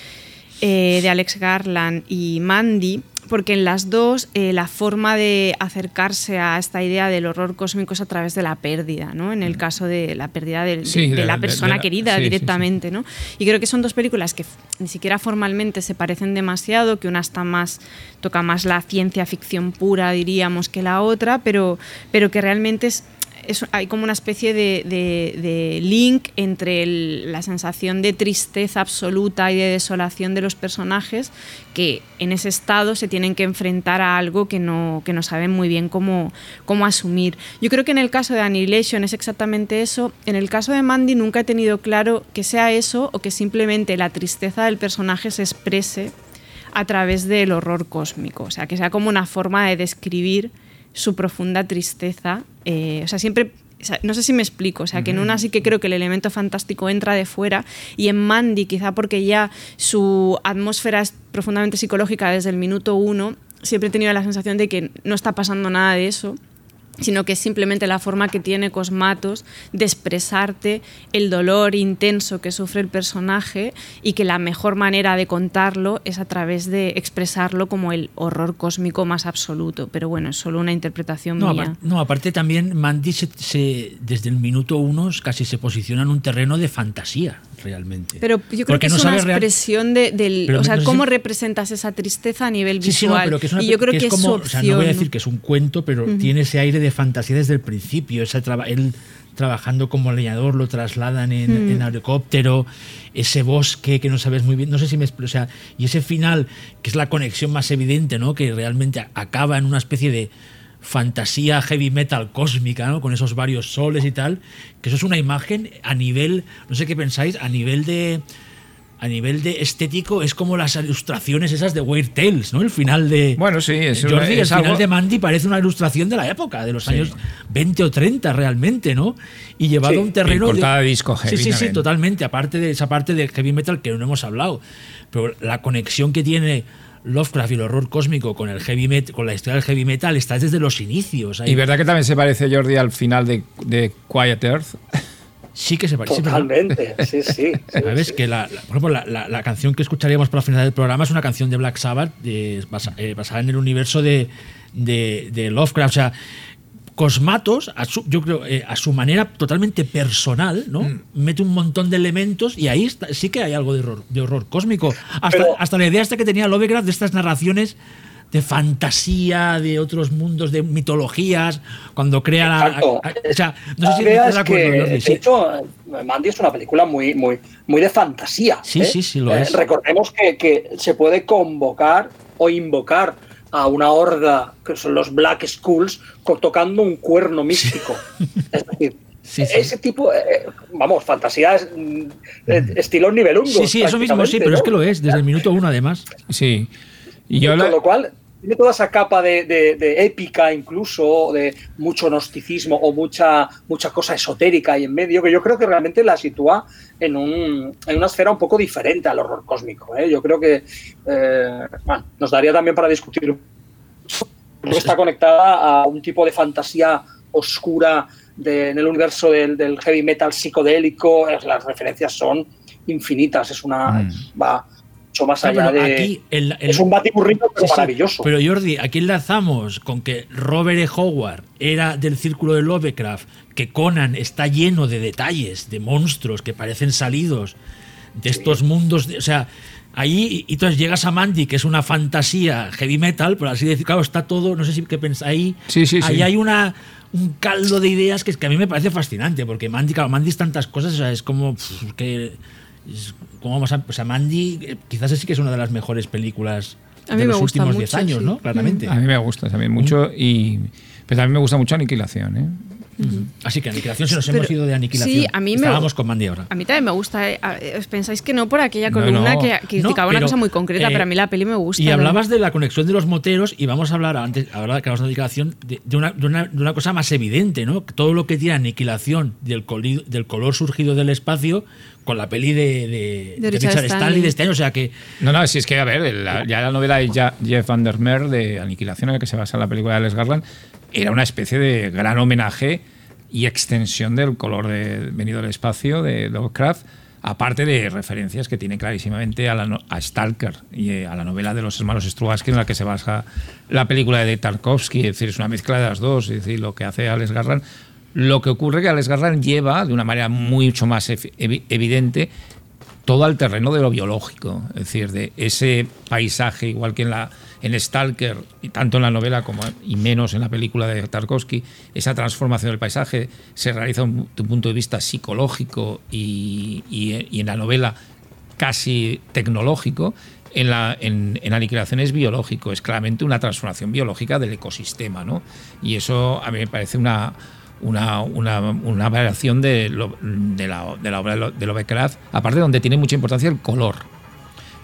eh, de Alex Garland y Mandy, porque en las dos eh, la forma de acercarse a esta idea del horror cósmico es a través de la pérdida, ¿no? En el caso de la pérdida de, Sí, de de la persona querida sí, sí, sí. directamente, ¿no? Y creo que son dos películas que ni siquiera formalmente se parecen demasiado, que una está más toca más la ciencia ficción pura, diríamos, que la otra, pero, pero que realmente es es- hay como una especie de, link entre la sensación de tristeza absoluta y de desolación de los personajes que en ese estado se tienen que enfrentar a algo que no, que no saben muy bien cómo, cómo asumir. Yo creo que en el caso de Annihilation es exactamente eso. En el caso de Mandy nunca he tenido claro que sea eso o que simplemente la tristeza del personaje se exprese a través del horror cósmico. O sea, que sea como una forma de describir su profunda tristeza. eh, o sea, siempre. no sé si me explico, o sea, que en una sí que creo que el elemento fantástico entra de fuera y en Mandy quizá porque ya su atmósfera es profundamente psicológica desde el minuto uno, siempre he tenido la sensación de que no está pasando nada de eso sino que es simplemente la forma que tiene Cosmatos de expresarte el dolor intenso que sufre el personaje y que la mejor manera de contarlo es a través de expresarlo como el horror cósmico más absoluto. Pero bueno, es solo una interpretación No, mía. no, aparte también Mandy se, se- desde el minuto uno casi se posiciona en un terreno de fantasía, realmente. Pero yo creo Porque que no es una expresión de, del... Pero o sea, no cómo si- representas esa tristeza a nivel Sí, sí, no, visual. pero que es una, y yo creo que, es, como, su o sea, no voy a decir que es un cuento, pero tiene ese aire de fantasía desde el principio. Traba- él trabajando como leñador lo trasladan en, en helicóptero, ese bosque que no sabes muy bien, no sé si me expl- o sea, y ese final que es la conexión más evidente, ¿no? Que realmente acaba en una especie de fantasía heavy metal cósmica, ¿no? Con esos varios soles y tal, que eso es una imagen a nivel, no sé qué pensáis, a nivel de a nivel de estético es como las ilustraciones esas de Weird Tales, ¿no? El final de Bueno, sí, es, Jordi, el es final algo- de Mandy parece una ilustración de la época, de los Sí. años 20 o 30 realmente, ¿no? Y llevado Sí. a un terreno... De disco Sí, heavy sí, sí, también. totalmente. Aparte de esa parte de heavy metal que no hemos hablado. Pero la conexión que tiene Lovecraft y el horror cósmico con el heavy metal, con la historia del heavy metal está desde los inicios. Ahí- Y verdad que también se parece Jordi al final de, de Quiet Earth. Sí que se parece. Totalmente, sí, sí. <laughs> sí, ¿Sabes? sí. Que la, la- por ejemplo, la, la- la canción que escucharíamos para final del programa es una canción de Black Sabbath de- basa- eh, basada en el universo de, de- de Lovecraft. O sea, Cosmatos, a su- yo creo, eh, a su manera totalmente personal, ¿no? Mm. Mete un montón de elementos y ahí está- sí que hay algo de horror, de horror cósmico. Hasta, Pero- hasta la idea esta que tenía Lovecraft de estas narraciones de fantasía, de otros mundos, de mitologías, cuando crea la... O sea, no sé si Veas estás de acuerdo, que, Jordi, de hecho, Mandy es una película muy, muy, muy de fantasía. Sí, ¿eh? sí, sí, lo Eh, es. Recordemos que, que se puede convocar o invocar a una horda, que son los Black Skulls, tocando un cuerno místico. es decir, Sí, sí. ese tipo, eh, vamos, fantasía es mm, eh, estilo nivelungo. Sí, sí, eso mismo, sí, pero es que lo es, desde el minuto uno además. Sí. Y yo Con la- lo cual, tiene toda esa capa de, de- de épica, incluso, de mucho gnosticismo o mucha, mucha cosa esotérica ahí en medio, que yo creo que realmente la sitúa en, un, en una esfera un poco diferente al horror cósmico. ¿eh? Yo creo que eh, bueno, nos daría también para discutir. Está conectada a un tipo de fantasía oscura de- en el universo del, del heavy metal psicodélico. Es- Las referencias son infinitas, es una. Mm. va mucho más allá de. aquí el- el- es un batiburrillo pero Sí, maravilloso. Pero Jordi, aquí enlazamos con que Robert E. Howard era del círculo de Lovecraft, que Conan está lleno de detalles, de monstruos que parecen salidos de estos mundos. de- o sea, ahí, y entonces llegas a Mandy, que es una fantasía heavy metal, por así decir, claro, está todo, no sé si qué pensáis, ahí, Sí, sí, ahí sí. hay una un caldo de ideas que, es que a mí me parece fascinante, porque Mandy, claro, Mandy es tantas cosas, o sea, es como que... ¿Cómo vamos a, o sea, Mandy eh, quizás sí que es una de las mejores películas A mí de me los gusta últimos mucho, 10 años, sí. ¿no? Claramente. a mí me gusta también mucho. Y, pero también me gusta mucho Aniquilación. ¿eh? Así que Aniquilación, si nos Pero- hemos ido de Aniquilación. sí, a mí me- Estábamos con Mandy ahora. A mí también me gusta. eh, ¿Os pensáis que no por aquella No, columna no. que criticaba No, una pero, cosa muy concreta, eh, pero a mí la peli me gusta. Y ¿no? hablabas de la conexión de los moteros y vamos a hablar antes, ahora que hablamos de aniquilación, de, de una, de una- de una cosa más evidente, ¿no? Todo lo que tiene aniquilación del, coli- del color surgido del espacio con la peli de, de- de Richard Richard, Stanley. Stanley de este año. O sea que No, no, si es que, a ver, la- ya la novela de Jeff Vandermeer de Aniquilación, en la que se basa la película de Alex Garland, era una especie de gran homenaje y extensión del color de, venido del espacio de Lovecraft aparte de referencias que tiene clarísimamente a, la a Stalker y eh, a la novela de los hermanos Strugatsky en la que se basa la película de Tarkovsky, es decir, es una mezcla de las dos, es decir, lo que hace Alex Garland. Lo que ocurre que Alex Garland lleva de una manera mucho más evidente todo al terreno de lo biológico, es decir, de ese paisaje, igual que en la en Stalker, tanto en la novela como y menos en la película de Tarkovsky, esa transformación del paisaje se realiza un- un punto de vista psicológico y, en la novela casi tecnológico. En la, en, en Aniquilación es biológico, es claramente una transformación biológica del ecosistema, ¿no? Y eso a mí me parece una, una, una, variación de, de, la, de la obra de Lovecraft, aparte donde tiene mucha importancia el color.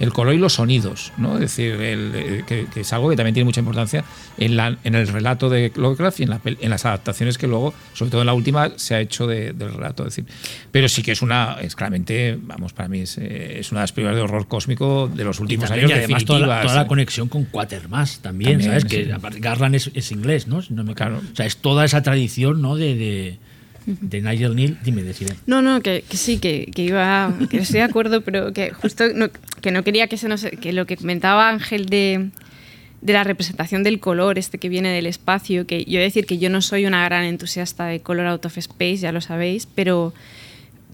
El color y los sonidos, ¿no? Es decir, el, eh, que, que es algo que también tiene mucha importancia en, la, en el relato de Lovecraft y en, la en las adaptaciones que luego, sobre todo en la última, se ha hecho de- del relato. Es decir, pero sí que es una, es claramente, vamos, para mí es, eh, es una de las películas de horror cósmico de los Y últimos también, años y además toda la, toda la ¿eh? conexión con Quatermass también, También, ¿sabes? sí. Que Garland es, es inglés, ¿no? Si no me claro. O sea, es toda esa tradición, ¿no? De, de, de Nigel Neal. Dime, decide. No, no, que, que sí, que, que iba, que estoy de acuerdo, pero que justo no, que no quería que se nos, que lo que comentaba Ángel de, de la representación del color, este que viene del espacio, que yo decir que yo no soy una gran entusiasta de Color Out of Space, ya lo sabéis, pero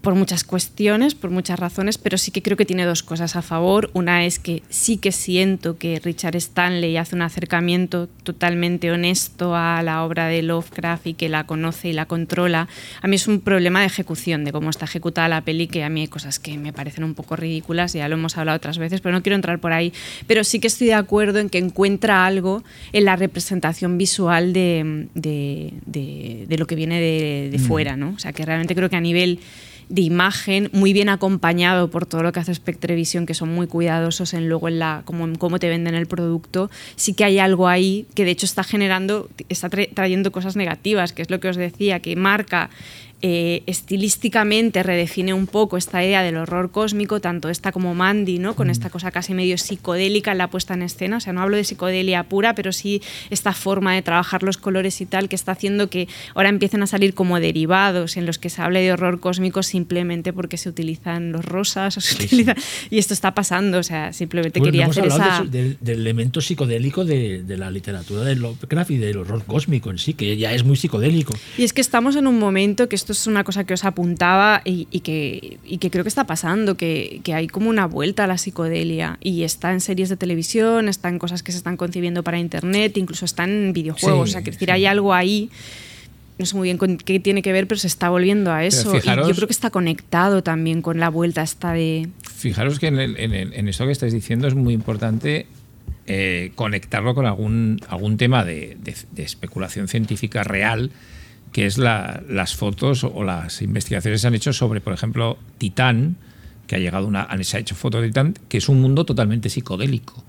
por muchas cuestiones, por muchas razones, pero sí que creo que tiene dos cosas a favor. Una es que sí que siento que Richard Stanley hace un acercamiento totalmente honesto a la obra de Lovecraft y que la conoce y la controla. A mí es un problema de ejecución, de cómo está ejecutada la peli, que a mí hay cosas que me parecen un poco ridículas, ya lo hemos hablado otras veces, pero no quiero entrar por ahí. Pero sí que estoy de acuerdo en que encuentra algo en la representación visual de, de- de- de lo que viene de, de Mm. fuera, ¿no? O sea, que realmente creo que a nivel de imagen, muy bien acompañado por todo lo que hace Spectrevisión, que son muy cuidadosos en luego en la cómo, te venden el producto, sí que hay algo ahí que de hecho está generando, está tra- trayendo cosas negativas, que es lo que os decía, que marca eh, estilísticamente redefine un poco esta idea del horror cósmico, tanto esta como Mandy, ¿no? con esta cosa casi medio psicodélica en la puesta en escena. O sea, no hablo de psicodelia pura, pero sí esta forma de trabajar los colores y tal que está haciendo que ahora empiecen a salir como derivados en los que se hable de horror cósmico simplemente porque se utilizan los rosas o se utilizan- y esto está pasando. O sea, simplemente Bueno, quería hemos hacer esa. de- del, del elemento psicodélico de, de la literatura de Lovecraft y del horror cósmico en sí, que ya es muy psicodélico. Y es que estamos en un momento que esto es una cosa que os apuntaba y, y que, y que creo que está pasando, que, que hay como una vuelta a la psicodelia y está en series de televisión, está en cosas que se están concibiendo para internet, incluso está en videojuegos. Sí, o sea, que decir, hay algo ahí. No sé muy bien con qué tiene que ver, pero se está volviendo a eso. fijaros- y yo creo que está conectado también con la vuelta esta de. Fijaros que en, el- en el- en esto que estáis diciendo es muy importante eh, conectarlo con algún, algún tema de, de- de especulación científica real, que es la- las fotos o las investigaciones que se han hecho sobre, por ejemplo, Titán, que ha llegado una, se ha hecho foto de Titán, que es un mundo totalmente psicodélico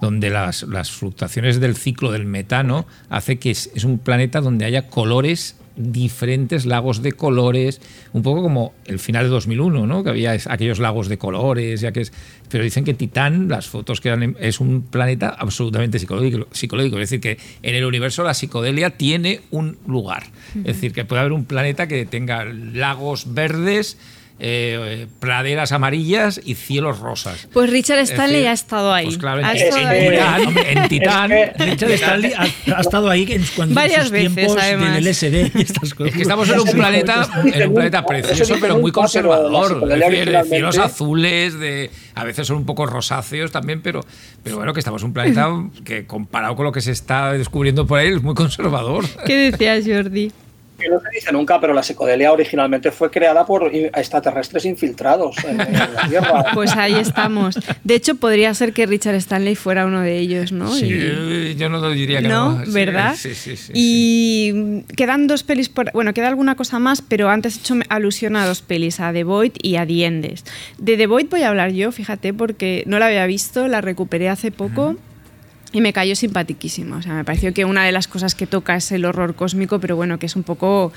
donde las, fluctuaciones del ciclo del metano hace que es un planeta donde haya colores diferentes, lagos de colores, un poco como el final de 2001, ¿no? que había aquellos lagos de colores, ya que es, pero dicen que Titán, las fotos que dan, es un planeta absolutamente psicológico, psicológico, es decir, que en el universo la psicodelia tiene un lugar, es decir, que puede haber un planeta que tenga lagos verdes, eh, praderas amarillas y cielos rosas. Pues Richard Es Stanley decir, ha estado ahí. Pues claro, Ha en, estado ahí. en Titán, en Titán, Richard Stanley ha, ha estado ahí en, cuando, en Varias sus veces, tiempos además. del LSD y estas cosas. Es que estamos en un planeta, en un planeta precioso, pero muy conservador. De cielos azules, de, a veces son un poco rosáceos también, pero, pero bueno, que estamos en un planeta que comparado con lo que se está descubriendo por ahí es muy conservador. ¿Qué decías, Jordi? Que no se dice nunca, pero la psicodelia originalmente fue creada por extraterrestres infiltrados en, en la <laughs> Tierra. Pues ahí estamos. De hecho, podría ser que Richard Stanley fuera uno de ellos, ¿no? Sí, Y- eh, yo no lo diría que no. ¿No? Sí, ¿Verdad? Sí, sí, sí. y quedan dos pelis por. Bueno, queda alguna cosa más, pero antes he hecho alusión a dos pelis, a The Void y a The Endes. De The Void voy a hablar yo, fíjate, porque no la había visto, la recuperé hace poco. Y me cayó simpatiquísima. O sea, me pareció que una de las cosas que toca es el horror cósmico, pero bueno, que es un poco.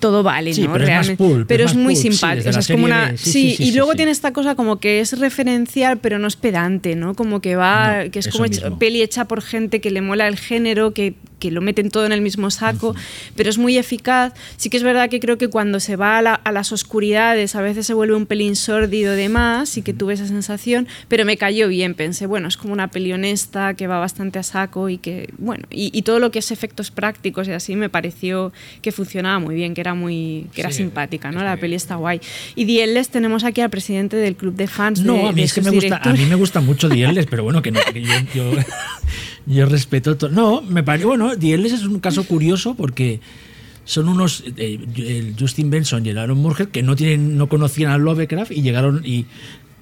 Todo vale, Sí, ¿no? pero es más Realmente. pulp, pero es más muy pulp, sí, simpático. desde o sea, es como una. de- sí, sí, sí, sí, y sí, luego sí. tiene esta cosa como que es referencial, pero no es pedante, ¿no? Como que va. No, que es como hecha- peli hecha por gente que le mola el género, que que lo meten todo en el mismo saco, pero es muy eficaz. Sí que es verdad que creo que cuando se va a, la- a las oscuridades a veces se vuelve un pelín sórdido de más y que tuve esa sensación, pero me cayó bien. Pensé, bueno, es como una peli honesta que va bastante a saco y que, bueno, y, y todo lo que es efectos prácticos y así me pareció que funcionaba muy bien, que era muy, que era Sí, simpática, ¿no? La peli está guay. Y Dieles tenemos aquí al presidente del club de fans. No, de- a mí de es que me gusta, a mí me gusta mucho Dieles, pero bueno, que no, que yo, yo, <laughs> yo respeto todo. No, me parece, bueno, Dieles es un caso curioso porque son unos, eh, Justin Benson y el Aaron Murger que no tienen, no conocían a Lovecraft y llegaron y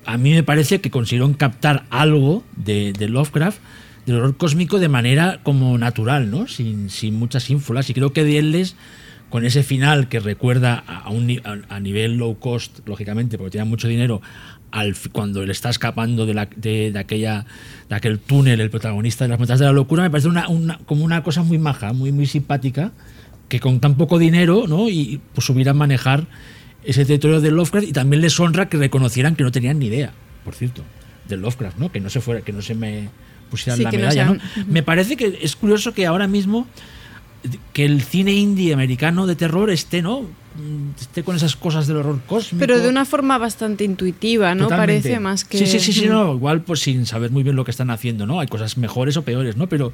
a mí me parece que consiguieron captar algo de, de Lovecraft, del horror cósmico de manera como natural, ¿no? Sin, sin muchas ínfulas. Y creo que Dieles con ese final que recuerda a, a un, a, a nivel low cost, lógicamente, porque tiene mucho dinero, al, cuando él está escapando de, la, de, de aquella, de aquel túnel, el protagonista de las montañas de la locura, me parece una, una- como una cosa muy maja, muy, muy simpática, que con tan poco dinero, ¿no? Y pues supieran manejar ese territorio de Lovecraft y también les honra que reconocieran que no tenían ni idea, por cierto, de Lovecraft, ¿no? Que no se fuera, que no se me pusieran Sí, la no medalla, ¿no? sean- Me parece que es curioso que ahora mismo que el cine indie americano de terror esté, ¿no? Mm, Esté con esas cosas del horror cósmico. Pero de una forma bastante intuitiva, ¿no? Totalmente. Parece más que. Sí, sí, sí, sí, no, igual pues sin saber muy bien lo que están haciendo, ¿no? Hay cosas mejores o peores, ¿no? Pero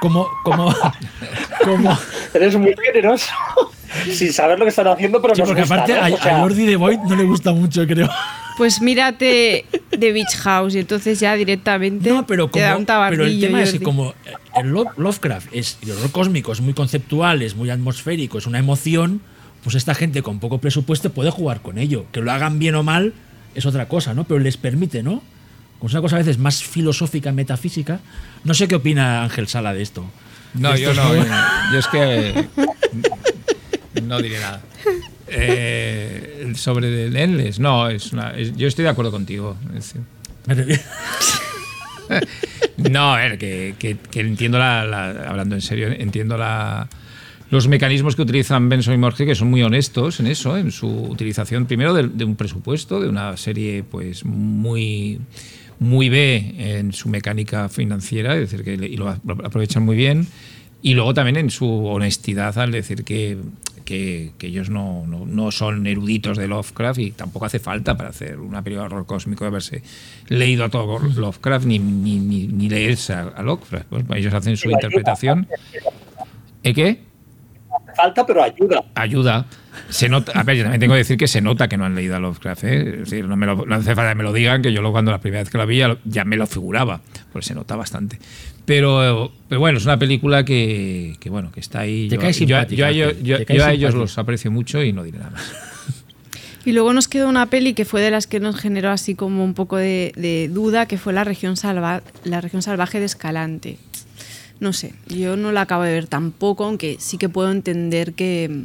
como, como, <laughs> como. Eres muy generoso. <laughs> Sin saber lo que están haciendo, pero Sí, nos porque gusta, aparte ¿no? a, O sea, a Jordi de Void no le gusta mucho, creo. Pues mírate The Beach House y entonces ya directamente No, pero, te da como, un pero el tema es que como el Lo- Lovecraft es el horror cósmico, es muy conceptual, es muy atmosférico, es una emoción, pues esta gente con poco presupuesto puede jugar con ello. Que lo hagan bien o mal es otra cosa, ¿no? Pero les permite, ¿no? Como es una cosa a veces más filosófica, metafísica. No sé qué opina Ángel Sala de esto. No, De yo no. nuevos- Yo es que. No diré nada. Eh, sobre el Endless, no, es una, es- yo estoy de acuerdo contigo. Es <laughs> No, a ver, que, que- que entiendo la, la- Hablando en serio, entiendo la, los mecanismos que utilizan Benson y Morge, que son muy honestos en eso, en su utilización, primero, de, de un presupuesto, de una serie pues muy muy B en su mecánica financiera, es decir, que y lo aprovechan muy bien, y luego también en su honestidad al decir que, que, que ellos no, no, no son eruditos de Lovecraft y tampoco hace falta para hacer una película de horror cósmico de haberse leído a todo Lovecraft ni, ni, ni, ni leerse a, a Lovecraft. Pues ellos hacen su interpretación. ¿Eh, qué? Falta, pero ayuda. ayuda. Se nota, a ver, yo también tengo que decir que se nota que no han leído a Lovecraft. ¿eh? Es decir, no, me lo, no hace falta que me lo digan, que yo lo, cuando la primera vez que la vi ya, lo- ya me lo figuraba, pues se nota bastante. Pero, pero bueno, es una película que, que, bueno, que está ahí. Te yo, cae yo- yo a ellos, te- yo- te cae yo a ellos simpática. los aprecio mucho y no diré nada más. <laughs> Y luego nos quedó una peli que fue de las que nos generó así como un poco de, de duda, que fue la región, salva, la región salvaje de Escalante. No sé, yo no la acabo de ver tampoco, aunque sí que puedo entender que,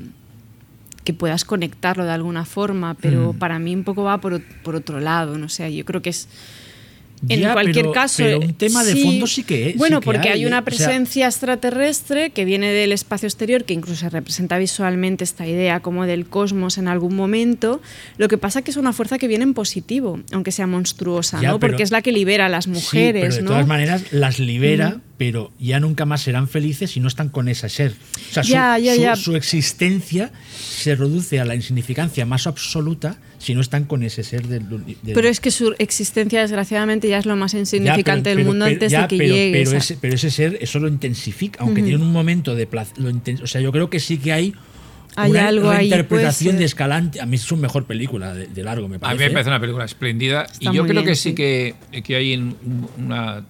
que puedas conectarlo de alguna forma, pero Mm. para mí un poco va por, por otro lado, no sé, yo creo que es... En Ya, cualquier pero- caso. pero un tema de fondo sí que- sí Bueno, que porque hay, hay, una ¿eh? O sea- presencia extraterrestre que viene del espacio exterior, que incluso se representa visualmente esta idea como del cosmos en algún momento. Lo que pasa que es una fuerza que viene en positivo, aunque sea monstruosa, Ya, ¿no? pero- Porque es la que libera a las Sí, mujeres, pero de ¿no? todas maneras las libera, pero ya nunca más serán felices si no están con ese ser. O sea, Ya, su existencia se reduce a la insignificancia más absoluta si no están con ese ser del, del- Pero es que su existencia, desgraciadamente, ya es lo más Ya, insignificante pero- del pero- mundo pero- antes ya, de que pero, llegue. Pero ese, pero ese ser eso lo intensifica, aunque Ujú. tiene un momento de placer. O sea, yo creo que sí que hay. Hay una algo ahí, reinterpretación puede de ser. Escalante. A mí es su mejor película de, de largo, me A parece. mí me parece una película espléndida Está y yo creo bien, que sí, sí. que, que hay una...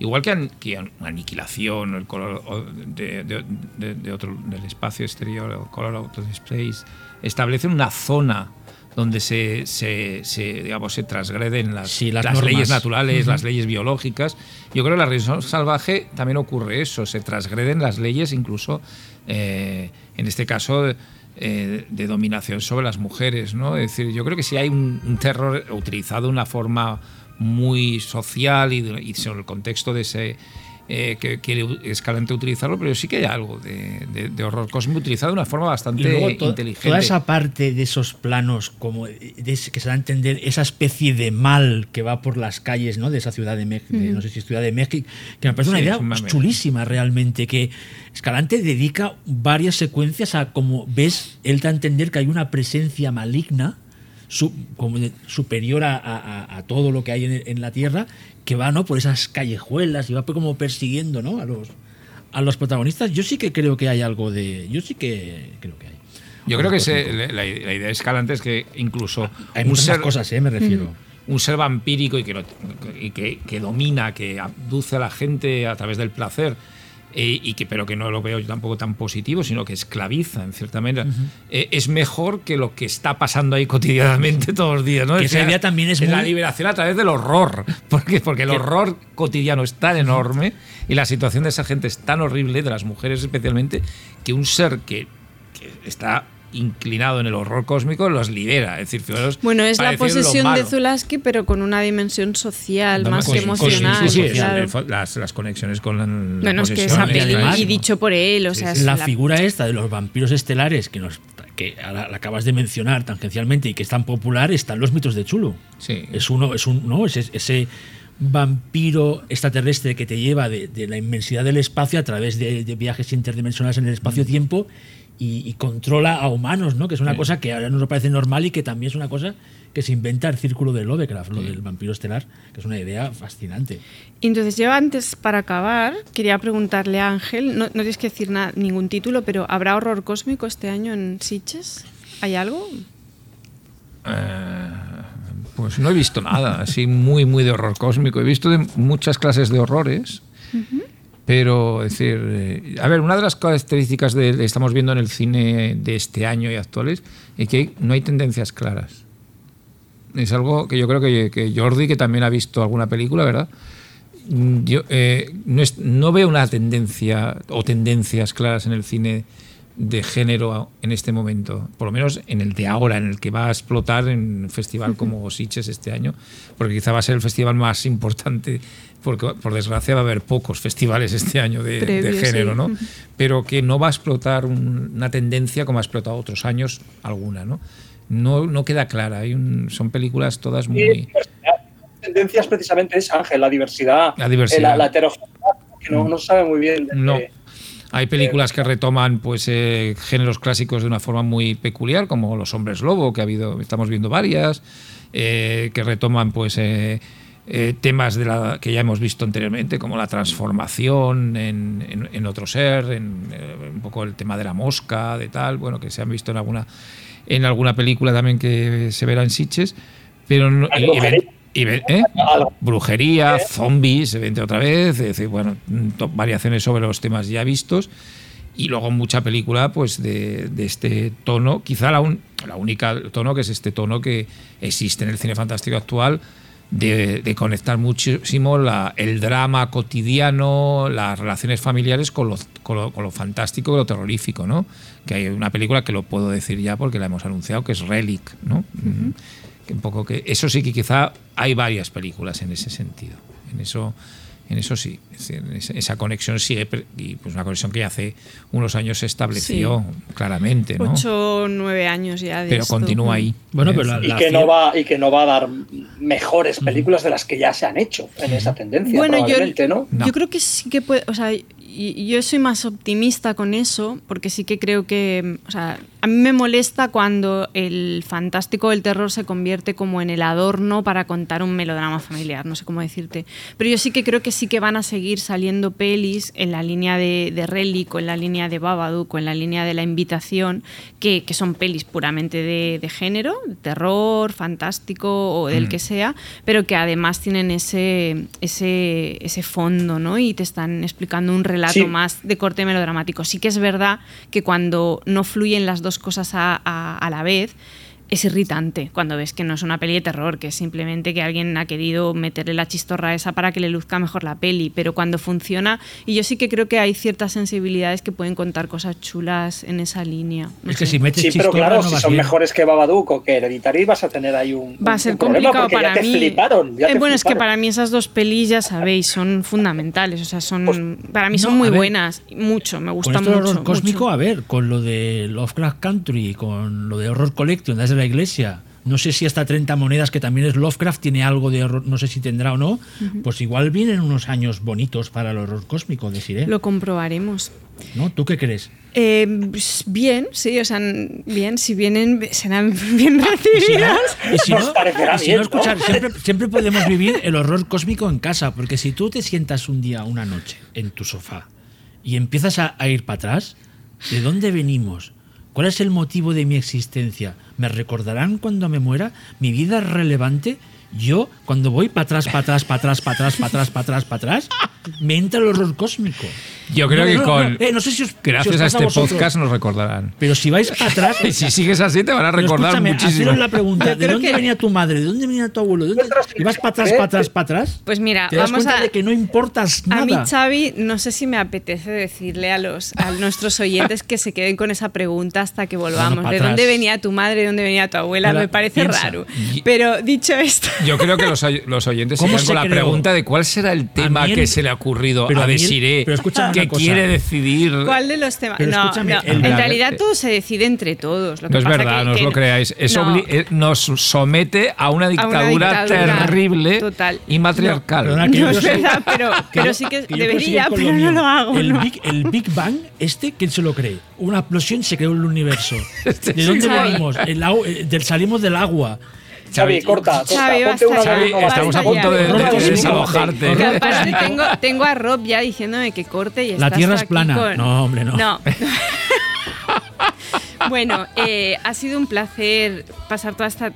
Igual que, an- que an- aniquilación, el color de, de- de- de otro, del espacio exterior, o color out of space, establecen una zona donde se, se, se, digamos, se transgreden las, Sí, las leyes naturales, las leyes biológicas. Yo creo que en la región salvaje también ocurre eso, se transgreden las leyes incluso, eh, en este caso, eh, de dominación sobre las mujeres. ¿no? Es decir, yo creo que sí hay un, un terror utilizado de una forma muy social y, y sobre el contexto de ese eh, que quiere Escalante utilizarlo, pero sí que hay algo de, de- de horror cósmico utilizado de una forma Y bastante luego to- inteligente. toda esa parte de esos planos, como de que se da a entender esa especie de mal que va por las calles ¿no? de esa ciudad de México, no sé si es Ciudad de México, que me parece una Sí, idea es chulísima realmente, que Escalante dedica varias secuencias a como ves, él da a entender que hay una presencia maligna su- como de- superior a, a- a- a todo lo que hay en, en la Tierra, que va ¿no? por esas callejuelas y va como persiguiendo ¿no? a los a los protagonistas. Yo sí que creo que hay algo de. Yo sí que creo que hay. Yo creo que se- la, la idea de Escalante es que incluso Hay un muchas ser, cosas, ¿eh? me refiero. un ser vampírico y que, no- y que, que domina, que abduce a la gente a través del placer, eh, y que, pero que no lo veo yo tampoco tan positivo, sino que esclaviza en cierta manera, eh, es mejor que lo que está pasando ahí cotidianamente <laughs> todos los días. ¿no? Que esa idea también es la muy- liberación a través del horror. <laughs> ¿Por qué? Porque el horror cotidiano es tan enorme y la situación de esa gente es tan horrible, de las mujeres especialmente, que un ser que, que está inclinado en el horror cósmico los libera. Es decir, fijaros, Bueno, es la posesión de. Zulaski, pero con una dimensión social, No, más con- que con- emocional. sí, sí, sí, claro. el fo- las, las conexiones con la, la Bueno, es que posesión, esa es peli, y dicho por él, o sea, es la la- figura esta de los vampiros estelares que nos que la acabas de mencionar tangencialmente y que es tan popular están los mitos de Chulu. Sí. Es uno, es un, no, ese, ese vampiro extraterrestre que te lleva de, de la inmensidad del espacio a través de, de viajes interdimensionales en el espacio-tiempo y, y controla a humanos, ¿no? Que es una Sí. cosa que ahora nos parece normal y que también es una cosa que se inventa el círculo de Lovecraft, lo del vampiro estelar, que es una idea fascinante. Entonces, yo antes, para acabar, quería preguntarle a Ángel, no, no tienes que decir ningún título, pero ¿habrá horror cósmico este año en Sitges? ¿Hay algo? Eh, pues no he visto nada, así muy, muy de horror cósmico. He visto de muchas clases de horrores, pero, es decir, eh, a ver, una de las características de- estamos viendo en el cine de este año y actuales es que no hay tendencias claras. Es algo que yo creo que, que Jordi, que también ha visto alguna película, ¿verdad? Mm, Yo eh, no, es- no veo una tendencia o tendencias claras en el cine de género en este momento, por lo menos en el de ahora, en el que va a explotar en un festival como <laughs> Sitges este año, porque quizá va a ser el festival más importante, porque por desgracia va a haber pocos festivales este año de, género, sí. ¿no? Pero que no va a explotar un- una tendencia como ha explotado otros años alguna, ¿no? No, no queda clara, hay un- son películas todas muy... tendencias precisamente es Ángel, la diversidad, La diversidad. eh, la, la heterogeneidad, que no, no se sabe muy bien. de- No. Hay películas que retoman pues eh, géneros clásicos de una forma muy peculiar, como Los Hombres Lobo, que ha habido, estamos viendo varias, eh, que retoman pues eh, eh, temas de la, que ya hemos visto anteriormente, como la transformación en, en- en otro ser, en, eh, un poco el tema de la mosca, de tal, bueno, que se han visto en alguna en alguna película también que se verá en Sitges, pero no- y- y ven- y ¿eh? brujería, zombies, se vende otra vez, decir, bueno, variaciones sobre los temas ya vistos y luego mucha película pues de, de este tono, quizá la, un- la única tono que es este tono que existe en el cine fantástico actual de, de conectar muchísimo la- el drama cotidiano, las relaciones familiares con lo, con lo, con lo fantástico y lo terrorífico, ¿no? Que hay una película que lo puedo decir ya porque la hemos anunciado, que es Relic, ¿no? Mm, que un poco que eso sí que quizá hay varias películas en ese sentido. En eso en eso sí, es decir, esa- conexión sigue pre- y pues una conexión que hace unos años se estableció claramente, ¿no? Ocho o nueve años ya de Pero esto. continúa ahí. Bueno, ¿eh? pero la- y, la que no va, y que no va a dar mejores películas de las que ya se han hecho en esa tendencia, Bueno, yo, probablemente, ¿no? No. yo creo que sí que puede, o sea, y yo soy más optimista con eso, porque sí que creo que, o sea, a mí me molesta cuando el fantástico del terror se convierte como en el adorno para contar un melodrama familiar, no sé cómo decirte. Pero yo sí que creo que sí que van a seguir saliendo pelis en la línea de, de Relic o en la línea de Babadook o en la línea de La Invitación, que, que son pelis puramente de, de género, de terror, fantástico o del Mm. que sea, pero que además tienen ese, ese, ese fondo, ¿no? Y te están explicando un relato Sí. más de corte melodramático. Sí que es verdad que cuando no fluyen las dos cosas a, a- a la vez, es irritante cuando ves que no es una peli de terror, que es simplemente que alguien ha querido meterle la chistorra esa para que le luzca mejor la peli, pero cuando funciona, y yo sí que creo que hay ciertas sensibilidades que pueden contar cosas chulas en esa línea. no Es que sé. si metes Sí, pero claro, no si son bien. mejores que Babadook o que Hereditary, vas a tener ahí un, Va a ser complicado para ya te mí. fliparon. ya Eh, te bueno, es que fliparon. para mí esas dos pelis, ya sabéis, son fundamentales. O sea, son Pues, para mí no, son muy ver, buenas. Mucho, me Con gustan esto mucho. horror cósmico, mucho. a ver, con lo de Lovecraft Country, con lo de Horror Collection la iglesia, no sé si hasta 30 monedas, que también es Lovecraft, tiene algo de horror, no sé si tendrá o no, pues igual vienen unos años bonitos para el horror cósmico, deciré. Lo comprobaremos. ¿No? ¿Tú qué crees? Eh, pues, bien, sí, o sea, bien, si vienen, serán <laughs> bien Y si no, recibidas. y si no- escuchar, siempre, siempre podemos vivir el horror cósmico en casa, porque si tú te sientas un día, una noche, en tu sofá y empiezas a, a ir para atrás, ¿de dónde venimos? ¿Cuál es el motivo de mi existencia? ¿Me recordarán cuando me muera? ¿Mi vida es relevante? Yo, cuando voy para atrás, para atrás, para atrás, para atrás, para atrás, para atrás, para atrás, me entra el horror cósmico. Yo creo No, que no, con. no, eh, no sé si os- si os gracias a este vosotros, podcast nos recordarán. Pero si vais para atrás, Y <laughs> si sigues así, te van a recordar muchísimo. la pregunta, ¿de dónde que- venía tu madre? ¿De dónde venía tu abuelo? ¿De dónde- Y vas para atrás, para atrás, para atrás. Pues mira, te das vamos cuenta a. de que no importas A nada. mí, Xavi, no sé si me apetece decirle a los a nuestros oyentes que se queden con esa pregunta hasta que volvamos. ¿De dónde venía tu madre? ¿De dónde venía tu abuela? Me parece piensa. raro. Pero dicho esto, Yo creo que los, los oyentes se ¿Cómo quedan se con la creó? pregunta de cuál será el tema el- que se le ha ocurrido pero a a Desiree que una cosa. quiere decidir. ¿cuál de los temas? No, no, en realidad todo se decide entre todos. Lo que No es pasa verdad, que- no os lo creáis. Es no. obli- eh, nos somete a una dictadura, dictadura terrible total. y matriarcal. Perdona, que No es soy- verdad, pero, que pero sí que, que debería, pero no lo hago. El, no. Big, el Big Bang, este, ¿quién se lo cree? Una explosión se creó el universo. <laughs> Este ¿De dónde venimos? El eh, del, salimos del agua. Xavi, corta, corta. Xavi, ponte una Xavi, estamos a punto de, desalojarte. Aparte cósmico. tengo, tengo a Rob ya diciéndome que corte y La estás Tierra es plana. con- No, hombre, no. No. <laughs> bueno, eh, ha sido un placer pasar toda esta,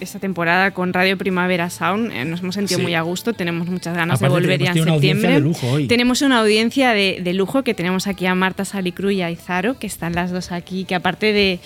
esta temporada con Radio Primavera Sound. Eh, nos hemos sentido Sí. muy a gusto, tenemos muchas ganas Aparte de volver ya en septiembre. de lujo hoy. Tenemos una audiencia de, de lujo que tenemos aquí a Marta Salicru y a Izaro, que están las dos aquí, que aparte de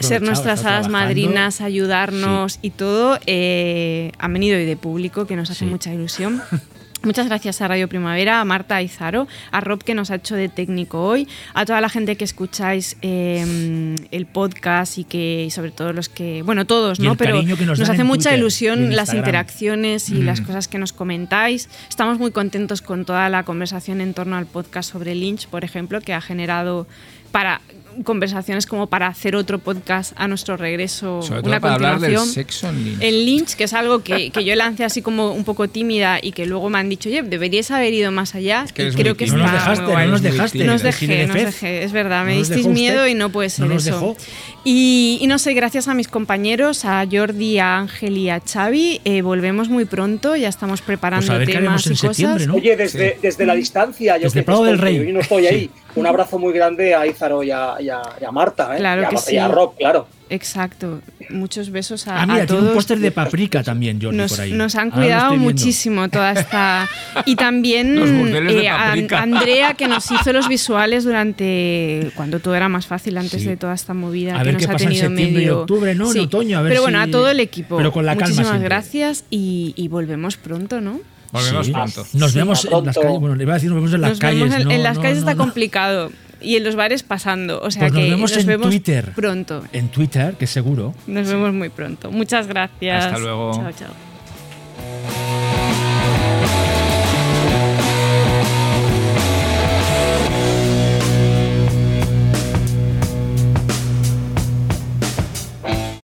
ser nuestras hadas madrinas, ayudarnos y todo, eh, han venido hoy de público, que nos hace Sí. mucha ilusión. <laughs> Muchas gracias a Radio Primavera, a Marta y Zaro, a Rob que nos ha hecho de técnico hoy, a toda la gente que escucháis eh, el podcast y que y sobre todo los que, bueno, todos, Y ¿no? Pero nos hace mucha ilusión las interacciones y las cosas que nos comentáis. Estamos muy contentos con toda la conversación en torno al podcast sobre Lynch, por ejemplo, que ha generado para conversaciones como para hacer otro podcast a nuestro regreso, Sobre todo una para hablar del continuación. sexo en Lynch. El Lynch, que es algo que, que yo lancé así como un poco tímida y que luego me han dicho, oye, deberíais haber ido más allá. que y creo que. No está nos dejaste, muy guay. no nos dejaste. Nos dejé, de nos dejé, es verdad, me No disteis miedo usted. y no puede ser No nos eso. dejó. Y, y no sé, gracias a mis compañeros, a Jordi, a Ángel y a Xavi, eh, volvemos muy pronto, ya estamos preparando Pues a ver temas en y cosas. Oye, desde, desde la distancia, yo Desde que Prado del estoy- Rey. Yo no estoy ahí. Un abrazo muy grande a Ízaro y a, y a- y a Marta, ¿eh? Claro y a, que y a. Rob, claro. Exacto, muchos besos a, Ah, mira, a tiene un todos. póster de paprika también, Jordi, Nos, por ahí. nos han cuidado muchísimo toda esta. Y también Los burdeles de eh, a-. Andrea, que nos hizo los visuales durante. cuando todo era más fácil, antes Sí. de toda esta movida A que ver nos qué ha pasa en tenido y medio. octubre, ¿no? En otoño, a ver Pero bueno, si- a todo el equipo. pero con la calma Muchísimas siempre. gracias y, y volvemos pronto, ¿no? Volvemos Sí. pronto. Nos Sí. vemos en las calles. Bueno, le iba a decir, nos vemos en las nos calles. vemos en, no, en las no, calles no, está no. complicado. Y en los bares pasando. O sea Pues nos que vemos nos en vemos Twitter. pronto. En Twitter, que seguro. Nos vemos muy pronto. Muchas gracias. Hasta luego. Chao, chao.